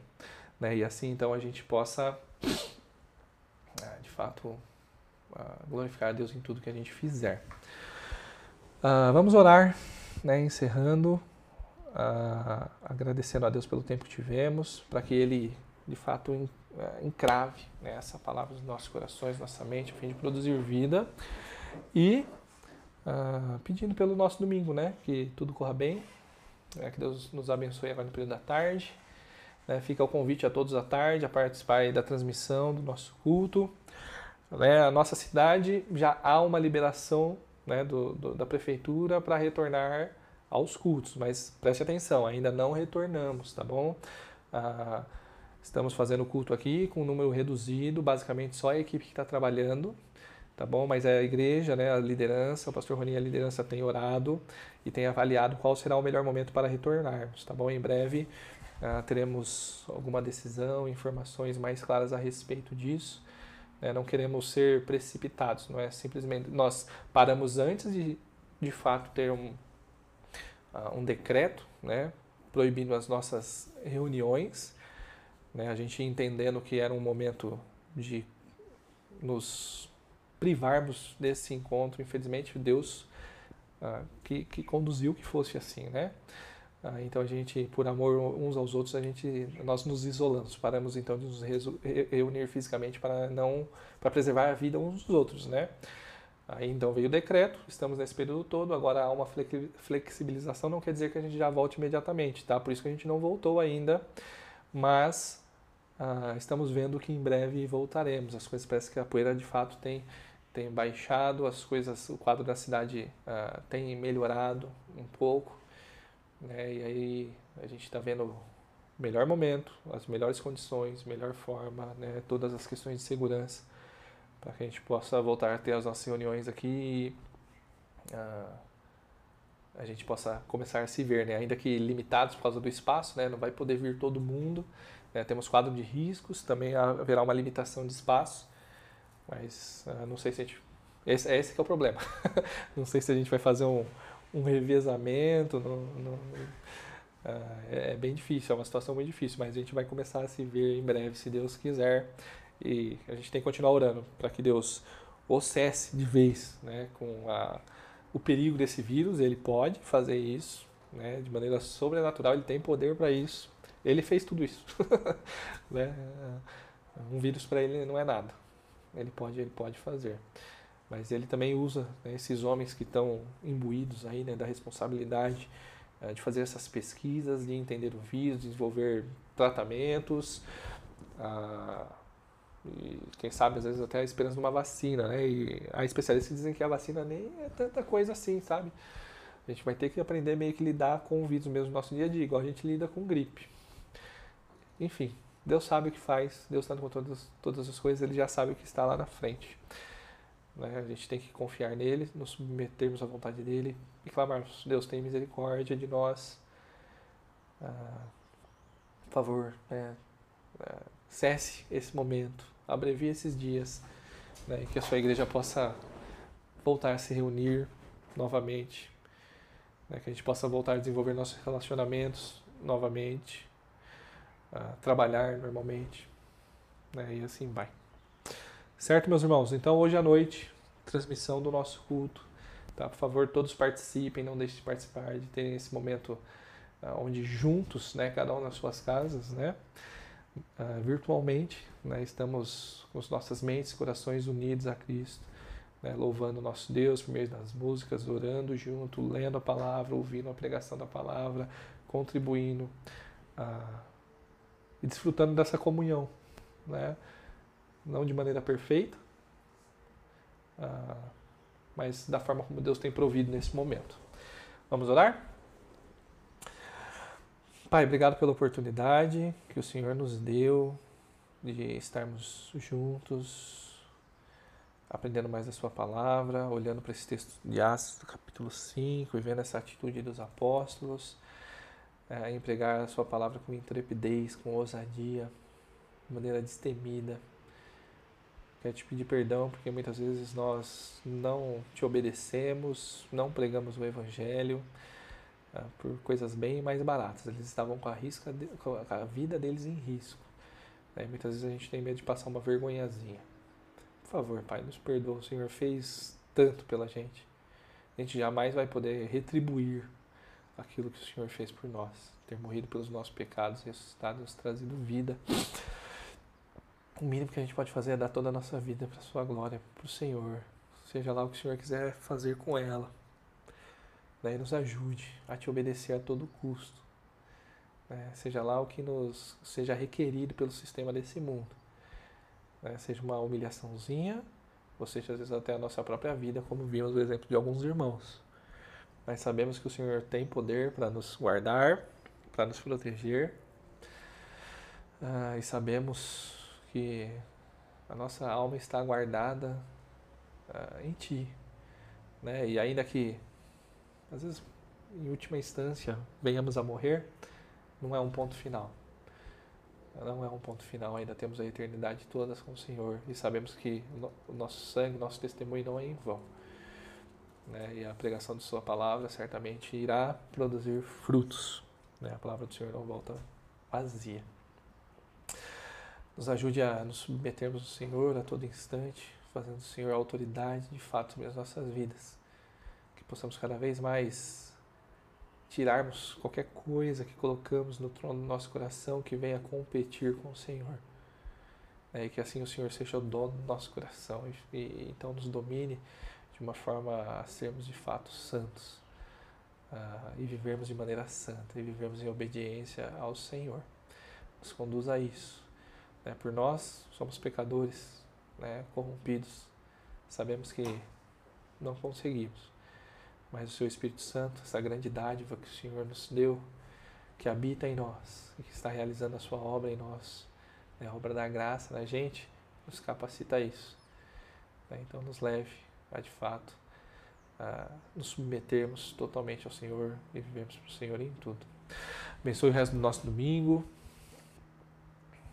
S1: Né, e assim então a gente possa, ah, de fato, ah, glorificar a Deus em tudo que a gente fizer. Uh, vamos orar, né, encerrando, uh, agradecendo a Deus pelo tempo que tivemos, para que Ele de fato é, encrave né, essa palavra nos nossos corações, nossa mente, a fim de produzir vida. E uh, pedindo pelo nosso domingo, né? Que tudo corra bem, né, que Deus nos abençoe agora no período da tarde. Né, fica o convite a todos à tarde a participar da transmissão do nosso culto. Né, a nossa cidade já há uma liberação né, do, do, da prefeitura para retornar aos cultos, mas preste atenção, ainda não retornamos, tá bom? Uh, Estamos fazendo culto aqui com um número reduzido, basicamente só a equipe que está trabalhando, tá bom? Mas é a igreja, né, a liderança, o pastor Roninho, a liderança tem orado e tem avaliado qual será o melhor momento para retornarmos, tá bom? Em breve uh, teremos alguma decisão, informações mais claras a respeito disso. Né? Não queremos ser precipitados, não é simplesmente nós paramos antes de de fato ter um, uh, um decreto, né, proibindo as nossas reuniões né? A gente entendendo que era um momento de nos privarmos desse encontro, infelizmente Deus ah, que, que conduziu que fosse assim, né? Ah, então a gente, por amor uns aos outros, a gente, nós nos isolamos, paramos então de nos reunir fisicamente para não, para preservar a vida uns dos outros, né? Aí então veio o decreto, estamos nesse período todo, agora há uma flexibilização, não quer dizer que a gente já volte imediatamente, tá? Por isso que a gente não voltou ainda, mas ah, estamos vendo que em breve voltaremos. As coisas parece que a poeira de fato tem tem baixado, as coisas, o quadro da cidade ah, tem melhorado um pouco, né? E aí a gente está vendo o melhor momento, as melhores condições, melhor forma, né? Todas as questões de segurança para que a gente possa voltar a ter as nossas reuniões aqui e ah, a gente possa começar a se ver, né? Ainda que limitados por causa do espaço, né? Não vai poder vir todo mundo, né? Temos quadro de riscos, também haverá uma limitação de espaço, mas uh, não sei se a gente. Esse, esse que é o problema. não sei se a gente vai fazer um, um revezamento. No, no, uh, é bem difícil, é uma situação muito difícil, mas a gente vai começar a se ver em breve, se Deus quiser. E a gente tem que continuar orando para que Deus o cesse de vez né, com a, o perigo desse vírus. Ele pode fazer isso né, de maneira sobrenatural, ele tem poder para isso. Ele fez tudo isso. né? Um vírus para ele não é nada. Ele pode, ele pode fazer. Mas ele também usa né, esses homens que estão imbuídos aí né, da responsabilidade uh, de fazer essas pesquisas, de entender o vírus, desenvolver tratamentos, uh, e quem sabe às vezes até a esperança de uma vacina, né? E a especialistas dizem que a vacina nem é tanta coisa assim, sabe? A gente vai ter que aprender meio que lidar com o vírus mesmo no nosso dia a dia, igual a gente lida com gripe. Enfim, Deus sabe o que faz, Deus está com todas, todas as coisas, Ele já sabe o que está lá na frente. Né? A gente tem que confiar nele, nos submetermos à vontade dele e clamarmos: Deus tem misericórdia de nós. Ah, por favor, né? ah, cesse esse momento, abrevie esses dias, né? e que a sua igreja possa voltar a se reunir novamente, né? que a gente possa voltar a desenvolver nossos relacionamentos novamente, trabalhar normalmente, né? e assim vai. Certo, meus irmãos? Então, hoje à noite, transmissão do nosso culto. Tá? Por favor, todos participem, não deixem de participar, de terem esse momento uh, onde juntos, né, cada um nas suas casas, né, uh, virtualmente, né, estamos com as nossas mentes e corações unidos a Cristo, né, louvando nosso Deus por meio das músicas, orando junto, lendo a palavra, ouvindo a pregação da palavra, contribuindo uh, e desfrutando dessa comunhão, né, não de maneira perfeita, uh, mas da forma como Deus tem provido nesse momento. Vamos orar? Pai, obrigado pela oportunidade que o Senhor nos deu de estarmos juntos, aprendendo mais da Sua palavra, olhando para esse texto de Atos capítulo 5 e vendo essa atitude dos apóstolos, é, empregar a Sua palavra com intrepidez, com ousadia, de maneira destemida Quero te pedir perdão porque muitas vezes nós não te obedecemos, não pregamos o Evangelho uh, por coisas bem mais baratas. Eles estavam com a, risca de, com a vida deles em risco. Né? Muitas vezes a gente tem medo de passar uma vergonhazinha. Por favor, Pai, nos perdoa. O Senhor fez tanto pela gente. A gente jamais vai poder retribuir aquilo que o Senhor fez por nós. Ter morrido pelos nossos pecados, ressuscitado, nos trazido vida o mínimo que a gente pode fazer é dar toda a nossa vida para a sua glória, para o Senhor. Seja lá o que o Senhor quiser fazer com ela. Né? nos ajude a te obedecer a todo custo. Né? Seja lá o que nos seja requerido pelo sistema desse mundo. Né? Seja uma humilhaçãozinha, ou seja, às vezes até a nossa própria vida, como vimos o exemplo de alguns irmãos. Mas sabemos que o Senhor tem poder para nos guardar, para nos proteger. Ah, e sabemos que a nossa alma está guardada uh, em Ti. Né? E ainda que, às vezes, em última instância, venhamos a morrer, não é um ponto final. Não é um ponto final, ainda temos a eternidade toda com o Senhor e sabemos que o nosso sangue, nosso testemunho não é em vão. Né? E a pregação de Sua palavra certamente irá produzir frutos. Né? A palavra do Senhor não volta vazia. Nos ajude a nos submetermos ao Senhor a todo instante, fazendo o Senhor a autoridade de fato sobre as nossas vidas. Que possamos cada vez mais tirarmos qualquer coisa que colocamos no trono do nosso coração que venha competir com o Senhor. É, e que assim o Senhor seja o dono do nosso coração e, e então nos domine de uma forma a sermos de fato santos uh, e vivermos de maneira santa e vivermos em obediência ao Senhor. Nos conduza a isso né? Por nós somos pecadores, né? corrompidos. Sabemos que não conseguimos. Mas o Seu Espírito Santo, essa grande dádiva que o Senhor nos deu, que habita em nós e que está realizando a Sua obra em nós, né? a obra da graça na gente, nos capacita a isso. Né? Então, nos leve a de fato a nos submetermos totalmente ao Senhor e vivemos para o Senhor em tudo. Abençoe o resto do nosso domingo.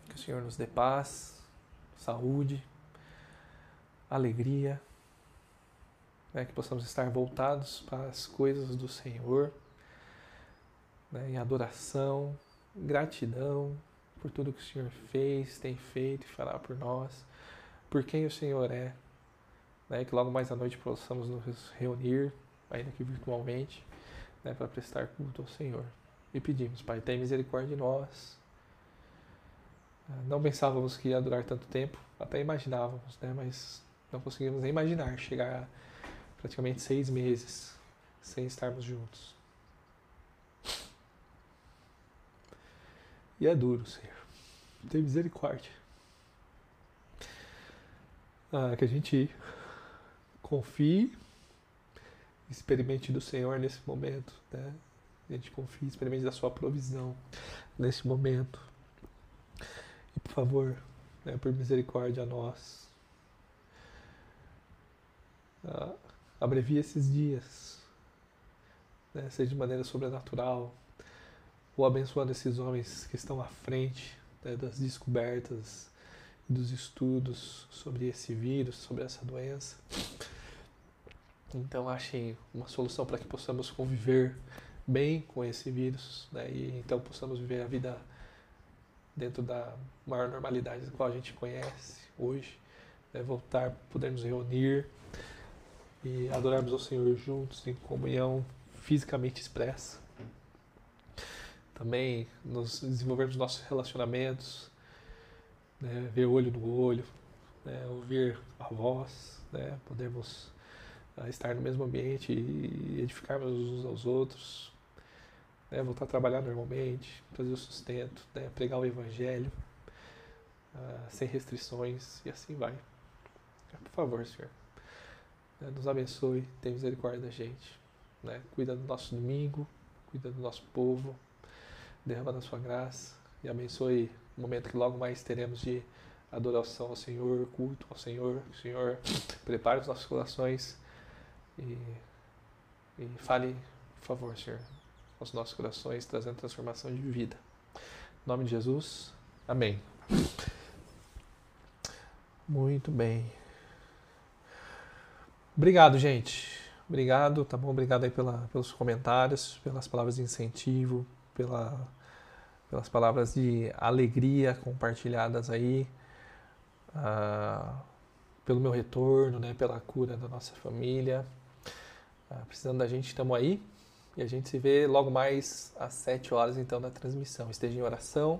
S1: Que o Senhor nos dê paz, saúde, alegria, né, que possamos estar voltados para as coisas do Senhor, né, em adoração, gratidão por tudo que o Senhor fez, tem feito e fará por nós, por quem o Senhor é, né, que logo mais à noite possamos nos reunir, ainda que virtualmente, né, para prestar culto ao Senhor. E pedimos, Pai, tenha misericórdia de nós Não pensávamos que ia durar tanto tempo, até imaginávamos, né? Mas não conseguimos nem imaginar chegar a praticamente seis meses sem estarmos juntos. E é duro, Senhor. Tem misericórdia. Ah, que a gente confie, experimente do Senhor nesse momento, né? A gente confie, experimente da sua provisão nesse momento. E por favor, né, por misericórdia a nós, ah, abrevie esses dias, né, seja de maneira sobrenatural, ou abençoando esses homens que estão à frente né, das descobertas dos estudos sobre esse vírus, sobre essa doença. Então achem uma solução para que possamos conviver bem com esse vírus né, e então possamos viver a vida dentro da maior normalidade da qual a gente conhece hoje, né, voltar, podermos reunir e adorarmos ao Senhor juntos em comunhão fisicamente expressa. Também nos desenvolvermos nossos relacionamentos, né, ver olho no olho, né, ouvir a voz, né, podermos uh, estar no mesmo ambiente e edificarmos uns aos outros, né, voltar a trabalhar normalmente, trazer o sustento, né, pregar o Evangelho, uh, sem restrições e assim vai. Por favor, Senhor, né, nos abençoe, tenha misericórdia da gente, né, cuida do nosso domingo, cuida do nosso povo, derrama da sua graça e abençoe o momento que logo mais teremos de adoração ao Senhor, culto ao Senhor. Senhor prepare os nossos corações e, e fale, por favor, Senhor, aos nossos corações, trazendo transformação de vida. Em nome de Jesus, amém. Muito bem. Obrigado, gente. Obrigado, tá bom? Obrigado aí pela, pelos comentários, pelas palavras de incentivo, pela, pelas palavras de alegria compartilhadas aí, uh, pelo meu retorno, né, pela cura da nossa família. Uh, precisando da gente, estamos aí. E a gente se vê logo mais às 7 horas então da transmissão. Esteja em oração,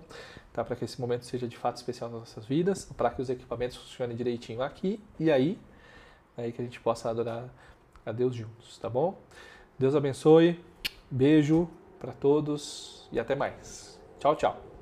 S1: tá? Para que esse momento seja de fato especial nas nossas vidas, para que os equipamentos funcionem direitinho aqui e aí, aí que a gente possa adorar a Deus juntos, tá bom? Deus abençoe. Beijo para todos e até mais. Tchau, tchau.